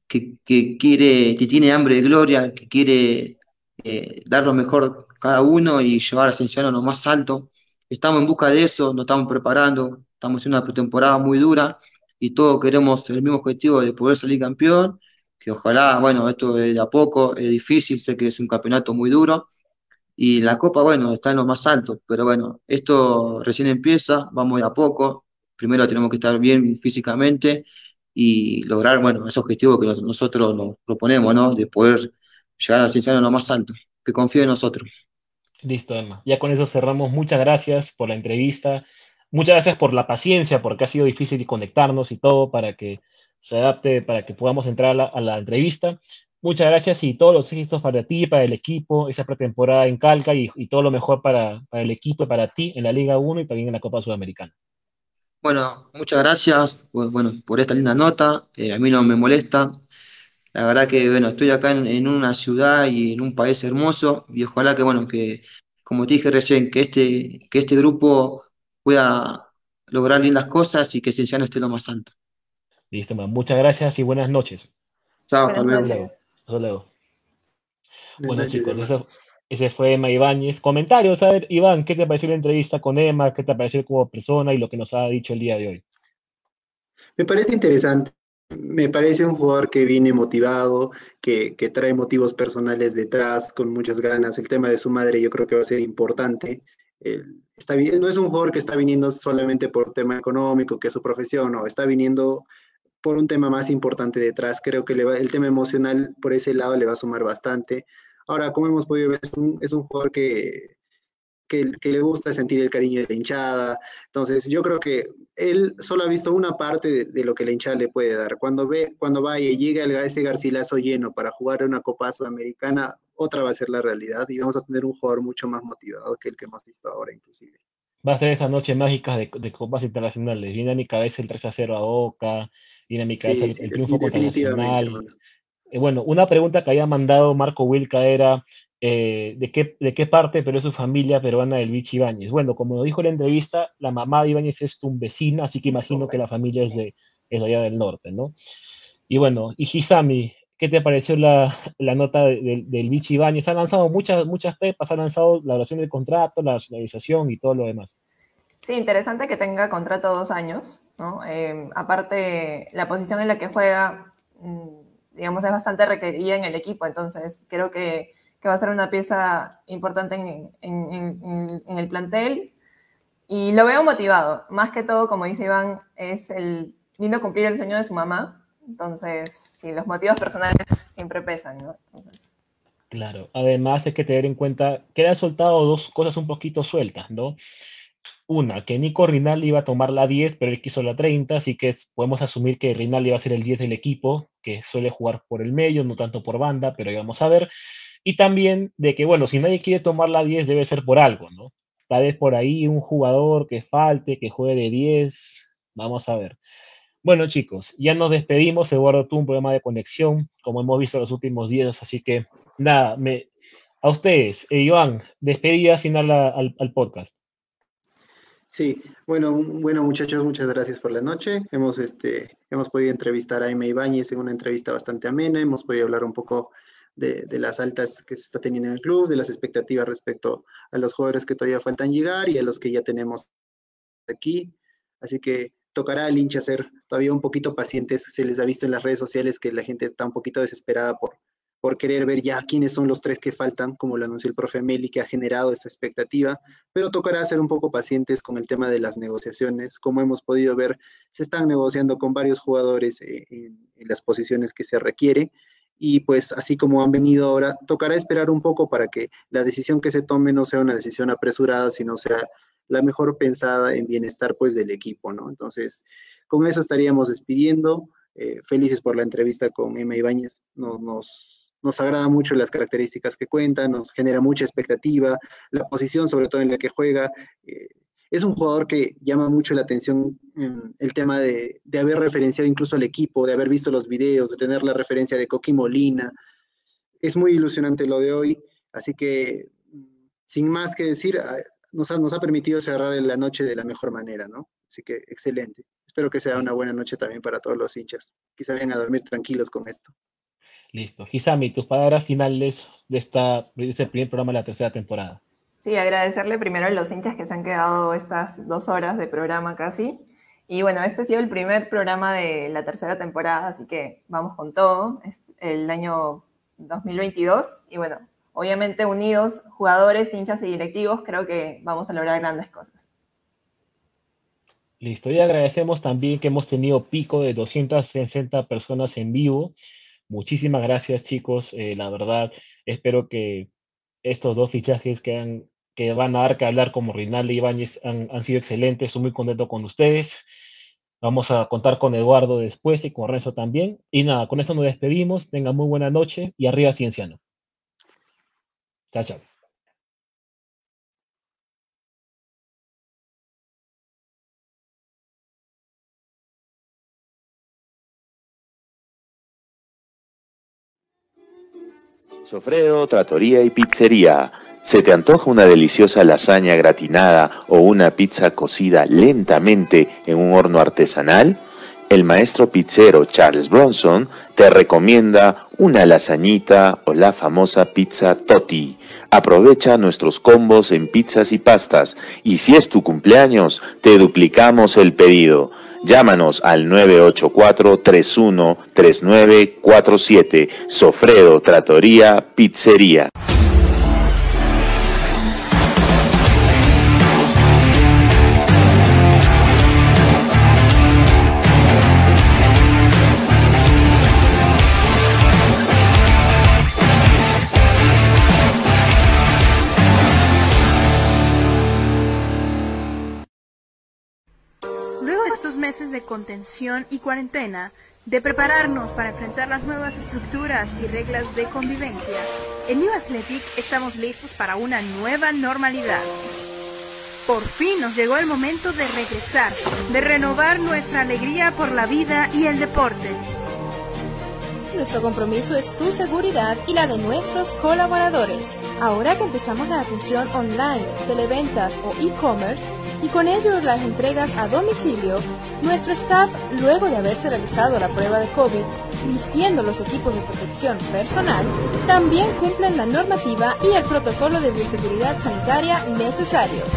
que, que quiere, que tiene hambre de gloria, que quiere eh, dar lo mejor cada uno y llevar a Cienciano a lo más alto. Estamos en busca de eso, nos estamos preparando, estamos en una pretemporada muy dura y todos queremos el mismo objetivo de poder salir campeón, que ojalá, bueno, esto es de a poco, es difícil, sé que es un campeonato muy duro y la copa, bueno, está en lo más alto, pero bueno, esto recién empieza, vamos de a poco. Primero tenemos que estar bien físicamente y lograr, bueno, ese objetivo que nos- nosotros nos proponemos, ¿no? De poder llegar a la Cienciano en lo más alto. Que confíe en nosotros. Listo, Emma. Ya con eso cerramos. Muchas gracias por la entrevista. Muchas gracias por la paciencia, porque ha sido difícil conectarnos y todo para que se adapte, para que podamos entrar a la, a la entrevista. Muchas gracias y todos los éxitos para ti, para el equipo, esa pretemporada en Calca y, y todo lo mejor para, para el equipo y para ti en la Liga 1 y también en la Copa Sudamericana. Bueno, muchas gracias, bueno, por esta linda nota. Eh, a mí no me molesta. La verdad que, bueno, estoy acá en, en una ciudad y en un país hermoso y ojalá que, bueno, que, como te dije recién, que este, que este grupo pueda lograr lindas cosas y que Cienciano esté lo más alto. Listo, Emma. Muchas gracias y buenas noches. Chao, hasta luego. Hasta luego. Buenas Bueno, noches, chicos, eso- ese fue Emma Ibáñez. Comentarios, a ver, Iván, ¿qué te pareció la entrevista con Emma? ¿Qué te pareció como persona y lo que nos ha dicho el día de hoy? Me parece interesante. Me parece un jugador que viene motivado, que, que trae motivos personales detrás, con muchas ganas. El tema de su madre yo creo que va a ser importante. Está, no es un jugador que está viniendo solamente por tema económico, que es su profesión, no, está viniendo por un tema más importante detrás. Creo que le va- el tema emocional por ese lado le va a sumar bastante. Ahora, como hemos podido ver, es un, es un jugador que, que, que le gusta sentir el cariño de la hinchada. Entonces, yo creo que él solo ha visto una parte de, de lo que la hinchada le puede dar. Cuando ve, cuando vaya y llegue a ese Garcilaso lleno para jugar una Copa Sudamericana, otra va a ser la realidad y vamos a tener un jugador mucho más motivado que el que hemos visto ahora, inclusive. Va a ser esas noches mágicas de, de copas internacionales. Viene a mi cabeza el 3 a 0 a Boca, viene a mi cabeza Sí, el, sí, el triunfo contra definitivamente, Nacional. hermano. Eh, bueno, una pregunta que había mandado Marco Wilca era eh, ¿de, qué, ¿de qué parte pero es su familia peruana del Vichy Ibáñez? Bueno, como lo dijo en la entrevista, la mamá de Ibáñez es tumbesina, así que imagino que la familia es de, es de allá del norte, ¿no? Y bueno, y Hisami, ¿qué te pareció la, la nota de- de- del Vichy Ibáñez? Ha lanzado muchas, muchas pepas, ha lanzado la oración del contrato, la nacionalización y todo lo demás. Sí, interesante que tenga contrato dos años, ¿no? Eh, aparte, la posición en la que juega, mm, digamos, es bastante requerida en el equipo, entonces creo que, que va a ser una pieza importante en, en- en- en el plantel y lo veo motivado. Más que todo, como dice Iván, es el lindo cumplir el sueño de su mamá, entonces, sí, los motivos personales siempre pesan, ¿no? Entonces, Claro, además hay que tener en cuenta que le han soltado dos cosas un poquito sueltas, ¿no? Una, que Nico Rinaldi iba a tomar la 10, pero él quiso la 30, así que es- podemos asumir que Rinaldi va a ser el 10 del equipo, que suele jugar por el medio, no tanto por banda, pero vamos a ver. Y también de que, bueno, si nadie quiere tomar la 10, debe ser por algo, ¿no? Tal vez por ahí un jugador que falte, que juegue de 10, vamos a ver. Bueno, chicos, ya nos despedimos. Eduardo tuvo un problema de conexión, como hemos visto los últimos días, así que nada, me, a ustedes, eh, Iván, despedida final al podcast. Sí, bueno, bueno muchachos, muchas gracias por la noche. Hemos, este, hemos podido entrevistar a Aime Ibáñez en una entrevista bastante amena, hemos podido hablar un poco de, las altas que se está teniendo en el club, de las expectativas respecto a los jugadores que todavía faltan llegar y a los que ya tenemos aquí. Así que tocará al hincha ser todavía un poquito pacientes. Se les ha visto en las redes sociales que la gente está un poquito desesperada por, por querer ver ya quiénes son los tres que faltan, como lo anunció el profe Meli, que ha generado esta expectativa, pero tocará ser un poco pacientes con el tema de las negociaciones. Como hemos podido ver, se están negociando con varios jugadores eh, en, en las posiciones que se requiere y pues así como han venido ahora, tocará esperar un poco para que la decisión que se tome no sea una decisión apresurada, sino sea la mejor pensada en bienestar pues del equipo, ¿no? Entonces, con eso estaríamos despidiendo. Eh, felices por la entrevista con Emma Ibáñez. Nos, nos, nos, agrada mucho las características que cuenta, nos genera mucha expectativa, la posición sobre todo en la que juega. Eh, es un jugador que llama mucho la atención en el tema de, de, haber referenciado incluso al equipo, de haber visto los videos, de tener la referencia de Coqui Molina. Es muy ilusionante lo de hoy, así que sin más que decir, nos ha, nos ha permitido cerrar la noche de la mejor manera, ¿no? Así que excelente. Espero que sea una buena noche también para todos los hinchas, se vayan a dormir tranquilos con esto. Listo. Gisami, tus palabras finales de, esta, de este primer programa de la tercera temporada. Sí, agradecerle primero a los hinchas que se han quedado estas dos horas de programa casi. Y bueno, este ha sido el primer programa de la tercera temporada, así que vamos con todo. Es el año 2022 y bueno, obviamente unidos, jugadores, hinchas y directivos, creo que vamos a lograr grandes cosas. Listo, y agradecemos también que hemos tenido pico de 260 personas en vivo. Muchísimas gracias chicos, eh, la verdad, espero que estos dos fichajes que han que van a dar que hablar como Rinaldi y Ibáñez han, han, sido excelentes. Estoy muy contento con ustedes. Vamos a contar con Eduardo después y con Renzo también. Y nada, con eso nos despedimos. Tengan muy buena noche y arriba Cienciano. Chao, chao. Sofredo, Tratoría y Pizzería. ¿Se te antoja una deliciosa lasaña gratinada o una pizza cocida lentamente en un horno artesanal? El maestro pizzero Charles Bronson te recomienda una lasañita o la famosa pizza Totti. Aprovecha nuestros combos en pizzas y pastas y si es tu cumpleaños, te duplicamos el pedido. Llámanos al 984-313947. Sofredo Tratoría Pizzería. Contención y cuarentena, de prepararnos para enfrentar las nuevas estructuras y reglas de convivencia, en New Athletic estamos listos para una nueva normalidad. Por fin nos llegó el momento de regresar, de renovar nuestra alegría por la vida y el deporte. Nuestro compromiso es tu seguridad y la de nuestros colaboradores. Ahora que empezamos la atención online, televentas o e-commerce y con ello las entregas a domicilio, nuestro staff, luego de haberse realizado la prueba de COVID, vistiendo los equipos de protección personal, también cumplen la normativa y el protocolo de bioseguridad sanitaria necesarios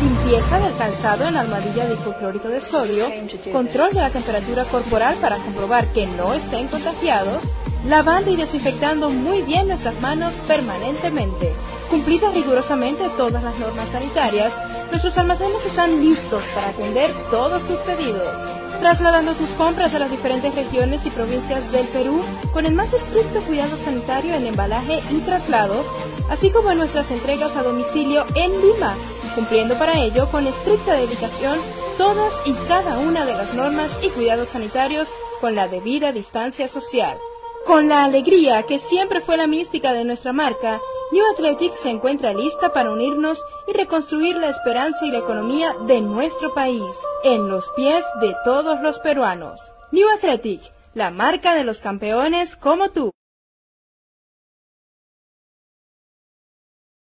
limpieza del calzado en armadilla de hipoclorito de sodio, control de la temperatura corporal para comprobar que no estén contagiados, lavando y desinfectando muy bien nuestras manos permanentemente. Cumplidas rigurosamente todas las normas sanitarias, nuestros almacenes están listos para atender todos tus pedidos. Trasladando tus compras a las diferentes regiones y provincias del Perú con el más estricto cuidado sanitario en embalaje y traslados, así como en nuestras entregas a domicilio en Lima, cumpliendo para ello con estricta dedicación todas y cada una de las normas y cuidados sanitarios con la debida distancia social. Con la alegría que siempre fue la mística de nuestra marca, New Athletic se encuentra lista para unirnos y reconstruir la esperanza y la economía de nuestro país, en los pies de todos los peruanos. New Athletic, la marca de los campeones como tú.